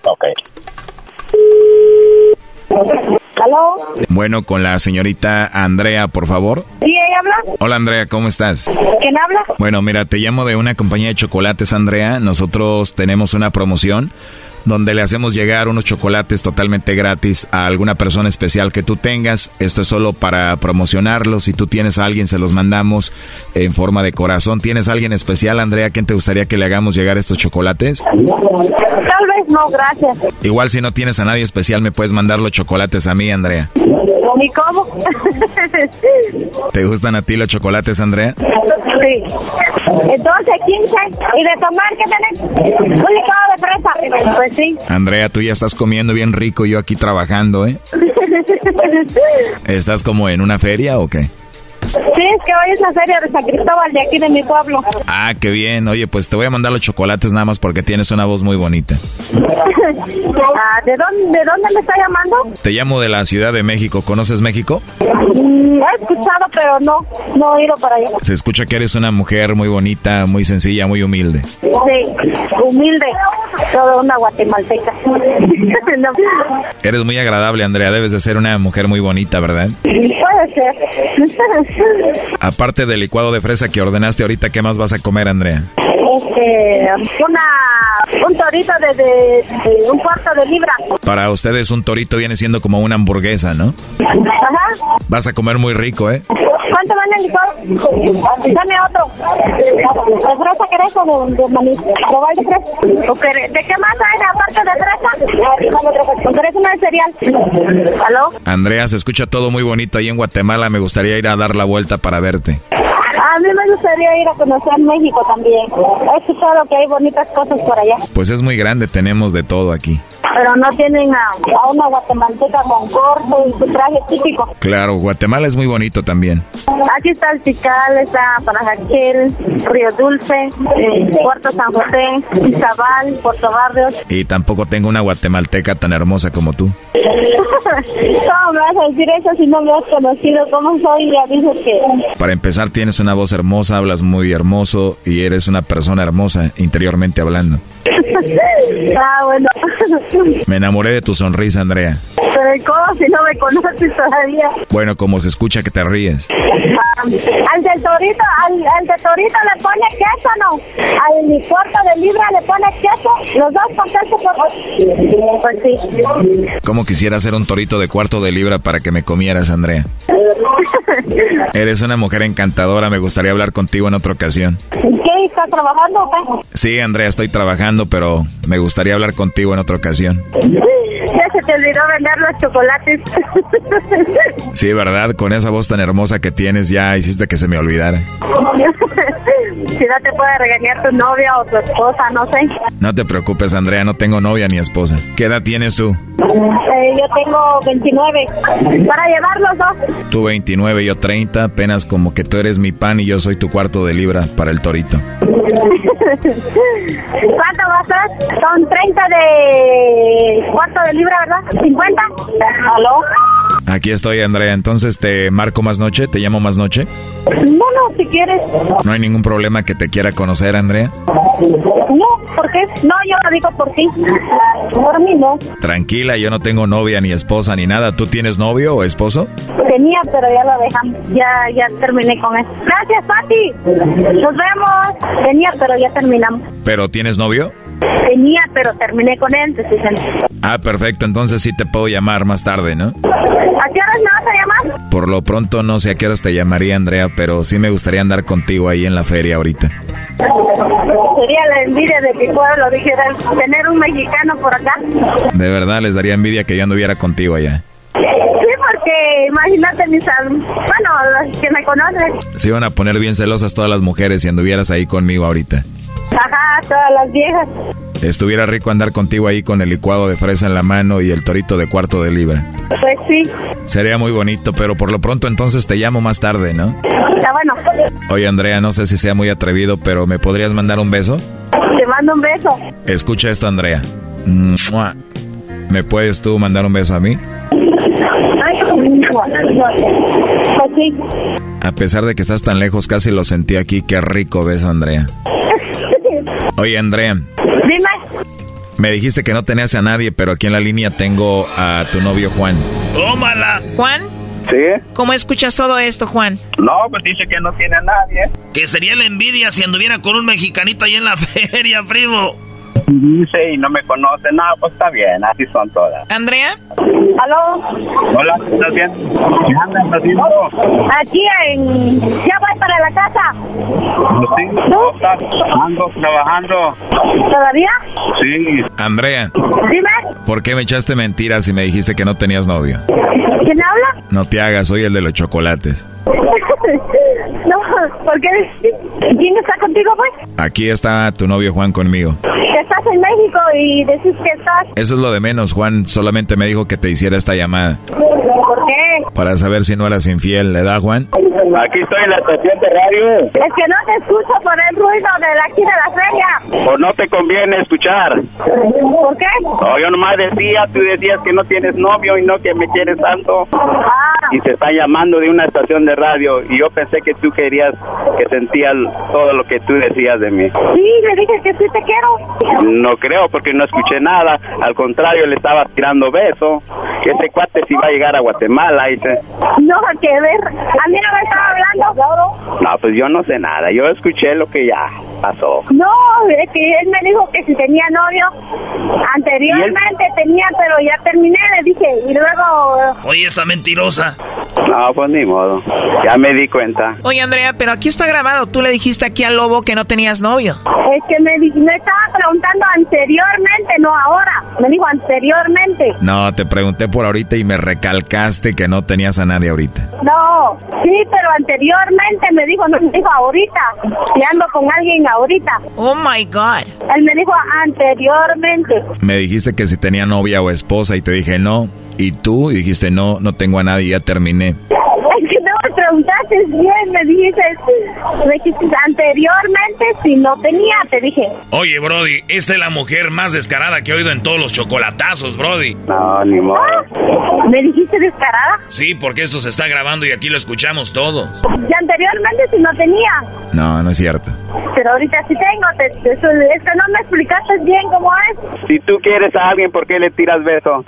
Ok.
¿Aló?
Bueno, con la señorita Andrea, por favor.
¿Sí, ella habla?
Hola Andrea, ¿cómo estás?
¿Quién habla?
Bueno, mira, te llamo de una compañía de chocolates, Andrea. Nosotros tenemos una promoción donde le hacemos llegar unos chocolates totalmente gratis a alguna persona especial que tú tengas. Esto es solo para promocionarlos. Si tú tienes a alguien, se los mandamos en forma de corazón. ¿Tienes a alguien especial, Andrea, quién te gustaría que le hagamos llegar estos chocolates?
Tal vez no, gracias.
Igual si no tienes a nadie especial, me puedes mandar los chocolates a mí, Andrea.
¿Y cómo?
¿Te gustan a ti los chocolates, Andrea?
sí. Entonces, 15. ¿Y de tomar qué tenés? Un licuado de fresa. Pues sí.
Andrea, tú ya estás comiendo bien rico, yo aquí trabajando, ¿eh? ¿Estás como en una feria o qué?
Sí, es que hoy es la feria de San Cristóbal de aquí de mi pueblo.
Ah, qué bien. Oye, pues te voy a mandar los chocolates nada más porque tienes una voz muy bonita.
Ah, ¿de, dónde, ¿De dónde me está llamando?
Te llamo de la Ciudad de México. ¿Conoces México?
Mm, he escuchado, pero no, no he ido para allá.
Se escucha que eres una mujer muy bonita, muy sencilla, muy humilde.
Sí, humilde, toda una guatemalteca. No.
Eres muy agradable, Andrea. Debes de ser una mujer muy bonita, ¿verdad?
Puede ser.
Aparte del licuado de fresa que ordenaste ahorita, ¿qué más vas a comer, Andrea?
Este, una, un torito de, de, de un cuarto de libra.
Para ustedes un torito viene siendo como una hamburguesa, ¿no?
Ajá.
Vas a comer muy rico, ¿eh?
¿Cuánto vale el licuado? Dame otro. ¿De fresa querés o de, de maní? ¿Probar de fresa? ¿De qué más hay aparte de fresa? ¿O querés una de cereal? ¿Aló?
Andrea, se escucha todo muy bonito ahí en Guatemala. Me gustaría ir a dar la vuelta para verte.
A mí gustaría ir a conocer México también. He escuchado que hay bonitas cosas por allá.
Pues es muy grande, tenemos de todo aquí.
Pero no tienen a, a una guatemalteca con corte y su traje típico.
Claro, Guatemala es muy bonito también.
Aquí está el Tikal, está Parajaquel, Río Dulce, eh, Puerto San José, Izabal, Puerto Barrios.
Y tampoco tengo una guatemalteca tan hermosa como tú.
¿Cómo me vas a decir eso si no me has conocido? ¿Cómo soy? Ya dices que...
Para empezar, tienes una voz hermosa, hablas muy hermoso y eres una persona hermosa, interiormente hablando.
ah, bueno.
Me enamoré de tu sonrisa, Andrea.
Pero ¿cómo si no me conoces todavía?
Bueno, como se escucha que te ríes.
Al del torito, al, al de torito le pone queso, ¿no? Al cuarto de libra le pone queso. Los dos con queso, por... Pues sí.
¿Cómo quisiera ser un torito de cuarto de libra para que me comieras, Andrea? Eres una mujer encantadora, me gustaría hablar contigo en otra ocasión.
¿Qué? ¿Estás trabajando o qué?
Sí, Andrea, estoy trabajando, pero me gustaría hablar contigo en otra ocasión.
Ya se te olvidó vender los chocolates.
Sí, ¿verdad? Con esa voz tan hermosa que tienes ya hiciste que se me olvidara.
Si no te puede regañar tu novia o tu esposa, no sé.
No te preocupes, Andrea, no tengo novia ni esposa. ¿Qué edad tienes tú?
Eh, yo tengo 29. Para llevar los dos.
Tú 29, yo 30, apenas como que tú eres mi pan y yo soy tu cuarto de libra para el torito.
¿Cuánto va a? Son 30 de cuarto de libra, ¿verdad? ¿50? ¿Aló?
Aquí estoy, Andrea. Entonces te marco más noche, te llamo más noche.
No, no, si quieres.
No hay ningún problema que te quiera conocer, Andrea.
No, ¿por qué? No, yo lo digo por ti. Por mí no.
Tranquila, yo no tengo novia ni esposa ni nada. ¿Tú tienes novio o esposo?
Tenía, pero ya lo dejamos. Ya, ya terminé con eso. Gracias, Pati. Nos vemos. Tenía, pero ya terminamos.
¿Pero tienes novio?
Tenía, pero terminé con él. diciendo.
Ah, perfecto. Entonces sí te puedo llamar más tarde, ¿no?
¿A qué horas me vas a llamar?
Por lo pronto no sé a qué horas te llamaría, Andrea, pero sí me gustaría andar contigo ahí en la feria ahorita.
Sería la envidia de mi pueblo, dijeran, tener un mexicano por acá.
De verdad les daría envidia que yo anduviera contigo allá.
Sí, porque imagínate mis... Bueno, los que me conocen.
Se iban a poner bien celosas todas las mujeres si anduvieras ahí conmigo ahorita.
Ajá, todas las viejas.
Estuviera rico andar contigo ahí con el licuado de fresa en la mano y el torito de cuarto de libra.
Pues sí.
Sería muy bonito, pero por lo pronto entonces te llamo más tarde, ¿no?
Está bueno.
Oye, Andrea, no sé si sea muy atrevido, pero ¿me podrías mandar un beso?
Te mando un beso.
Escucha esto, Andrea. ¿Me puedes tú mandar un beso a mí?
Pues sí.
A pesar de que estás tan lejos, casi lo sentí aquí. Qué rico beso, Andrea. Oye, Andrea,
Dime.
me dijiste que no tenías a nadie, pero aquí en la línea tengo a tu novio Juan.
¡Tómala!
¿Juan?
Sí.
¿Cómo escuchas todo esto, Juan?
No, pues dice que no tiene a nadie.
Que sería la envidia si anduviera con un mexicanito ahí en la feria, primo.
Dice y no me conoce. No, pues está bien, así son todas.
¿Andrea?
¿Aló?
Hola, ¿estás bien? ¿Qué andas haciendo?
Aquí en... Ya voy para la casa.
Pues sí, ¿cómo estás? Ando trabajando.
¿Todavía?
Sí.
Andrea,
Dime.
¿por qué me echaste mentiras y me dijiste que no tenías novio?
¿Quién habla?
No te hagas, soy el de los chocolates.
no, ¿por qué? ¿Quién está contigo, pues?
Aquí está tu novio Juan conmigo.
Estás en México y decís que estás...
Eso es lo de menos, Juan. Solamente me dijo que te hiciera esta llamada. Para saber si no eras infiel, ¿le da, Juan?
Aquí estoy en la estación de radio.
Es que no te escucho por el ruido de la aquí de la feria.
¿O no te conviene escuchar?
¿Por qué?
No, yo nomás decía, tú decías que no tienes novio y no que me quieres tanto. Y te está llamando de una estación de radio y yo pensé que tú querías, que sentías todo lo que tú decías de mí.
Sí, le dije que sí te quiero.
No creo porque no escuché nada. Al contrario, le estabas tirando beso. Que ese cuate si va a llegar a Guatemala, dice.
No, que ver. A mí no me estaba hablando.
No, pues yo no sé nada. Yo escuché lo que ya pasó.
No, es que él me dijo que si tenía novio. Anteriormente tenía, pero ya terminé, le dije. Y luego...
Oye, esta mentirosa.
No, pues ni modo. Ya me di cuenta.
Oye, Andrea, pero aquí está grabado. Tú le dijiste aquí al lobo que no tenías novio.
Es que me, me estaba preguntando anteriormente, no ahora. Me dijo anteriormente.
No, te pregunté por ahorita y me recalcaste que no tenías a nadie ahorita.
No, sí, pero anteriormente me dijo, no me dijo ahorita. Y ando con alguien ahorita.
Oh my God.
Él me dijo anteriormente.
Me dijiste que si tenía novia o esposa y te dije no. Y tú dijiste no, no tengo a nadie, ya terminé.
Preguntaste bien, me dices, me dijiste anteriormente si no tenía, te dije.
Oye, Brody, esta es la mujer más descarada que he oído en todos los chocolatazos, Brody.
No, ni modo.
¿Me dijiste descarada?
Sí, porque esto se está grabando y aquí lo escuchamos todos.
Y anteriormente si no tenía.
No, no es cierto.
Pero ahorita sí tengo, te, te- eso- es que no me explicaste bien cómo es.
Si tú quieres a alguien, ¿por qué le tiras beso?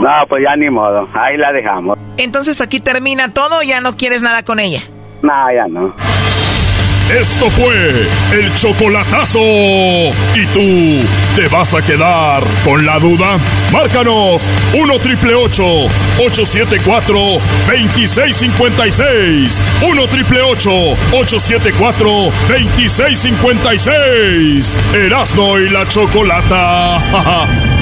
No, pues ya ni modo. Ahí la dejamos.
Entonces aquí termina todo ya no quieres nada con ella.
No, ya no.
Esto fue el chocolatazo. ¿Y tú te vas a quedar con la duda? Márcanos 1 triple 874 2656. 1 triple 874 2656. Erasno y la chocolata.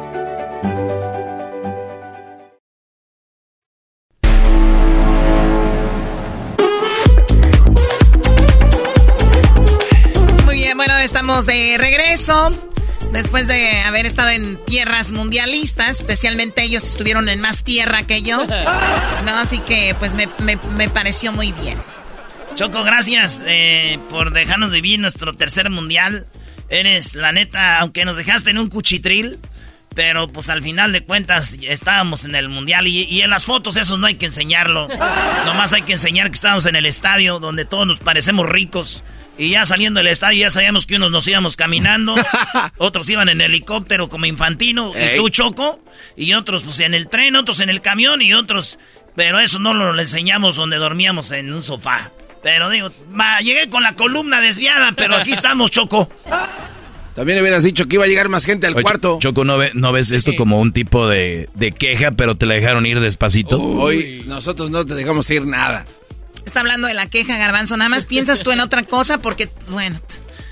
Regreso. Después de haber estado en tierras mundialistas, especialmente ellos estuvieron en más tierra que yo. No, así que pues me, me pareció muy bien.
Choco, gracias eh, por dejarnos vivir nuestro tercer mundial. Eres, la neta, aunque nos dejaste en un cuchitril, pero pues al final de cuentas estábamos en el mundial y, en las fotos esos no hay que enseñarlo. Nomás hay que enseñar que estábamos en el estadio donde todos nos parecemos ricos. Y ya saliendo del estadio ya sabíamos que unos nos íbamos caminando, otros iban en helicóptero como infantino, y tú choco, y otros pues en el tren, otros en el camión y otros... Pero eso no lo enseñamos donde dormíamos en un sofá. Pero digo, llegué con la columna desviada, pero aquí estamos, Choco.
También hubieras dicho que iba a llegar más gente al cuarto.
Choco, ¿no, ¿no ves esto como un tipo de, queja, pero te la dejaron ir despacito?
Hoy nosotros no te dejamos ir nada.
Está hablando de la queja, Garbanzo. Nada más piensas tú en otra cosa porque, bueno,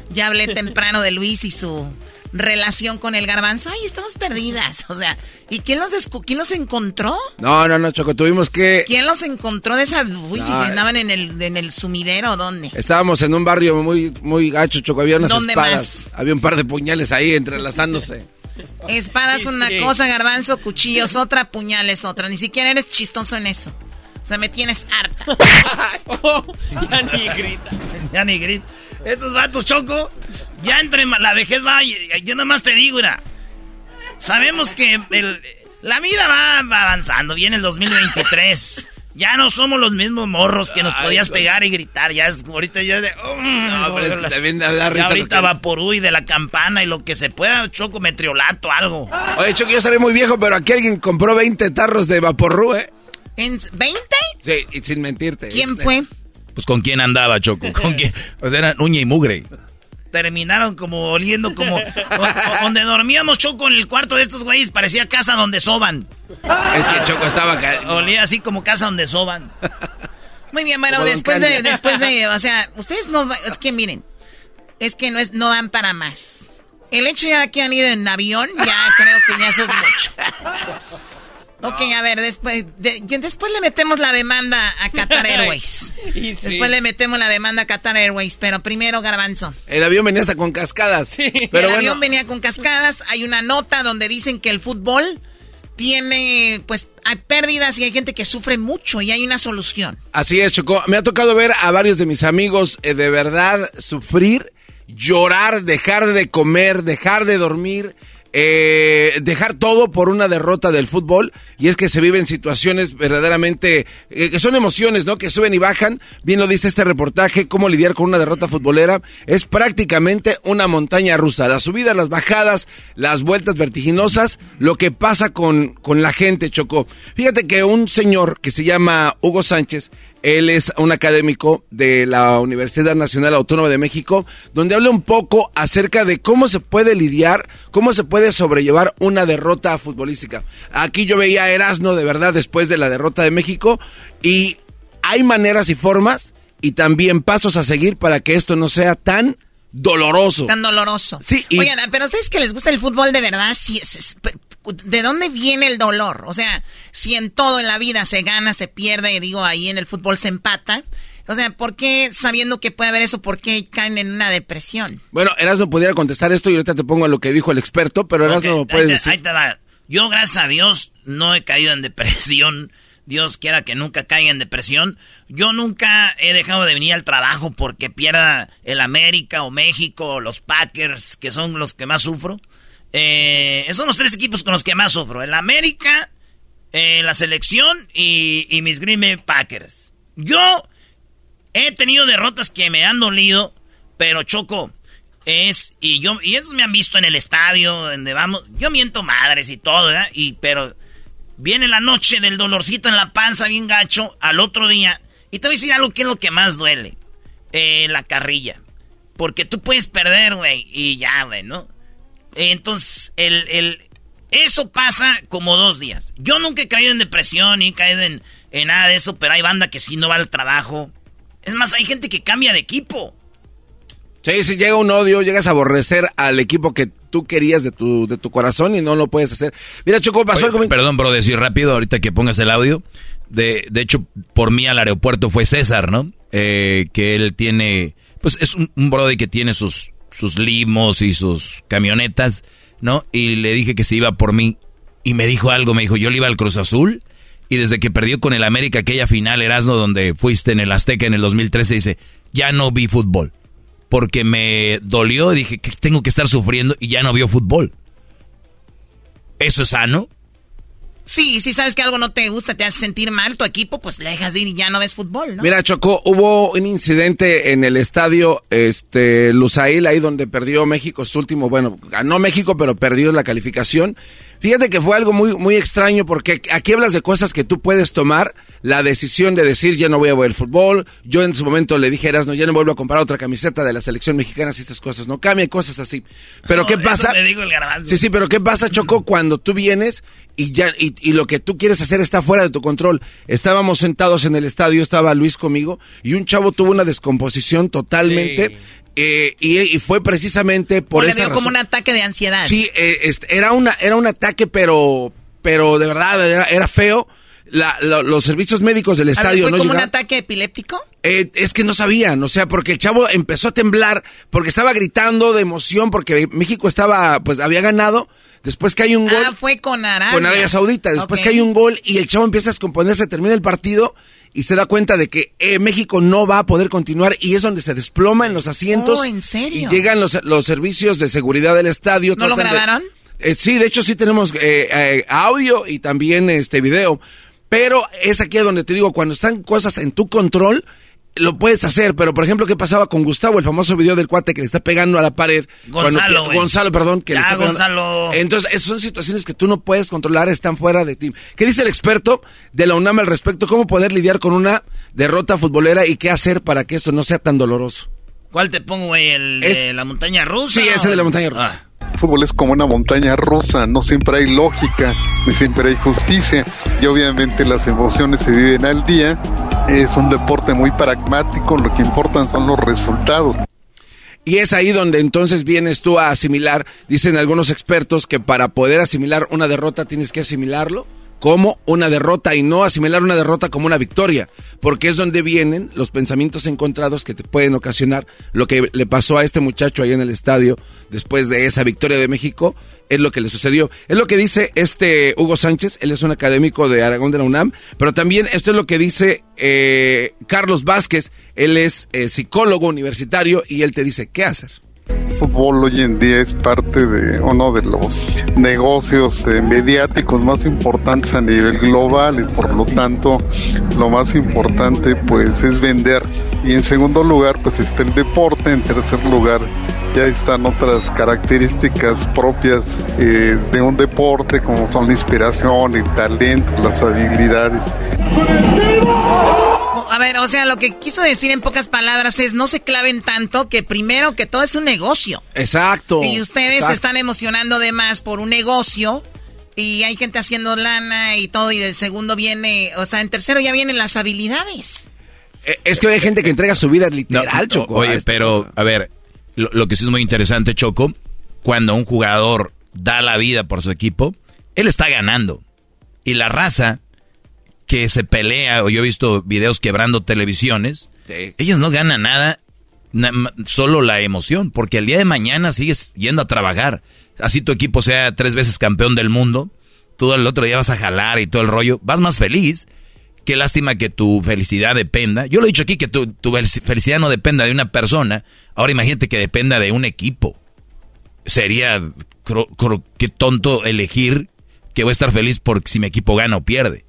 ya hablé temprano de Luis y su relación con el garbanzo. Ay, estamos perdidas. O sea, ¿y quién los, quién los encontró?
No, no, no, Choco, tuvimos que...
¿Quién los encontró de esa... Uy, andaban en el, en el sumidero, ¿dónde?
Estábamos en un barrio muy, muy gacho, Choco, había unas espadas. Había un par de puñales ahí entrelazándose.
Espadas una cosa, garbanzo, cuchillos otra, puñales otra. Ni siquiera eres chistoso en eso. O sea, me tienes harta.
ya ni grita. Ya ni grita. Estos vatos, Choco, ya entre la vejez va, yo nada más te digo, mira, sabemos que la vida va avanzando, viene el 2023. Ya no somos los mismos morros que nos podías pegar y gritar. Ya es ahorita ya de. no, pero es que también da risa ahorita Vaporú y de la campana y lo que se pueda, Choco, metriolato, algo.
Oye, Choco, yo seré muy viejo, pero aquí alguien compró 20 tarros de Vaporú, ¿eh?
¿En ¿20?
Sí, y sin mentirte.
¿Quién este. fue?
Pues con quién andaba, Choco. ¿Con quién? Pues eran uña y mugre
terminaron como oliendo como donde dormíamos Choco en el cuarto de estos güeyes parecía casa donde soban.
Es que Choco estaba
olía así como casa donde soban.
Muy bien, bueno, después de después de, o sea, ustedes no es que miren, es que no es no dan para más. El hecho ya que han ido en avión, ya creo que ya eso es mucho. Ok, a ver, después, después le metemos la demanda a Qatar Airways. Después le metemos la demanda a Qatar Airways, pero primero Garbanzo.
El avión venía hasta con cascadas.
Pero el avión venía con cascadas. Hay una nota donde dicen que el fútbol tiene, pues, hay pérdidas y hay gente que sufre mucho y hay una solución.
Así es, Choco. Me ha tocado ver a varios de mis amigos eh, de verdad sufrir, llorar, dejar de comer, dejar de dormir eh, dejar todo por una derrota del fútbol y es que se viven situaciones verdaderamente eh, que son emociones, ¿no? Que suben y bajan. Bien lo dice este reportaje, cómo lidiar con una derrota futbolera es prácticamente una montaña rusa. Las subidas, las bajadas, las vueltas vertiginosas, lo que pasa con, con la gente, Chocó. Fíjate que un señor que se llama Hugo Sánchez él es un académico de la Universidad Nacional Autónoma de México, donde habla un poco acerca de cómo se puede lidiar, cómo se puede sobrellevar una derrota futbolística. Aquí yo veía a Erasmo de verdad después de la derrota de México y hay maneras y formas y también pasos a seguir para que esto no sea tan doloroso.
Tan doloroso. Sí. Oigan, pero ustedes que les gusta el fútbol de verdad, sí, es, ¿de dónde viene el dolor? O sea, si en todo en la vida se gana, se pierde, y digo, ahí en el fútbol se empata. O sea, ¿por qué, sabiendo que puede haber eso, por qué caen en una depresión?
Bueno, Erasmo pudiera contestar esto y ahorita te pongo a lo que dijo el experto, pero Erasmo no puede decir.
Ahí te va. Yo, gracias a Dios, no he caído en depresión. Dios quiera que nunca caiga en depresión. Yo nunca he dejado de venir al trabajo porque pierda el América o México o los Packers, que son los que más sufro. Eh, son los tres equipos con los que más sufro. El América, eh, la selección y, mis Green Packers. Yo he tenido derrotas que me han dolido, pero Choco es y yo y ellos me han visto en el estadio donde vamos. Yo miento madres y todo. Y pero viene la noche del dolorcito en la panza bien gacho al otro día y te voy a decir algo que es lo que más duele, eh, la carrilla, porque tú puedes perder, güey, y ya, güey, ¿no? Entonces, el, el, eso pasa como dos días. Yo nunca he caído en depresión ni he caído en, nada de eso, pero hay banda que sí no va al trabajo. Es más, hay gente que cambia de equipo.
Sí, si llega un odio, llegas a aborrecer al equipo que tú querías de tu, de tu corazón y no lo puedes hacer. Mira, Choco, pasó algo...
Perdón, bro, decir rápido, ahorita que pongas el audio. De, de hecho, por mí al aeropuerto fue César, ¿no? Eh, que él tiene... Pues es un, un brody que tiene sus sus limos y sus camionetas, ¿no? Y le dije que se iba por mí. Y me dijo algo, me dijo, yo le iba al Cruz Azul. Y desde que perdió con el América aquella final, Erasmo, donde fuiste en el Azteca en el 2013, dice, ya no vi fútbol. Porque me dolió, dije que tengo que estar sufriendo y ya no vio fútbol. ¿Eso es sano?
Sí, si sabes que algo no te gusta, te hace sentir mal tu equipo, pues le dejas ir y ya no ves fútbol, ¿no?
Mira, Choco, hubo un incidente en el estadio este, Lusail, ahí donde perdió México su último, bueno, ganó México, pero perdió la calificación. Fíjate que fue algo muy, muy extraño porque aquí hablas de cosas que tú puedes tomar la decisión de decir ya no voy a ver el fútbol. Yo en su momento le dije, no, ya no vuelvo a comprar otra camiseta de la selección mexicana si estas cosas no cambian, cosas así. Pero ¿qué pasa? sí, sí, pero ¿qué pasa, Choco, cuando tú vienes y ya y, y, lo que tú quieres hacer está fuera de tu control? Estábamos sentados en el estadio, estaba Luis conmigo y un chavo tuvo una descomposición totalmente. Eh, y, fue precisamente por eso.
dio como un ataque de ansiedad.
Sí, eh, este, era, una, era un ataque, pero, pero de verdad era, feo. los servicios médicos del estadio
¿fue como un ataque epiléptico?
Eh, es que no sabían, o sea, porque el chavo empezó a temblar, porque estaba gritando de emoción, porque México estaba, pues había ganado. Después que hay un gol.
Ah, fue con Arabia.
Con Arabia Saudita. Después que hay un gol y el chavo empieza a descomponerse, termina el partido y se da cuenta de que eh, México no va a poder continuar y es donde se desploma en los asientos.
Oh, ¿en serio?
Y llegan los, los servicios de seguridad del estadio.
¿No lo grabaron?
Eh, sí, de hecho sí tenemos eh, audio y también este video. Pero es aquí donde te digo, cuando están cosas en tu control, lo puedes hacer, pero por ejemplo, ¿qué pasaba con Gustavo? El famoso video del cuate que le está pegando a la pared.
Gonzalo.
Gonzalo, perdón. Que
le está Gonzalo.
Entonces, son situaciones que tú no puedes controlar, están fuera de ti. ¿Qué dice el experto de la UNAM al respecto? ¿Cómo poder lidiar con una derrota futbolera y qué hacer para que esto no sea tan doloroso?
¿Cuál te pongo, güey? ¿El de la montaña rusa?
Sí, ese de la montaña rusa.
El ah. fútbol es como una montaña rusa, no siempre hay lógica, ni siempre hay justicia, y obviamente las emociones se viven al día. Es un deporte muy pragmático, lo que importan son los resultados.
Y es ahí donde entonces vienes tú a asimilar, dicen algunos expertos que para poder asimilar una derrota tienes que asimilarlo como una derrota y no asimilar una derrota como una victoria, porque es donde vienen los pensamientos encontrados que te pueden ocasionar lo que le pasó a este muchacho ahí en el estadio después de esa victoria de México, es lo que le sucedió. Es lo que dice este Hugo Sánchez, él es un académico de Aragón de la UNAM, pero también esto es lo que dice eh, Carlos Vázquez, él es eh, psicólogo universitario y él te dice qué hacer
fútbol hoy en día es parte de uno de los negocios eh, mediáticos más importantes a nivel global y por lo tanto lo más importante pues es vender. Y en segundo lugar pues está el deporte. En tercer lugar ya están otras características propias eh, de un deporte como son la inspiración el talento las habilidades
a ver, o sea, lo que quiso decir en pocas palabras es no se claven tanto que primero que todo es un negocio.
Exacto.
Y ustedes se están emocionando de más por un negocio y hay gente haciendo lana y todo y del segundo viene, o sea, en tercero ya vienen las habilidades.
Eh, es que hay gente que entrega su vida literal, Choco.
Oye, pero a ver, lo, lo que sí es muy interesante, Choco, cuando un jugador da la vida por su equipo, él está ganando. Y la raza que se pelea, o yo he visto videos quebrando televisiones, ellos no ganan nada, solo la emoción, porque el día de mañana sigues yendo a trabajar. Así tu equipo sea tres veces campeón del mundo, tú el otro día vas a jalar y todo el rollo, vas más feliz. Qué lástima que tu felicidad dependa. Yo lo he dicho aquí que tu, tu felicidad no dependa de una persona. Ahora imagínate que dependa de un equipo. Sería qué tonto elegir que voy a estar feliz porque si mi equipo gana o pierde.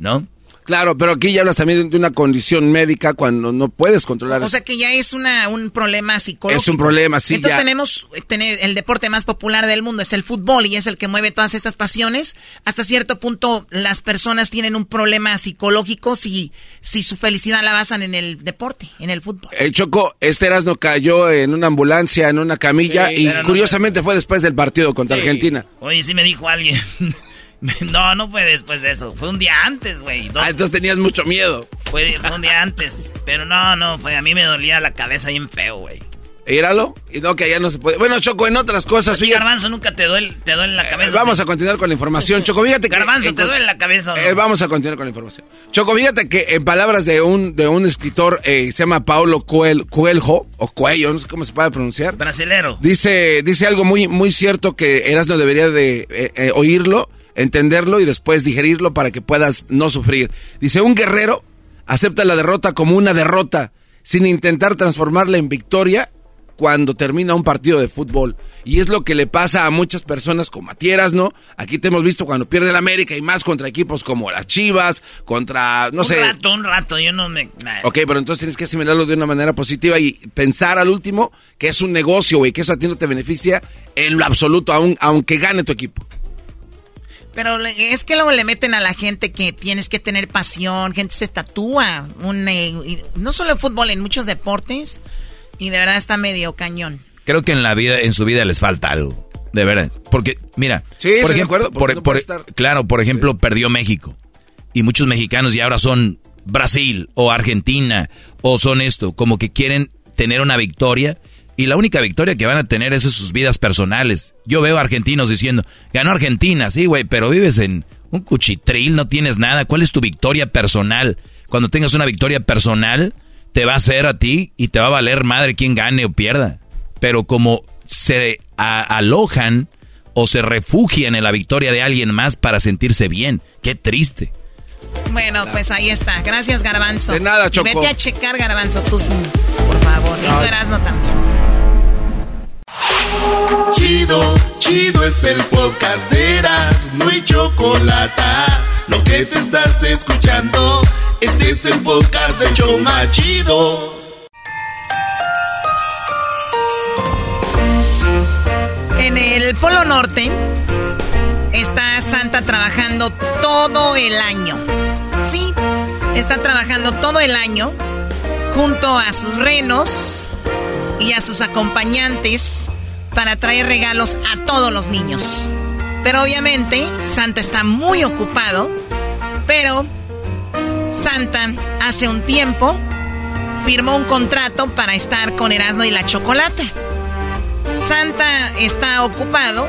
¿No?
Claro, pero aquí ya hablas también de una condición médica cuando no puedes controlar.
O sea que ya es una, un problema psicológico.
Es un problema, sí.
Entonces tenemos eh, tener el deporte más popular del mundo, es el fútbol y es el que mueve todas estas pasiones. Hasta cierto punto las personas tienen un problema psicológico si, si su felicidad la basan en el deporte, en el fútbol.
El Choco, este Erasmo cayó en una ambulancia, en una camilla y curiosamente fue después del partido contra Argentina.
Oye, sí me dijo alguien. No, no fue después de eso. Fue un día antes, güey.
Ah, entonces tenías mucho miedo.
Fue, un día antes. Pero no, no, fue. A mí me dolía la cabeza bien feo, güey.
Éralo. Y no, que allá no se puede. Bueno, Choco, en otras cosas.
Fíjate, Garbanzo, nunca te duele, te duele la cabeza.
Eh, vamos a continuar con la información. Choco, fíjate que.
Garbanzo, ¿te duele la cabeza no?
Eh, vamos a continuar con la información. Choco, fíjate que en palabras de un, de un escritor, eh, se llama Paulo Coel, Coelho, o Cuello, no sé cómo se puede pronunciar.
Brasilero.
Dice, dice algo muy, muy cierto que Erasmo debería de oírlo, entenderlo y después digerirlo para que puedas no sufrir. Dice, un guerrero acepta la derrota como una derrota, sin intentar transformarla en victoria cuando termina un partido de fútbol. Y es lo que le pasa a muchas personas como a Tieras, ¿no? Aquí te hemos visto cuando pierde el América y más contra equipos como las Chivas, contra, no sé.
Un rato, un rato, yo no me...
Ok, pero entonces tienes que asimilarlo de una manera positiva y pensar al último que es un negocio, güey, que eso a ti no te beneficia en lo absoluto, aunque gane tu equipo.
Pero es que luego le meten a la gente que tienes que tener pasión, gente se tatúa, un, eh, no solo en fútbol, en muchos deportes y de verdad está medio cañón.
Creo que en la vida, en su vida les falta algo. De verdad. Porque, mira.
Sí, por ejemplo,
por, Claro, por ejemplo, perdió México. Y muchos mexicanos ya ahora son Brasil o Argentina o son esto. Como que quieren tener una victoria. Y la única victoria que van a tener es en sus vidas personales. Yo veo argentinos diciendo, ganó Argentina, sí, güey, pero vives en un cuchitril, no tienes nada. ¿Cuál es tu victoria personal? Cuando tengas una victoria personal, te va a hacer a ti y te va a valer madre quien gane o pierda. Pero como se alojan o se refugian en la victoria de alguien más para sentirse bien, qué triste.
Bueno, pues ahí está. Gracias, Garbanzo.
De nada, Choco.
vete a checar, Garbanzo, tú por favor. Y tú no también.
Chido, chido es el podcast de Eras, no hay chocolate. Lo que te estás escuchando. Este es el podcast de Choma Chido.
En el Polo Norte está Santa trabajando todo el año. Sí, está trabajando todo el año junto a sus renos y a sus acompañantes para traer regalos a todos los niños. Pero obviamente Santa está muy ocupado, pero Santa hace un tiempo firmó un contrato para estar con Erasmo y la Chocolata. Santa está ocupado,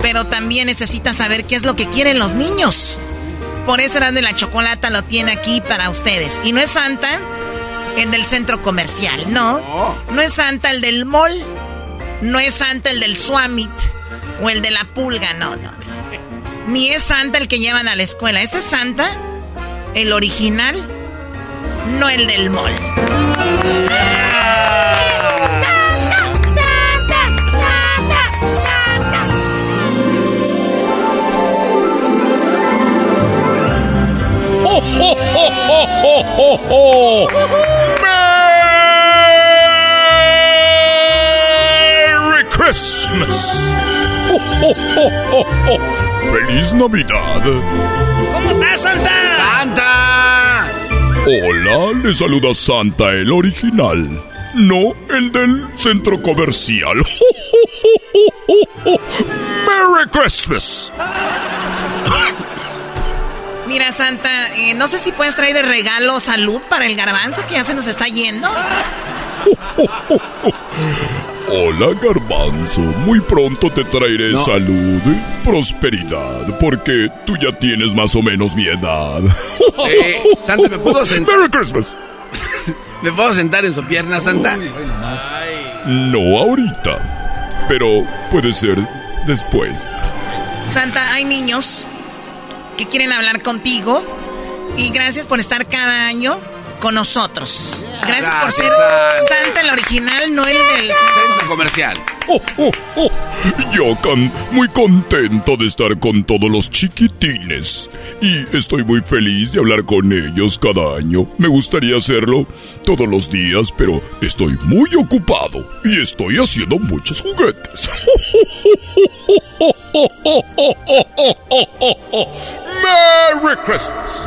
pero también necesita saber qué es lo que quieren los niños. Por eso Erasmo y la Chocolata lo tiene aquí para ustedes. Y no es Santa el del centro comercial, no. No es Santa el del mall. No es Santa el del Swamit o el de la pulga, no, no. Ni es Santa el que llevan a la escuela. Este es Santa el original, no el del mall. ¡Santa! ¡Santa! ¡Santa! ¡Santa!
¡Oh, oh, Christmas! ¡Oh, oh, oh, oh, oh! ¡Feliz Navidad!
¿Cómo estás, Santa?
¡Santa!
Hola, le saluda Santa el original, no el del centro comercial. ¡Merry Christmas!
Mira, Santa, eh, no sé si puedes traer de regalo salud para el garbanzo que ya se nos está yendo.
Hola Garbanzo, muy pronto te traeré salud y prosperidad, porque tú ya tienes más o menos mi edad.
Sí, Santa, ¿me puedo sentar?
¡Merry Christmas!
¿Me puedo sentar en su pierna, Santa?
No ahorita, pero puede ser después.
Santa, hay niños que quieren hablar contigo y gracias por estar cada año con nosotros. Gracias, por ser Santa. el original, no el del
comercial.
Oh, oh, oh. Yo can, muy contento de estar con todos los chiquitines. Y estoy muy feliz de hablar con ellos cada año. Me gustaría hacerlo todos los días, pero estoy muy ocupado y estoy haciendo muchos juguetes. ¡Merry Christmas!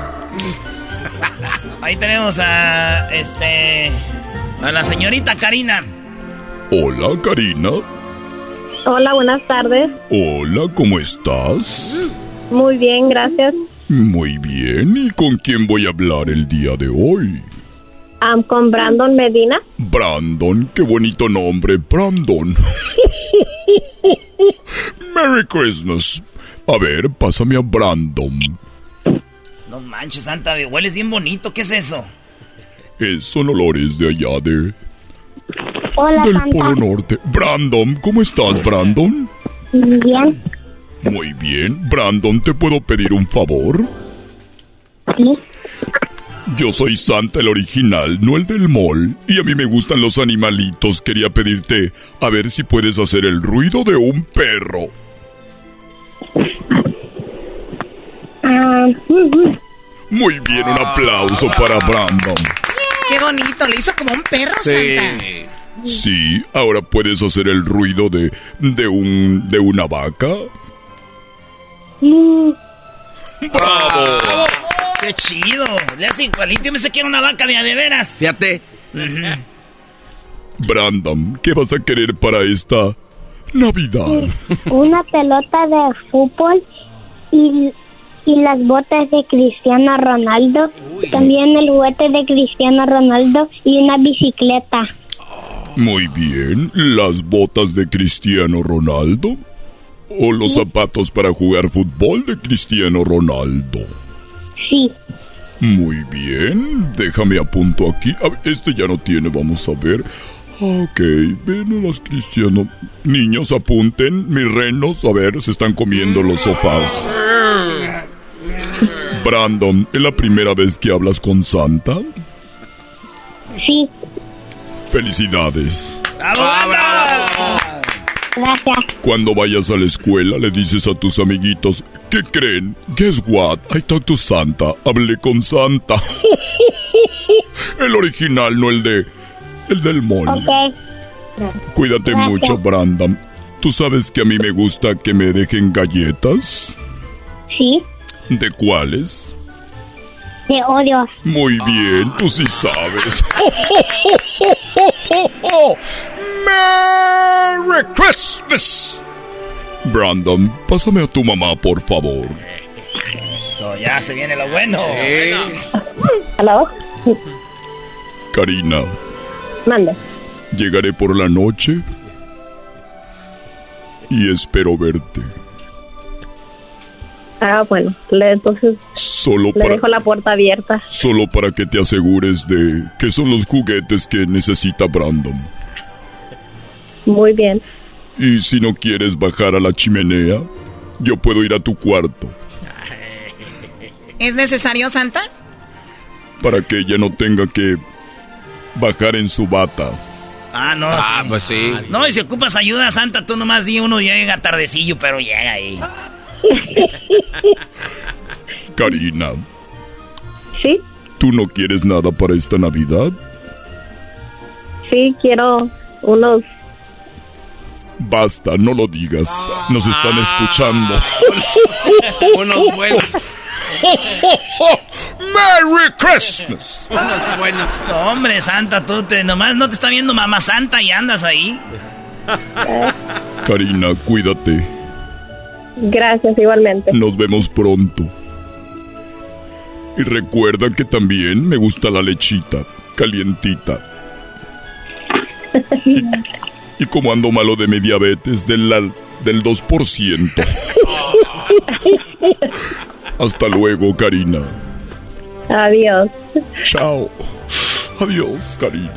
Ahí tenemos a este a la señorita Karina.
Hola, Karina.
Hola, buenas tardes.
Hola, ¿cómo estás?
Muy bien, gracias.
Muy bien, ¿y con quién voy a hablar el día de hoy?
am, con Brandon Medina.
Brandon, qué bonito nombre, Brandon. Merry Christmas. A ver, pásame a Brandon.
No manches, Santa, hueles bien bonito. ¿Qué es eso?
Eh, son olores de allá de...
Hola,
del
Santa.
Polo Norte. Brandon, ¿cómo estás, Brandon?
Bien.
Muy bien. Brandon, ¿te puedo pedir un favor?
Sí.
Yo soy Santa el original, no el del mall. Y a mí me gustan los animalitos. Quería pedirte a ver si puedes hacer el ruido de un perro.
Ah.
Muy bien, un aplauso para Brandon.
Qué bonito, le hizo como un perro, Santa.
Sí, ahora puedes hacer el ruido de de un de una vaca.
Mm,
¡Bravo!
¡Qué chido! Le hace igualito. Yo pensé que era una vaca de a de veras.
Fíjate.
Brandon, ¿qué vas a querer para esta Navidad?
Una pelota de fútbol y, y las botas de Cristiano Ronaldo. También el juguete de Cristiano Ronaldo y una bicicleta.
Muy bien, las botas de Cristiano Ronaldo o los zapatos para jugar fútbol de Cristiano Ronaldo.
Sí.
Muy bien, déjame apunto aquí. A ver, este ya no tiene, vamos a ver. Ok, ven a las Cristiano. Niños, apunten, mis renos, a ver, se están comiendo los sofás. Brandon, ¿es la primera vez que hablas con Santa?
Sí.
Felicidades.
Gracias.
Cuando vayas a la escuela le dices a tus amiguitos, ¿qué creen? Guess what? I talked to Santa. Hablé con Santa. el original, no el de... El del mall.
Ok.
Cuídate
Gracias.
mucho, Brandon. ¿Tú sabes que a mí me gusta que me dejen galletas?
Sí.
¿De cuáles?
De.
Muy bien, tú sí sabes. ¡Merry Christmas! Brandon, pásame a tu mamá, por favor.
Eso, ya se viene lo bueno.
¿Aló?
Karina,
Mande.
llegaré por la noche y espero verte.
Ah, bueno. Le, entonces
Solo
le
para,
dejo la puerta abierta.
solo para que te asegures de que son los juguetes que necesita Brandon.
Muy bien.
Y si no quieres bajar a la chimenea, yo puedo ir a tu cuarto
¿Es necesario, Santa?
para que ella no tenga que bajar en su bata.
Ah, no.
Ah, pues sí.
No, y si ocupas ayuda, Santa, tú nomás di uno llega tardecillo, pero llega ahí.
Karina,
Sí,
¿tú no quieres nada para esta Navidad?
sí, quiero unos...
Basta, no lo digas. Nos están escuchando.
Unos buenos.
¡Merry Christmas!
Unos buenos.
No, hombre, Santa, tú te, nomás no te está viendo mamá Santa y andas ahí.
Karina, cuídate.
Gracias, igualmente.
Nos vemos pronto. Y recuerda que también me gusta la lechita, calientita. Y, y como ando malo de mi diabetes, del, la- del 2%. Hasta luego, Karina.
Adiós.
Chao. Adiós, Karina.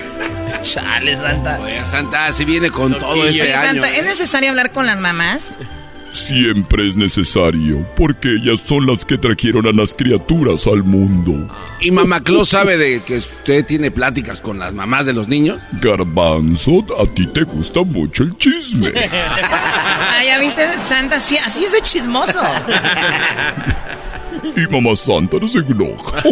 Chale, Santa.
Oye, Santa, si viene con todo
Oye,
este año.
Santa, ¿es necesario hablar con las mamás?
Siempre es necesario, porque ellas son las que trajeron a las criaturas al mundo.
¿Y Mamá Claus sabe de que usted tiene pláticas con las mamás de los niños?
Garbanzo, a ti te gusta mucho el chisme.
Ah, ya viste, Santa, sí, así es de chismoso.
Y mamá santa no se enoja.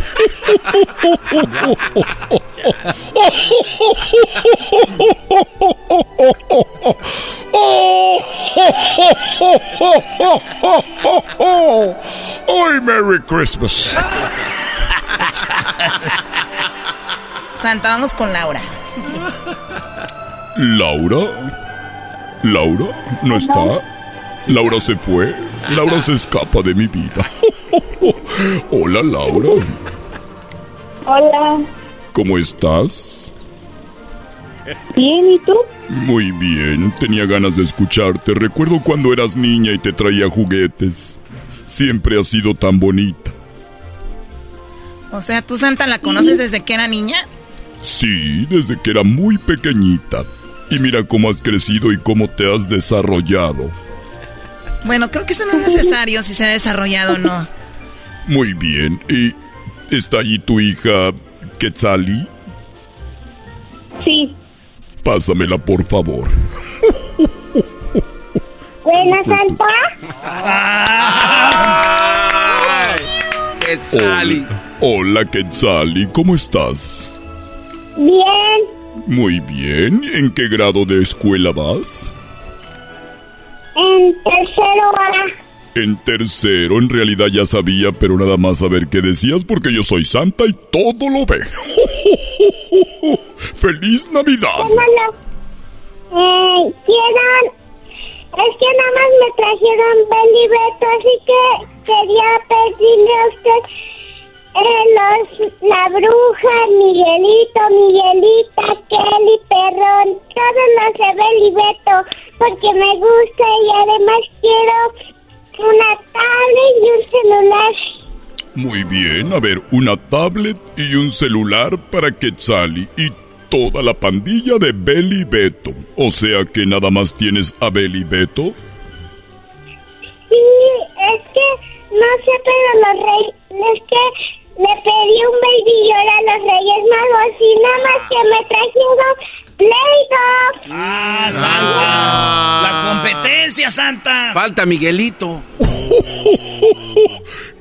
¡Ay, Merry Christmas!
Santa, vamos con Laura.
¿Laura? ¿Laura? ¿No está? Laura se fue. Laura se escapa de mi vida. Hola, Laura.
Hola.
¿Cómo estás?
Bien, ¿y tú?
Muy bien, tenía ganas de escucharte. Recuerdo cuando eras niña y te traía juguetes. Siempre has sido tan bonita.
O sea, ¿tú Santa la conoces desde que era niña?
Sí, desde que era muy pequeñita. Y mira cómo has crecido y cómo te has desarrollado.
Bueno, creo que eso no es necesario si se ha desarrollado o no.
Muy bien. ¿Y está allí tu hija Quetzali?
Sí.
Pásamela, por favor.
Buenas, Santa.
Quetzali.
Hola, Quetzali, ¿cómo estás?
Bien.
Muy bien. ¿En qué grado de escuela vas?
En tercero A.
En tercero, en realidad ya sabía, pero nada más a ver qué decías porque yo soy santa y todo lo ve. ¡Feliz Navidad!
Eh, quieran... Es que nada más me trajeron Beli Beto, así que quería pedirle a usted eh, los, la bruja, Miguelito, Miguelita, Kelly, Perrón, todos los de Beli Beto, porque me gusta y además quiero una tablet y un celular.
Muy bien, a ver, una tablet y un celular para Quetzali y toda la pandilla de Beli Beto. O sea que nada más tienes a Beli Beto.
Sí, es que no sé, pero los reyes, es que le pedí un baby a los Reyes Magos y nada más que me trajeron Play-Doh.
¡Ah, Santa! ¡La competencia, Santa!
Falta Miguelito.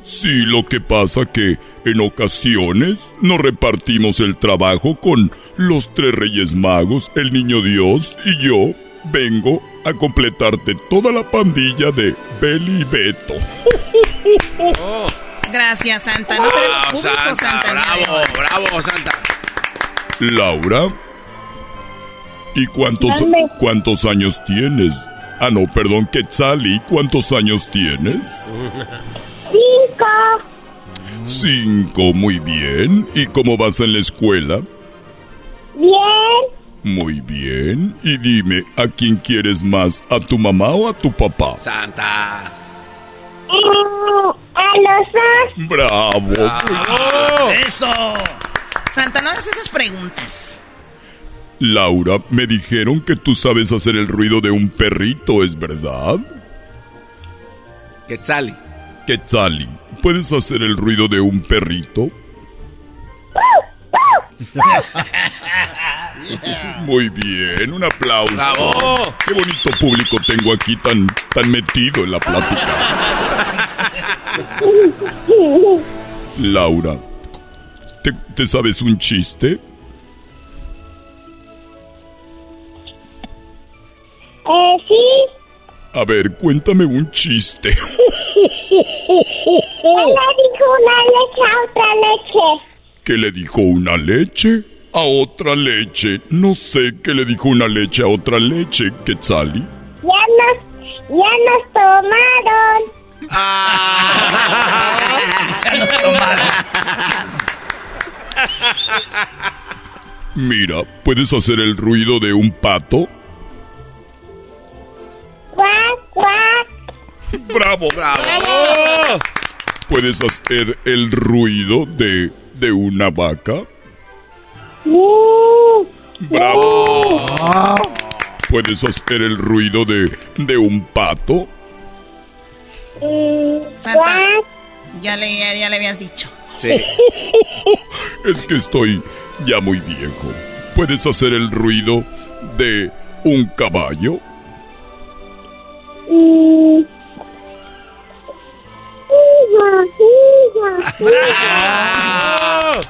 Sí, lo que pasa que en ocasiones nos repartimos el trabajo con los tres reyes magos, el niño Dios y yo vengo a completarte toda la pandilla de Beli y Beto.
Gracias, Santa. No tenemos público, Santa.
bravo, bravo, Santa.
Laura, ¿y cuántos, cuántos años tienes? Ah, no, perdón, Quetzali, ¿cuántos años tienes?
Cinco.
Cinco, muy bien. ¿Y cómo vas en la escuela?
Bien.
Muy bien. Y dime, ¿a quién quieres más? ¿A tu mamá o a tu papá?
Santa.
Eh, a los dos.
¡Bravo!
¡Eso!
Santa, no hagas esas preguntas.
Laura, me dijeron que tú sabes hacer el ruido de un perrito, ¿es verdad?
Quetzali.
Quetzali, ¿puedes hacer el ruido de un perrito? Muy bien, un aplauso.
¡Bravo!
Qué bonito público tengo aquí tan, tan metido en la plática. Laura, ¿te, te sabes un chiste?
Eh, sí.
A ver, cuéntame un chiste.
Él le dijo una leche a otra leche.
¿Qué le dijo una leche a otra leche? No sé qué le dijo una leche a otra leche, Quetzali.
Ya nos, ya nos tomaron.
Mira, ¿puedes hacer el ruido de un pato?
Cuac, cuac.
¡Bravo!
¡Bravo!
¿Puedes hacer el ruido de, de una vaca?
Uh,
¡Bravo! ¿Puedes hacer el ruido de, de un pato?
Santa,
cuac.
ya le, ya, ya le habías dicho.
Sí.
Es que estoy ya muy viejo. ¿Puedes hacer el ruido de un caballo?
Mm. Higa, higa, higa.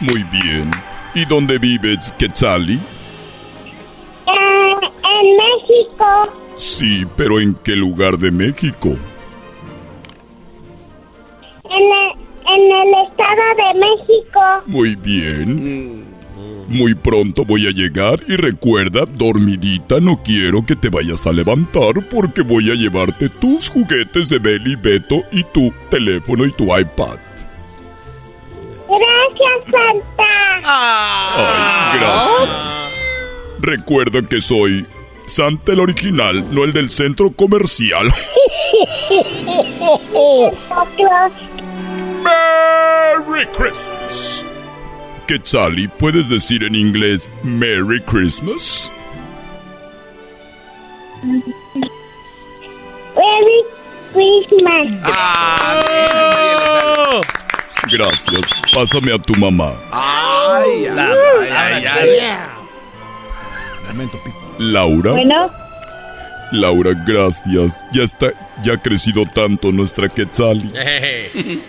Muy bien. ¿Y dónde vives, Quetzali?
Eh, en México.
Sí, pero ¿en qué lugar de México?
En el, en el Estado de México.
Muy bien. Muy pronto voy a llegar y recuerda, dormidita, no quiero que te vayas a levantar porque voy a llevarte tus juguetes de Beli Beto y tu teléfono y tu iPad.
Gracias.
Santa.
Ay, gracias. Recuerda que soy Santa el original, no el del centro comercial. Merry Christmas. Quetzali, ¿puedes decir en inglés Merry Christmas?
Merry Christmas.
Gracias. Pásame a tu mamá.
Ay, ay, ay, ay.
Laura.
Bueno,
Laura, gracias. Ya está, ya ha crecido tanto nuestra Quetzali.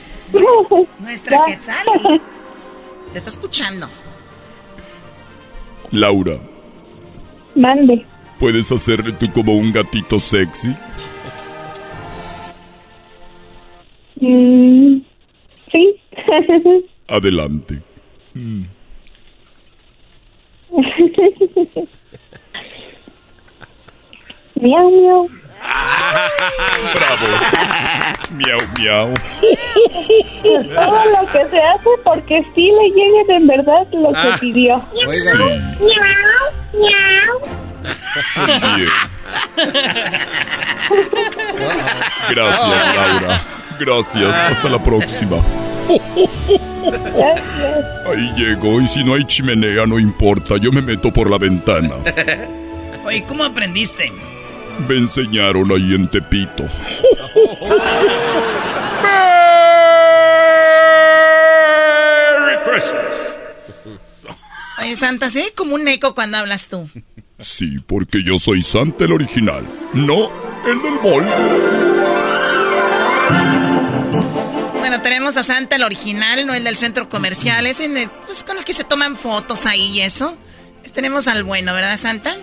Nuestra Quetzali. Te está escuchando.
Laura,
mande.
¿puedes hacerle tú como un gatito sexy?
Mm, sí.
Adelante. Mm.
miau, miau.
Bravo. Miau, miau.
Todo lo que se hace porque sí le llegue en verdad lo
Ah.
que pidió.
Sí.
Miau, miau.
Bien. Gracias, Laura. Gracias. Hasta la próxima. Ahí llego y si no hay chimenea no importa, yo me meto por la ventana.
Oye, ¿cómo aprendiste?
Me enseñaron ahí en Tepito.
Merry Christmas.
Oye, Santa, se ve como un eco cuando hablas tú.
Sí, porque yo soy Santa el original, no el del mall.
Bueno, tenemos a Santa, el original, no el del centro comercial. Es en el- pues, con el que se toman fotos ahí y eso. Pues tenemos al bueno, ¿verdad, Santa?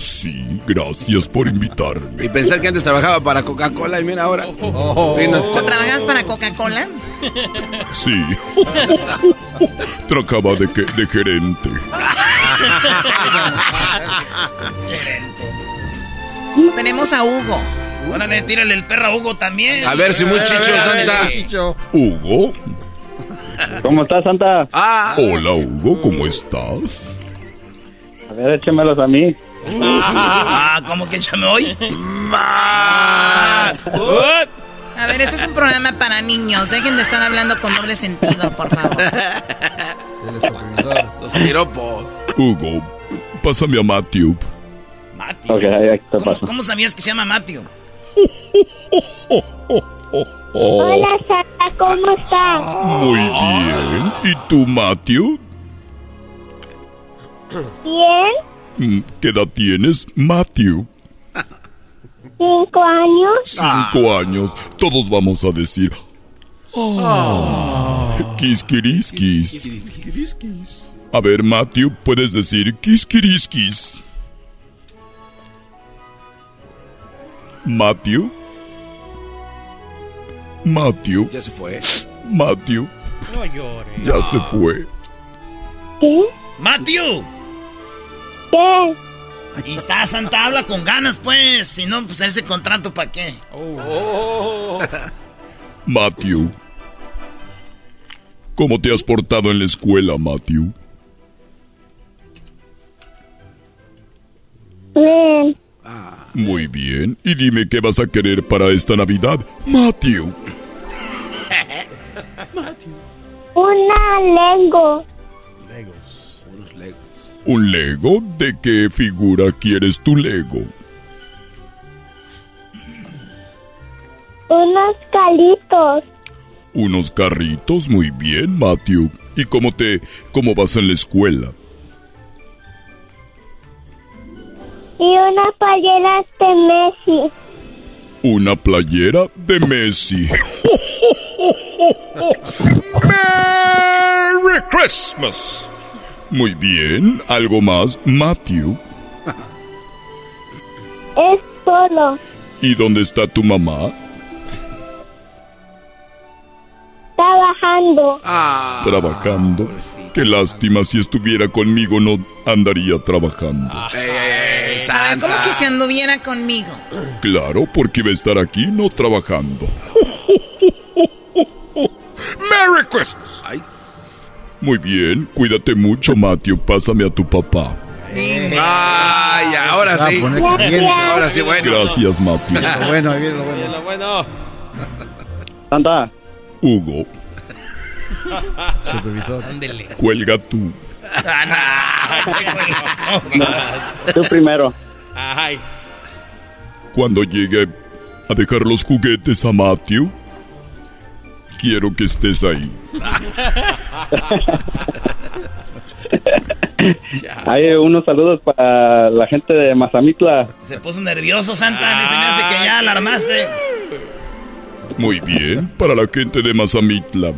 Sí, gracias por invitarme.
Y pensar que antes trabajaba para Coca-Cola y mira ahora. Sí, no-
¿O trabajas para Coca-Cola?
Sí. Trabajaba de, que- de gerente.
Tenemos a Hugo.
Órale, tírale el perro a Hugo también.
A ver si muy chicho, Santa.
Hugo.
¿Cómo estás, Santa?
Ah.
Hola, Hugo, ¿cómo estás?
A ver, échemelos a mí.
Ah, ¿cómo que échame hoy? Más.
A ver, este es un programa para niños. Dejen de estar hablando con doble sentido, por favor.
Los piropos.
Hugo, pásame a Matthew.
Ok, ahí te paso.
¿Cómo sabías que se llama Matthew?
Hola, Santa, ¿cómo estás?
Muy bien. ¿Y tú, Matthew?
Bien,
¿Qué edad tienes, Matthew?
cinco años.
Cinco años. Todos vamos a decir. Oh. Kiskiriskis. A ver, Matthew, puedes decir kiskiriskis. Matthew. Matthew.
Ya se fue.
Matthew.
No llores.
Ya se fue.
¿Qué?
Matthew.
¿Qué?
Ahí está, Santa, habla con ganas, pues. Si no, pues ese contrato, ¿para qué?
Matthew. ¿Cómo te has portado en la escuela, Matthew?
Bien.
Muy bien. Y dime qué vas a querer para esta Navidad, Matthew.
Una Lego.
¿Un Lego? ¿De qué figura quieres tu Lego?
Unos calitos.
Unos carritos, muy bien, Matthew. ¿Y cómo te, cómo vas en la escuela?
Y unas payeras de Messi.
Una playera de Messi. ¡Merry Christmas! Muy bien, ¿algo más, Matthew?
Es solo.
¿Y dónde está tu mamá?
Trabajando.
Trabajando. Qué lástima, si estuviera conmigo no andaría trabajando.
A ver, ¿cómo que se anduviera conmigo?
Claro, porque iba a estar aquí no trabajando.
¡Merry Christmas!
Muy bien, cuídate mucho, Matthew. Pásame a tu papá.
Ay, ahora sí. Ahora sí, bueno.
Gracias, Matthew.
bueno, ahí viene lo bueno.
Lo bueno.
Santa.
Hugo,
Supervisor.
Ándele.
cuelga tú.
Tú primero.
Ay.
Cuando llegue a dejar los juguetes a Matthew, quiero que estés ahí.
Hay unos saludos para la gente de Mazamitla.
Se puso nervioso, Santa. Se me hace que ya alarmaste.
Muy bien, para la gente de Mazamitla.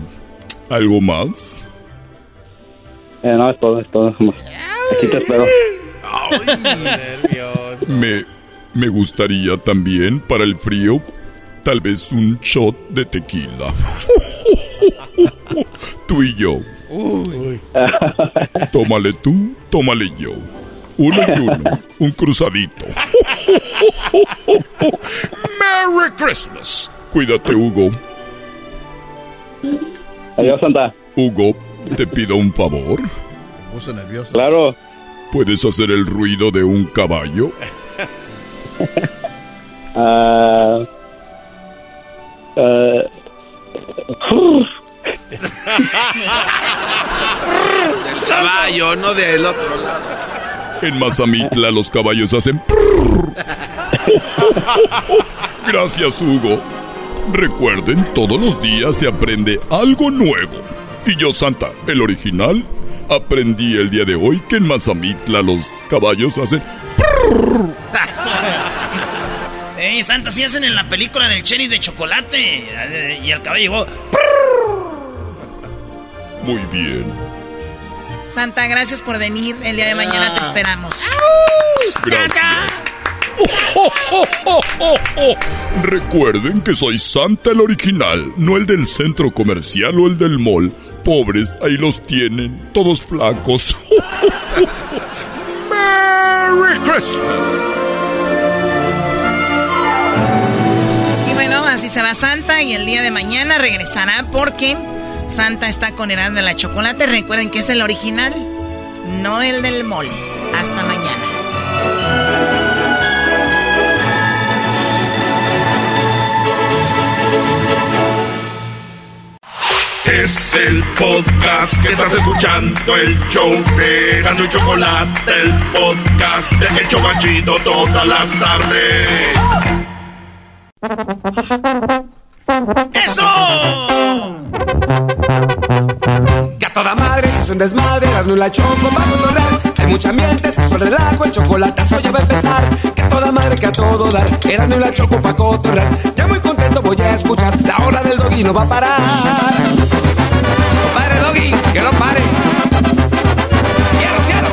¿Algo más?
Eh, no, es todo, es todo. Aquí te espero.
Me, me gustaría también, para el frío, tal vez un shot de tequila. Tú y yo. Tómale tú, tómale yo. Uno y uno, un cruzadito. Merry Christmas. Cuídate, Hugo.
Adiós, Santa.
Hugo, te pido un favor.
Nervioso.
Claro.
¿Puedes hacer el ruido de un caballo?
Ah, ah,
Del caballo, no del otro lado.
En Mazamitla los caballos hacen... Gracias, Hugo. Recuerden, todos los días se aprende algo nuevo. Y yo, Santa, el original, aprendí el día de hoy que en Mazamitla los caballos hacen...
Ey, Santa, si hacen en la película del cherry de chocolate. Y el caballo llegó.
Muy bien.
Santa, gracias por venir. El día de mañana te esperamos.
Gracias. Recuerden que soy Santa el original, no el del centro comercial o el del mall. Pobres, ahí los tienen, todos flacos. Merry Christmas.
Y bueno, así se va Santa y el día de mañana regresará porque Santa está con Erasmo de la Chocolate. Recuerden que es el original, no el del mall. Hasta mañana.
Es el podcast que estás escuchando, el show de y Chocolate, el podcast de El Chobachito todas las tardes.
Toda madre es un desmadre, no la choco para controlar. Hay mucha ambiente, se suele relajo, el chocolatazo ya va a empezar. Que a toda madre, que a todo dar, era no la choco para cotorrear. Ya muy contento voy a escuchar, la hora del doggy no va a parar. No pare doggy, que no pare. Quiero, quiero.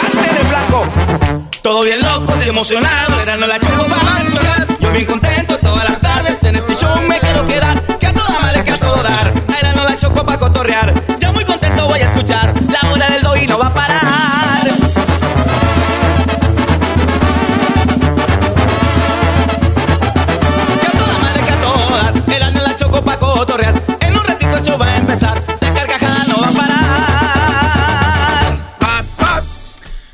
Cante de flaco. Todo bien loco y emocionado, era no la choco para escuchar. Yo bien contento todas las tardes, en este show me quiero quedar. Que a toda madre, que a todo dar, cotorrear. Ya muy contento voy a escuchar, la hora del doggy no va a parar. Que a toda madre, que a todo dar, era no la choco para cotorrear. En un ratito el show va a empezar, de carcajada no va a parar.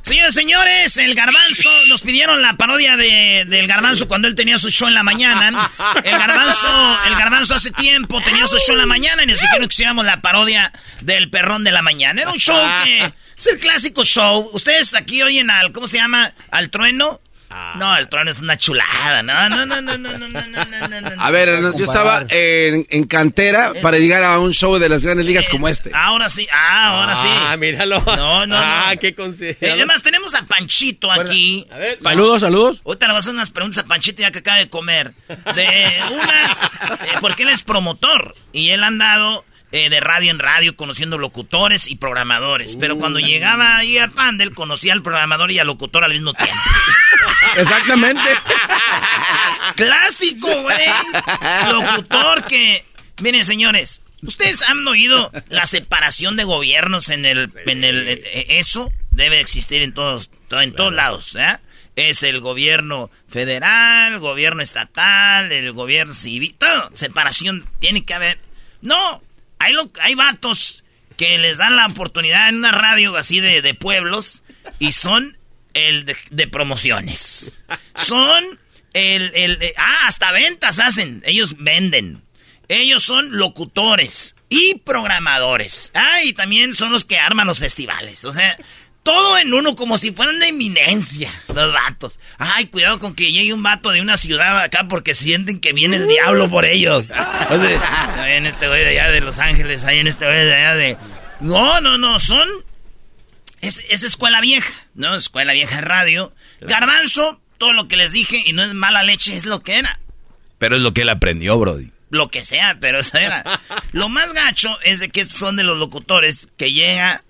Señores, señores, el garbanzo, pidieron la parodia de, del garbanzo cuando él tenía su show en la mañana. El garbanzo, el garbanzo hace tiempo tenía su show en la mañana y nos dijeron que hiciéramos la parodia del perrón de la mañana. Era un show que es el clásico show. Ustedes aquí oyen al, ¿cómo se llama? Al trueno. No, el trueno es una chulada. No, no, no, no, no, no, no, no, no, no.
A ver, yo estaba en, en cantera para llegar a un show de las grandes ligas como este.
Ahora sí, ah, ahora sí.
Ah, míralo.
No, no,
Ah,
no.
qué consejo.
Y además tenemos a Panchito aquí.
A ver,
Saludos, saludos. Ahorita le voy a hacer unas preguntas a Panchito ya que acaba de comer. De unas, eh, porque él es promotor y él ha andado eh, de radio en radio conociendo locutores y programadores. Pero cuando llegaba ahí a Pandel conocía al programador y al locutor al mismo tiempo.
Exactamente.
Clásico, güey. Locutor que... Miren, señores, ¿ustedes han oído la separación de gobiernos en el... En el eh, eso debe existir en todos, to- en todos lados, ¿eh? Es el gobierno federal, gobierno estatal, el gobierno civil, todo. Separación tiene que haber. No, hay, lo- hay vatos que les dan la oportunidad en una radio así de, de pueblos y son el de, promociones. Son el, el, Ah, hasta ventas hacen. Ellos venden. Ellos son locutores y programadores. Ah, y también son los que arman los festivales. O sea, todo en uno como si fuera una eminencia. Los vatos. Ay, cuidado con que llegue un vato de una ciudad acá porque sienten que viene el diablo por ellos. O sea, en este güey de allá de Los Ángeles, ahí en este güey de allá de... No, no, no, son... Es, es escuela vieja, ¿no? Escuela vieja radio. Garbanzo, todo lo que les dije, y no es mala leche, es lo que era.
Pero es lo que él aprendió, Brody.
Lo que sea, pero eso era. lo más gacho es de que son de los locutores que llega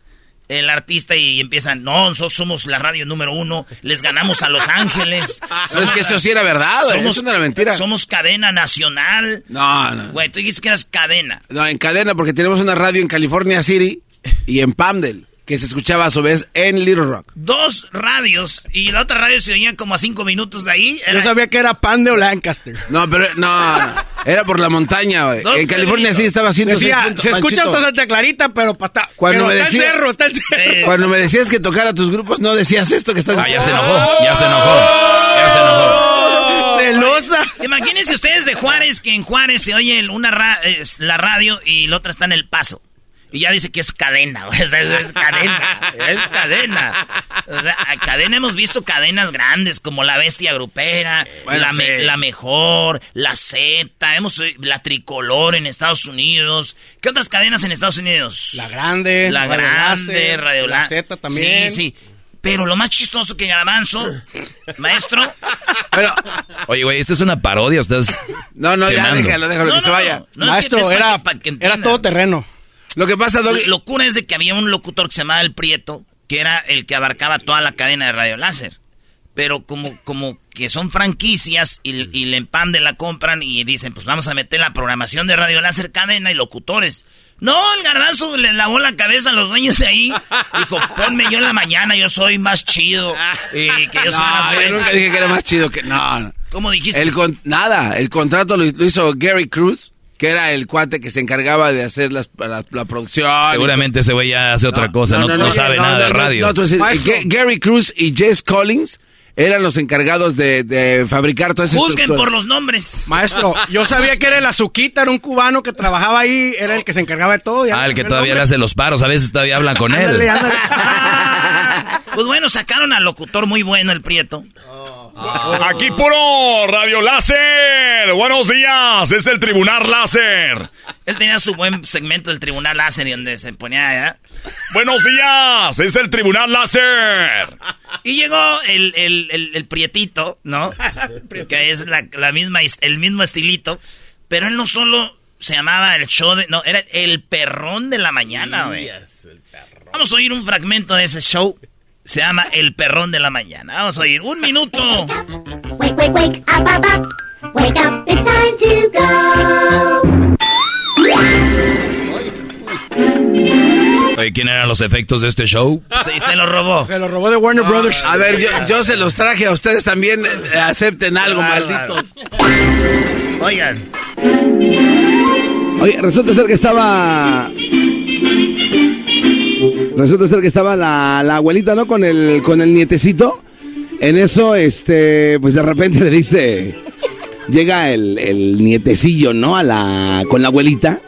el artista y empiezan, no, nosotros somos la radio número uno, les ganamos a Los Ángeles.
No, es que eso sí era verdad, somos, eso no era mentira.
Somos cadena nacional.
No, no.
Güey, tú dijiste que eras cadena.
No, en cadena porque tenemos una radio en California City y en Pamdel que se escuchaba a su vez en Little Rock.
Dos radios y la otra radio se oía como a cinco minutos de ahí.
Yo sabía que era Pan de Lancaster.
No, pero no, era por la montaña, güey. En California sí estaba haciendo
Decía, se escucha hasta Santa Clarita, pero, está,
cuando
me
está
el cerro, está el cerro.
Cuando me decías que tocara tus grupos, no decías esto que estás
Ah, ya se enojó, ya se enojó, ya se enojó.
Celosa.
Imagínense ustedes de Juárez, que en Juárez se oye una la radio y la otra está en El Paso. Y ya dice que es cadena, es, es cadena, es cadena. O sea, cadena hemos visto cadenas grandes como la bestia grupera, la, la, mejor, la Z, hemos la tricolor en Estados Unidos. ¿Qué otras cadenas en Estados Unidos?
La grande,
la grande, Radio
La Z también.
Sí, sí. Pero lo más chistoso que Garbanzo, maestro.
Pero, oye, güey, esto es una parodia, ustedes.
No, no, ya déjalo, déjalo que se vaya.
maestro, era, era todo terreno.
Lo que pasa, Doggy...
Locura es de que había un locutor que se llamaba El Prieto, que era el que abarcaba toda la cadena de Radio Láser. Pero como, como que son franquicias y, y le de la compran y dicen, pues vamos a meter la programación de Radio Láser cadena y locutores. No, el garbanzo le lavó la cabeza a los dueños de ahí. Dijo, ponme yo en la mañana, yo soy más chido. Y que yo soy más
bueno. Yo nunca dije que era más chido que... No,
¿Cómo dijiste?
El nada, el contrato lo hizo Gary Cruz que era el cuate que se encargaba de hacer la, producción.
Seguramente ese güey ya hace otra cosa, no, sabe nada de radio.
Gary Cruz y Jess Collins eran los encargados de, fabricar todo ese
Busquen por los nombres.
Maestro, yo sabía que era el Azuquita, era un cubano que trabajaba ahí, era el que se encargaba de todo.
ah, el que todavía le hace los paros, a veces todavía hablan con él.
pues bueno, sacaron al locutor muy bueno, el Prieto.
Aquí puro Radio Láser. Buenos días. Es el Tribunal Láser.
Él tenía su buen segmento del Tribunal Láser y donde se ponía ¿eh?
Buenos días. Es el Tribunal Láser.
Y llegó el, el, el, prietito, ¿no? que es la, la, misma, el mismo estilito. Pero él no solo se llamaba el show de... No, era el perrón de la mañana, güey. Vamos a oír un fragmento de ese show. Se llama El Perrón de la Mañana. Vamos a oír un minuto. Wake, wake, wake, up, up, up. Wake up, it's time to go.
Oye, ¿quién eran los efectos de este show?
Sí, se lo robó.
Se lo robó de Warner Brothers.
A ver, yo, yo, se los traje a ustedes también. Acepten algo, malditos.
Oigan.
Oye, resulta ser que estaba Resulta ser que estaba la, abuelita, ¿no? Con el, con el nietecito. En eso, este, pues de repente le dice, llega el, el nietecillo, ¿no? A la, con la abuelita.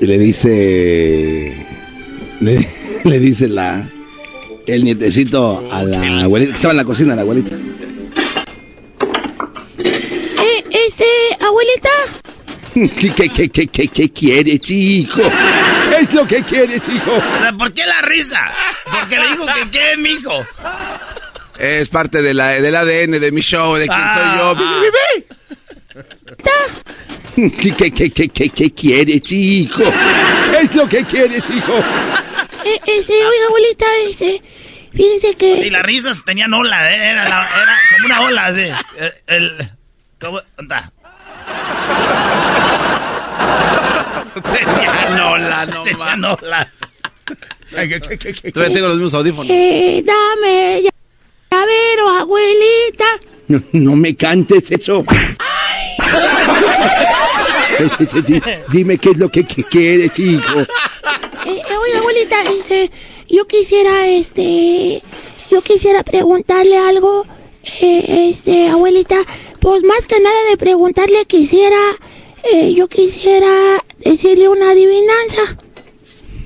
Y le dice, le, dice la, el nietecito a la abuelita, estaba en la cocina la abuelita.
Eh, este, abuelita,
¿Qué, qué, qué, qué, qué quiere, chico? ¿Qué es lo que quiere, chico?
¿Por qué la risa? Porque le dijo que qué, mijo.
Es parte de la, del ADN de mi show, de quién soy yo.
Ah. ¿Qué, qué, qué, qué, qué, qué quiere, chico? ¿Qué es lo que quiere, chico?
Eh, ese, oiga, abuelita, ese... Fíjese que...
Y las risas tenían ola, ¿eh? era, la, era como una ola, ¿sí? El... el ¿Cómo? Anda.
Tenía olas, no
Tenían olas.
Todavía tengo los mismos audífonos.
Eh, dame llavero, abuelita.
No, no me cantes eso. Dime qué es lo que, quieres, hijo.
Eh, eh, oye,
abuelita, este, yo quisiera, este, yo quisiera preguntarle algo, eh, este, abuelita, pues más que nada de preguntarle quisiera, eh, yo quisiera decirle una adivinanza.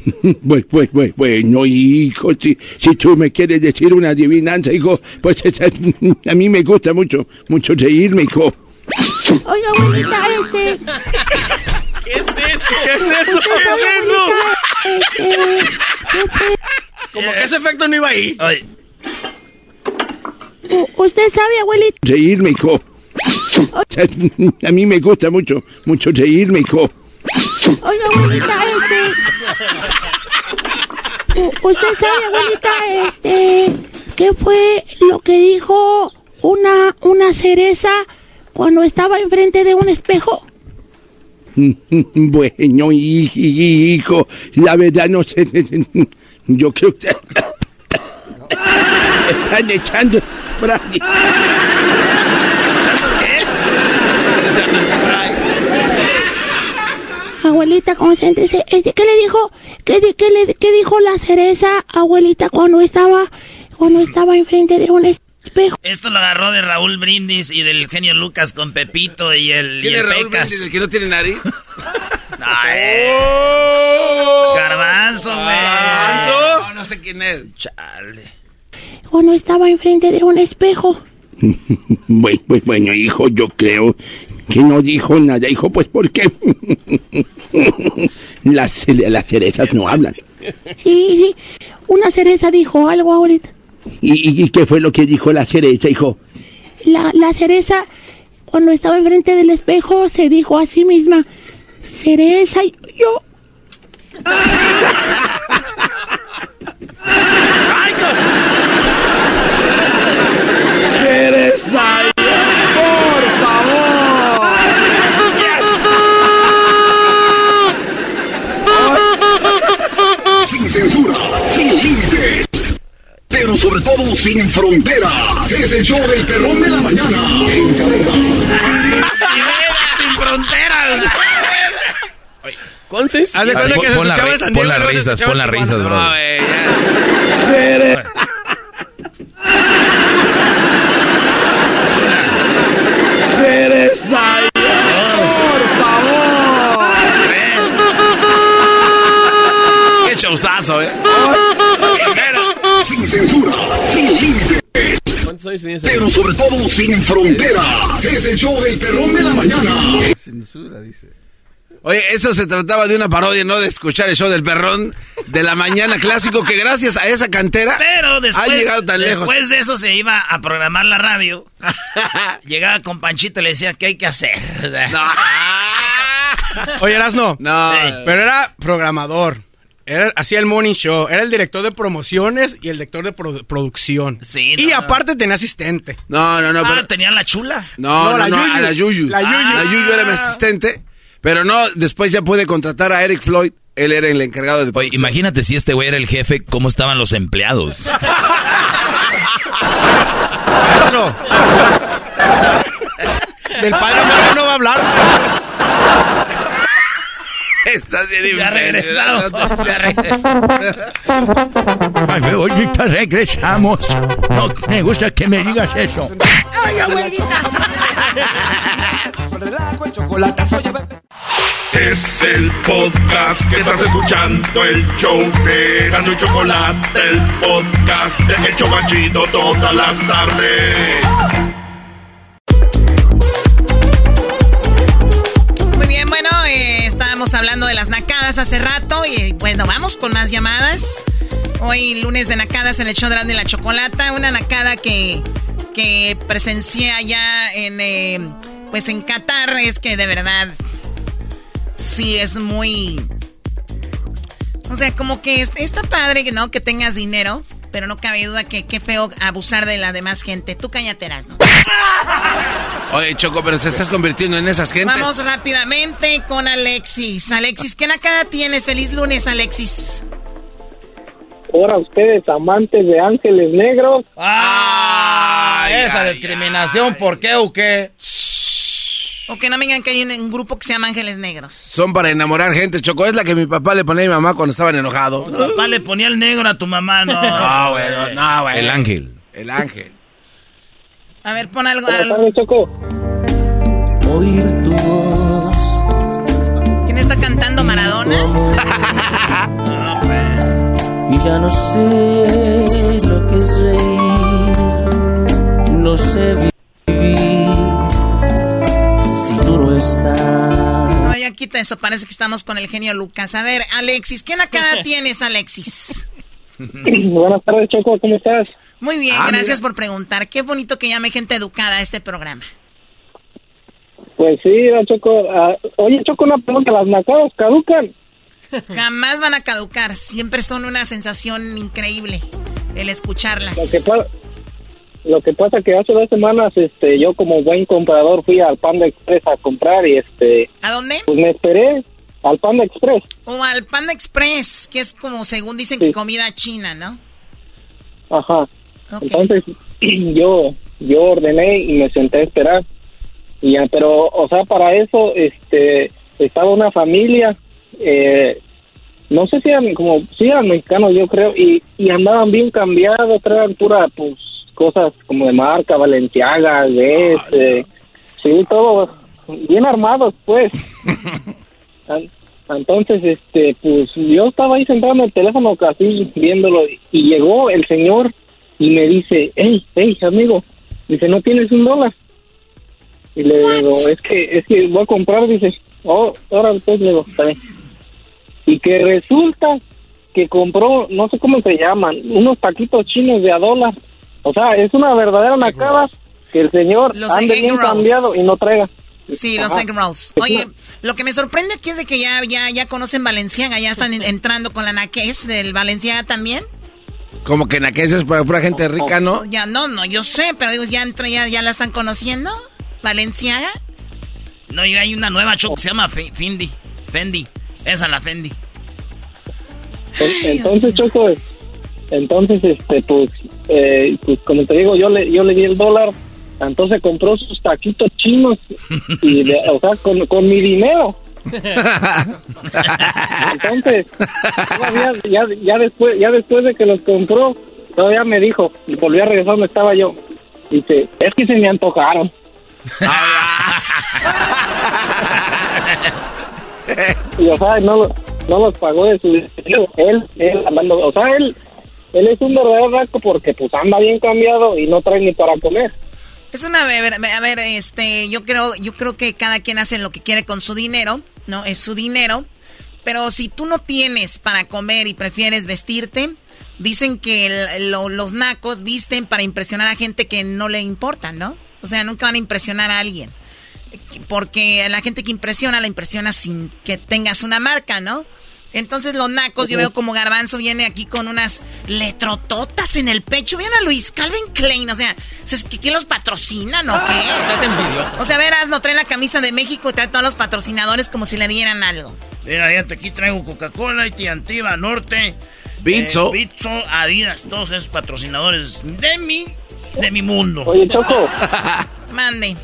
Pues, pues, pues, bueno, hijo, si, si tú me quieres decir una adivinanza, hijo, pues a mí me gusta mucho, mucho reírme, hijo.
Oiga, abuelita, este...
¿Qué es eso? ¿Qué es eso? ¿Qué es eso?
Este,
Como que ese efecto no iba ahí.
¿Usted sabe, abuelita?
Reírme, hijo. A mí me gusta mucho, mucho reírme, hijo.
Oiga, abuelita, este... ¿Usted sabe, abuelita, este... ¿Qué fue lo que dijo una, una cereza cuando estaba enfrente de un espejo?
Bueno, hi- hi- hijo, la verdad no sé. Yo creo que están echando.
Abuelita, concéntrese. Este, ¿Qué le dijo? ¿Qué, di- qué le, qué dijo la cereza, abuelita, cuando estaba, cuando estaba enfrente de un espejo?
Esto lo agarró de Raúl Brindis y del genio Lucas con Pepito y el, y
¿Quién
el
es Raúl
Pecas.
Brindis, el que no tiene nariz?
Ay, Garbanzo, güey.
No, no sé quién es.
Chale.
Cuando estaba enfrente de un espejo.
Bueno, pues bueno, hijo, yo creo que no dijo nada, hijo, pues porque las, ce- las cerezas no hablan.
Sí, sí. Una cereza dijo algo.
¿Y, y, y qué fue lo que dijo la cereza, hijo?
La, la cereza, cuando estaba enfrente del espejo, se dijo a sí misma, cereza, y yo...
¡Cereza!
¡Por favor!
Sin censura, sin límites. Pero sobre todo sin fronteras. Es el show del perrón de la mañana. En cadena.
Sin fronteras.
¿Con seis? Haz de cuenta que
pon-
se escuchaba en
las risas, pon las risas, bro.
No,
¡Cereza!
¡Por favor!
Qué showzazo, ¿eh?
Sin censura, sin límites. Pero sobre todo sin fronteras. Es el show del perrón de la mañana.
Censura, dice. Oye, eso se trataba de una parodia, no de escuchar el show del perrón de la mañana clásico que gracias a esa cantera
Pero después,
ha llegado tan lejos.
después de eso se iba a programar la radio. Llegaba con Panchito y le decía, ¿qué hay que hacer?
Oye, Erasno.
No.
Pero era programador. Era, hacía el morning show. Era el director de promociones y el director de produ- producción.
Sí,
y
no,
aparte tenía asistente.
No, no, no,
Ah,
pero...
tenía la chula.
No, no,
No, la
no,
Yuyu.
a la Yuyu.
La Yuyu.
La Yuyu era mi asistente, pero no, después ya pude contratar a Eric Floyd. Él era el encargado de...
Oye, imagínate si este güey era el jefe, ¿cómo estaban los empleados?
Maestro. Del padre Mario no va a hablar.
Estás bien
Ya regresamos. Ya
Ay, me ahorita regresamos. No me gusta que me digas eso.
¡Ay, abuelita!
Es el podcast que estás escuchando, el show de Gano y Chocolate, el podcast de El Chobachito todas las tardes.
Estábamos hablando de las nacadas hace rato y bueno, vamos con más llamadas. Hoy lunes de nacadas en el show de la Chocolata, una nacada que, que presencié allá en, eh, pues en Qatar, es que de verdad, sí es muy... O sea, como que es- está padre no que tengas dinero, pero no cabe duda que qué feo abusar de la demás gente. Tú cállate, ¿no?
Oye, Choco, pero se estás convirtiendo en esas gentes.
Vamos rápidamente con Alexis. Alexis, ¿qué nacada tienes? Feliz lunes, Alexis.
Ahora ustedes, amantes de ángeles negros.
Ah, esa discriminación, ¿por qué o qué?
O que no me digan que hay un, un grupo que se llama Ángeles Negros.
Son para enamorar gente, Choco. Es la que mi papá le ponía a mi mamá cuando estaban enojados.
Tu papá le ponía el negro a tu mamá, no.
No, güey, no, no, güey.
El ángel.
El ángel.
A ver, pon algo. Algo.
Choco.
Oír tu voz.
¿Quién está cantando Maradona?
Y ya no sé lo que es reír. No sé no
ya quita eso, parece que estamos con el genio Lucas. A ver, Alexis, ¿qué cara tienes, Alexis?
Buenas tardes, Choco. ¿Cómo estás?
Muy bien,
Ah,
gracias
mira.
por preguntar. Qué bonito que llame gente educada a este programa.
Pues sí, Choco. ah, oye, Choco, una pregunta. ¿Las nacadas caducan?
Jamás van a caducar, siempre son una sensación increíble el escucharlas.
Lo que, lo que pasa que hace dos semanas, este, yo como buen comprador fui al Panda Express a comprar y este,
¿A dónde?
pues me esperé al Panda Express.
O al Panda Express, que es como según dicen que comida china, ¿no?
Ajá. Entonces yo yo ordené y me senté a esperar. Y ya, pero o sea, para eso este estaba una familia eh, no sé si eran como si eran mexicanos yo creo y, y andaban bien cambiados, traían pura pues cosas como de marca, Valenciaga, Guess, eh, sí, todo bien armados pues. Entonces, este, pues yo estaba ahí sentado en el teléfono casi viéndolo y llegó el señor y me dice, hey, hey, amigo, dice, ¿no tienes un dólar? Y le digo, es que, es que voy a comprar, dice, oh, ahora pues le digo, bien. Y que resulta que compró, no sé cómo se llaman, unos taquitos chinos de a dólar. O sea, es una verdadera nacada que el señor
Los
ande bien
rolls.
cambiado y no traiga.
Sí, los egg rolls. Oye, lo que me sorprende aquí es de que ya, ya, ya conocen Valenciaga, ya están en- entrando con la naquez del Valenciaga también.
Como que naqueses para pura gente rica, ¿no?
Ya, no, no, yo sé, pero digo, ya, entra- ya, ya la están conociendo. Valenciaga.
No, y hay una nueva choco que se llama Fe- Fendi. Fendi. Esa la Fendi.
En- Entonces, Choco, entonces, este, pues, eh, pues, como te digo, yo le, yo le di el dólar, entonces compró sus taquitos chinos, y de- o sea, con, con mi dinero. Entonces, todavía, ya, ya después, ya después de que los compró, todavía me dijo, y volví a regresar donde estaba yo, dice, es que se me antojaron. y o sea, no, no los pagó de su dinero. Él, él andando, o sea, él, él es un verdadero raco porque pues anda bien cambiado y no trae ni para comer.
Es una a ver, a ver, este, yo creo, yo creo que cada quien hace lo que quiere con su dinero, ¿no? Es su dinero. Pero si tú no tienes para comer y prefieres vestirte, dicen que los nacos visten para impresionar a gente que no le importa, ¿no? O sea, nunca van a impresionar a alguien. Porque la gente que impresiona, la impresiona sin que tengas una marca, ¿no? Entonces los nacos, yo veo como Garbanzo viene aquí con unas letrototas en el pecho. Vean a Luis Calvin Klein, o sea, ¿es que ¿quién los patrocinan o qué?
Estás envidioso.
O sea, verás, no trae la camisa de México y trae todos los patrocinadores como si le dieran algo.
Mira, fíjate, aquí traigo Coca-Cola, Tiantiva, Norte.
Bitso.
eh, Bitso, Adidas, todos esos patrocinadores de mi, de mi mundo.
Oye, Choco,
Mande.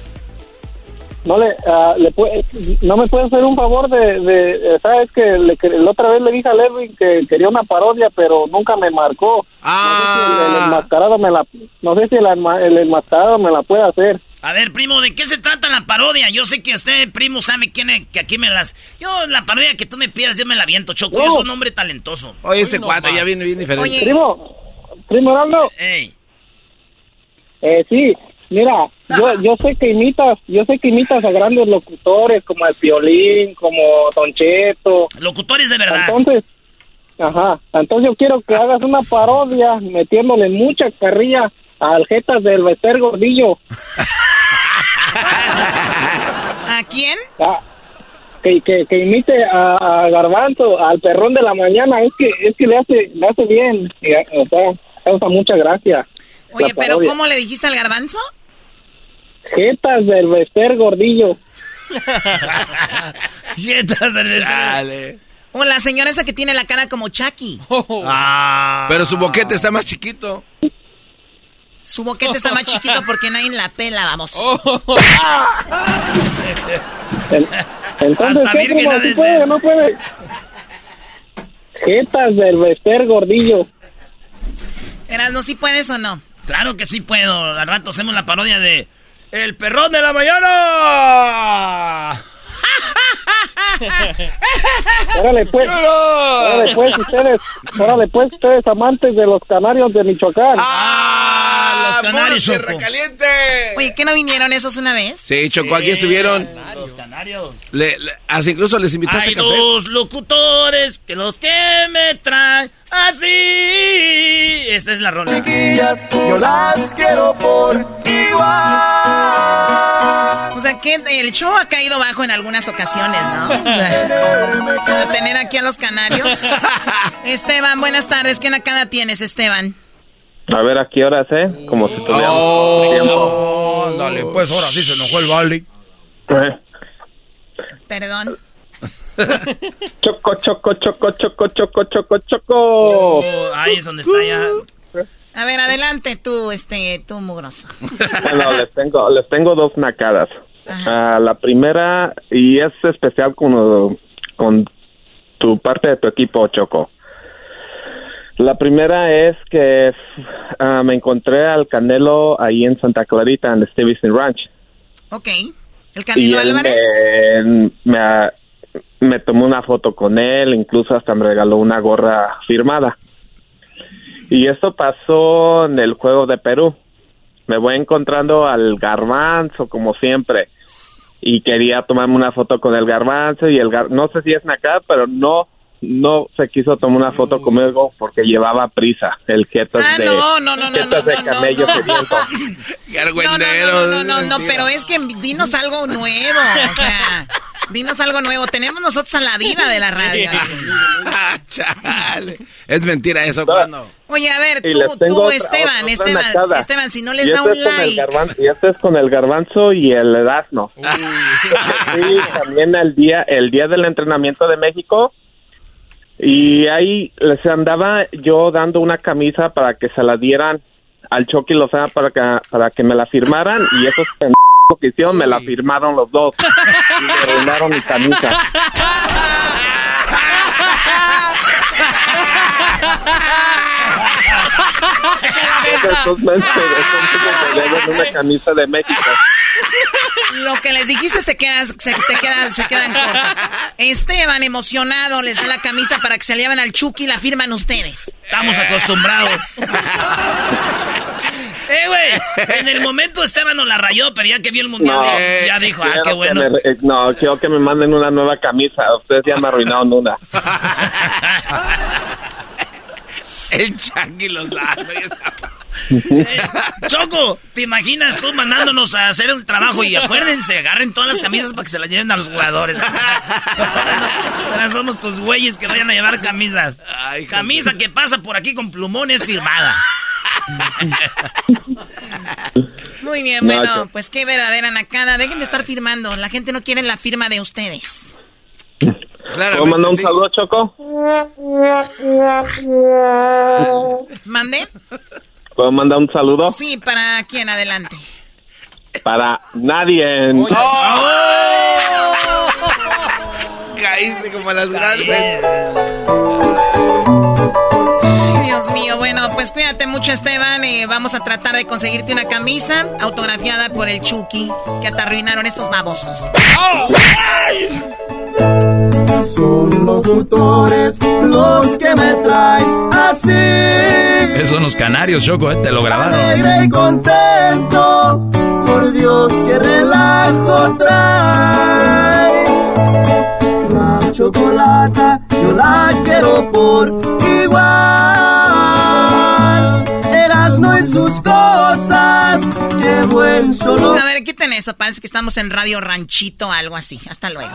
No le, ah, le puede, no me puede hacer un favor de, de sabes que, le, que la otra vez le dije a Lerwin que quería una parodia, pero nunca me marcó. No sé si el, el enmascarado me la, no sé si el, el enmascarado me la puede hacer.
A ver, primo, ¿de qué se trata la parodia? Yo sé que usted, primo, sabe quién es, que aquí me las... Yo, la parodia que tú me pidas, yo me la viento, Choco. Yo soy un hombre talentoso.
Oye, este cuate ya viene bien diferente.
Primo, primo Heraldo.
Ey.
Eh, sí, mira, yo, yo sé que imitas, yo sé que imitas a grandes locutores como el Piolín, como Don Cheto.
Locutores de verdad.
Entonces, ajá, entonces yo quiero que hagas una parodia metiéndole mucha carrilla a Aljetas del Bester Gordillo.
¿A quién?
Ah, que, que, que imite a, a Garbanzo, al perrón de la mañana, es que es que le hace le hace bien, o sea, causa mucha gracia.
Oye, pero. ¿cómo le dijiste al garbanzo?
Jetas del Bester Gordillo.
Jetas del
O la señora esa que tiene la cara como Chucky.
Ah. Pero su boquete está más chiquito.
Ah.
Pero su boquete está más chiquito.
Su boquete está más chiquito porque nadie la pela, vamos.
El- entonces,
Hasta
¿qué,
de
¿Sí puede no puede? Jetas del Bester Gordillo.
Eras, ¿no si puedes o no?
Claro que sí puedo. Al rato hacemos la parodia de El perrón de la mañana.
Órale pues, órale pues ustedes, órale pues ustedes amantes de los canarios de Michoacán.
Ah, los canarios,
¡Puro
Choco.
caliente!
Oye, ¿qué no vinieron esos una vez?
Sí, Choco, aquí estuvieron.
Los canarios.
Le- le- hasta incluso les invitaste
Hay
café.
dos locutores que los que me traen así. Esta es la rola.
Chiquillas, yo las quiero por igual.
O sea, que el show ha caído bajo en algunas ocasiones, ¿no? O sea, para tener aquí a los canarios. Esteban, buenas tardes. ¿Qué nacada tienes, Esteban?
A ver, ¿a qué horas, eh? Como si tuviéramos
Oh, dale, pues ahora sí se enojó el Valley.
Eh,
Perdón.
Choco, choco, choco, choco, choco, choco, choco.
Oh, ahí es donde está ya.
A ver, adelante tú, este, tú, mugroso.
Bueno, les tengo, les tengo dos nacadas. Ah, la primera, y es especial con, con tu parte de tu equipo, Choco. La primera es que ah, me encontré al Canelo ahí en Santa Clarita, en el Stevenson Ranch.
Ok. ¿El Canelo Álvarez?
me, me, me tomó una foto con él, incluso hasta me regaló una gorra firmada. Y esto pasó en el juego de Perú. Me voy encontrando al garbanzo, como siempre. Y quería tomarme una foto con el garbanzo y el gar no sé si es acá, pero no no se quiso tomar una foto conmigo porque llevaba prisa. El jetas
Ah,
de
no, no, no, no,
jetas
no,
de
no, no,
camello
no. No, no, no, no, no, no, pero es que dinos algo nuevo, o sea, dinos algo nuevo. Tenemos nosotros a la diva de la radio.
Ah, chale. Es mentira eso, cuando.
Oye, a ver,
Y
tú, tú,
otra-
Esteban,
otra
Esteban. Esteban, si no les
Y
da
este
un like.
y este es con el garbanzo y el Erasmo. Sí, también el día, el día del entrenamiento de México. Y ahí les andaba yo dando una camisa para que se la dieran al Chucky Lozano para que, para que me la firmaran. Y esos pendejos que hicieron me la firmaron los dos. Y me arruinaron mi camisa. Mensos, esos me dieron una camisa de México.
Lo que les dijiste te quedas, se, te quedan, se quedan cortas. Esteban, emocionado, les da la camisa para que se lleven al Chucky y la firman ustedes.
Estamos acostumbrados. eh, güey. En el momento Esteban nos la rayó, pero ya que vio el mundial, ya, ya dijo, ah, qué
que
bueno.
me- eh, no, quiero que me manden una nueva camisa. Ustedes ya me arruinaron una.
El Chucky Lozano.
Eh, Choco, ¿te imaginas tú mandándonos a hacer el trabajo? Y acuérdense, agarren todas las camisas para que se las lleven a los jugadores. Ahora somos tus güeyes que vayan a llevar camisas. Camisa que pasa por aquí con plumones firmada.
Muy bien,
No,
bueno, pues qué verdadera nacada. Dejen de estar firmando. La gente no quiere la firma de ustedes.
¿Puedo mandar un saludo, Choco?
¿Mande?
¿Puedo mandar un saludo?
Sí, ¿para quién? Adelante.
Para nadie. en-
Caíste como las grandes.
Ay, Dios mío, bueno, pues cuídate mucho, Esteban. eh, vamos a tratar de conseguirte una camisa autografiada por el Chucky que te arruinaron estos babosos.
Son locutores los que me traen así.
Esos son los canarios, Choco, ¿eh? te lo grabaron.
Alegre y contento. Por Dios, que relajo trae. La chocolata, yo la quiero por igual. Erasno y sus cosas. Qué buen solo.
A ver, quiten eso. Parece que estamos en Radio Ranchito o algo así. Hasta luego.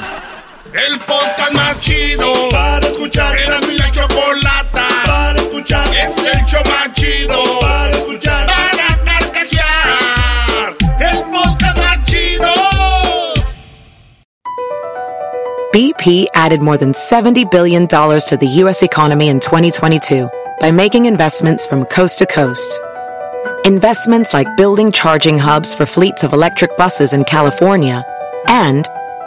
El podcast más chido para escuchar. Era mi la chocolata para escuchar. Es el show más chido para escuchar. Para carcajear. El podcast más chido.
BP added more than $70 billion to the U.S. economy in 2022 by making investments from coast to coast. Investments like building charging hubs for fleets of electric buses in California and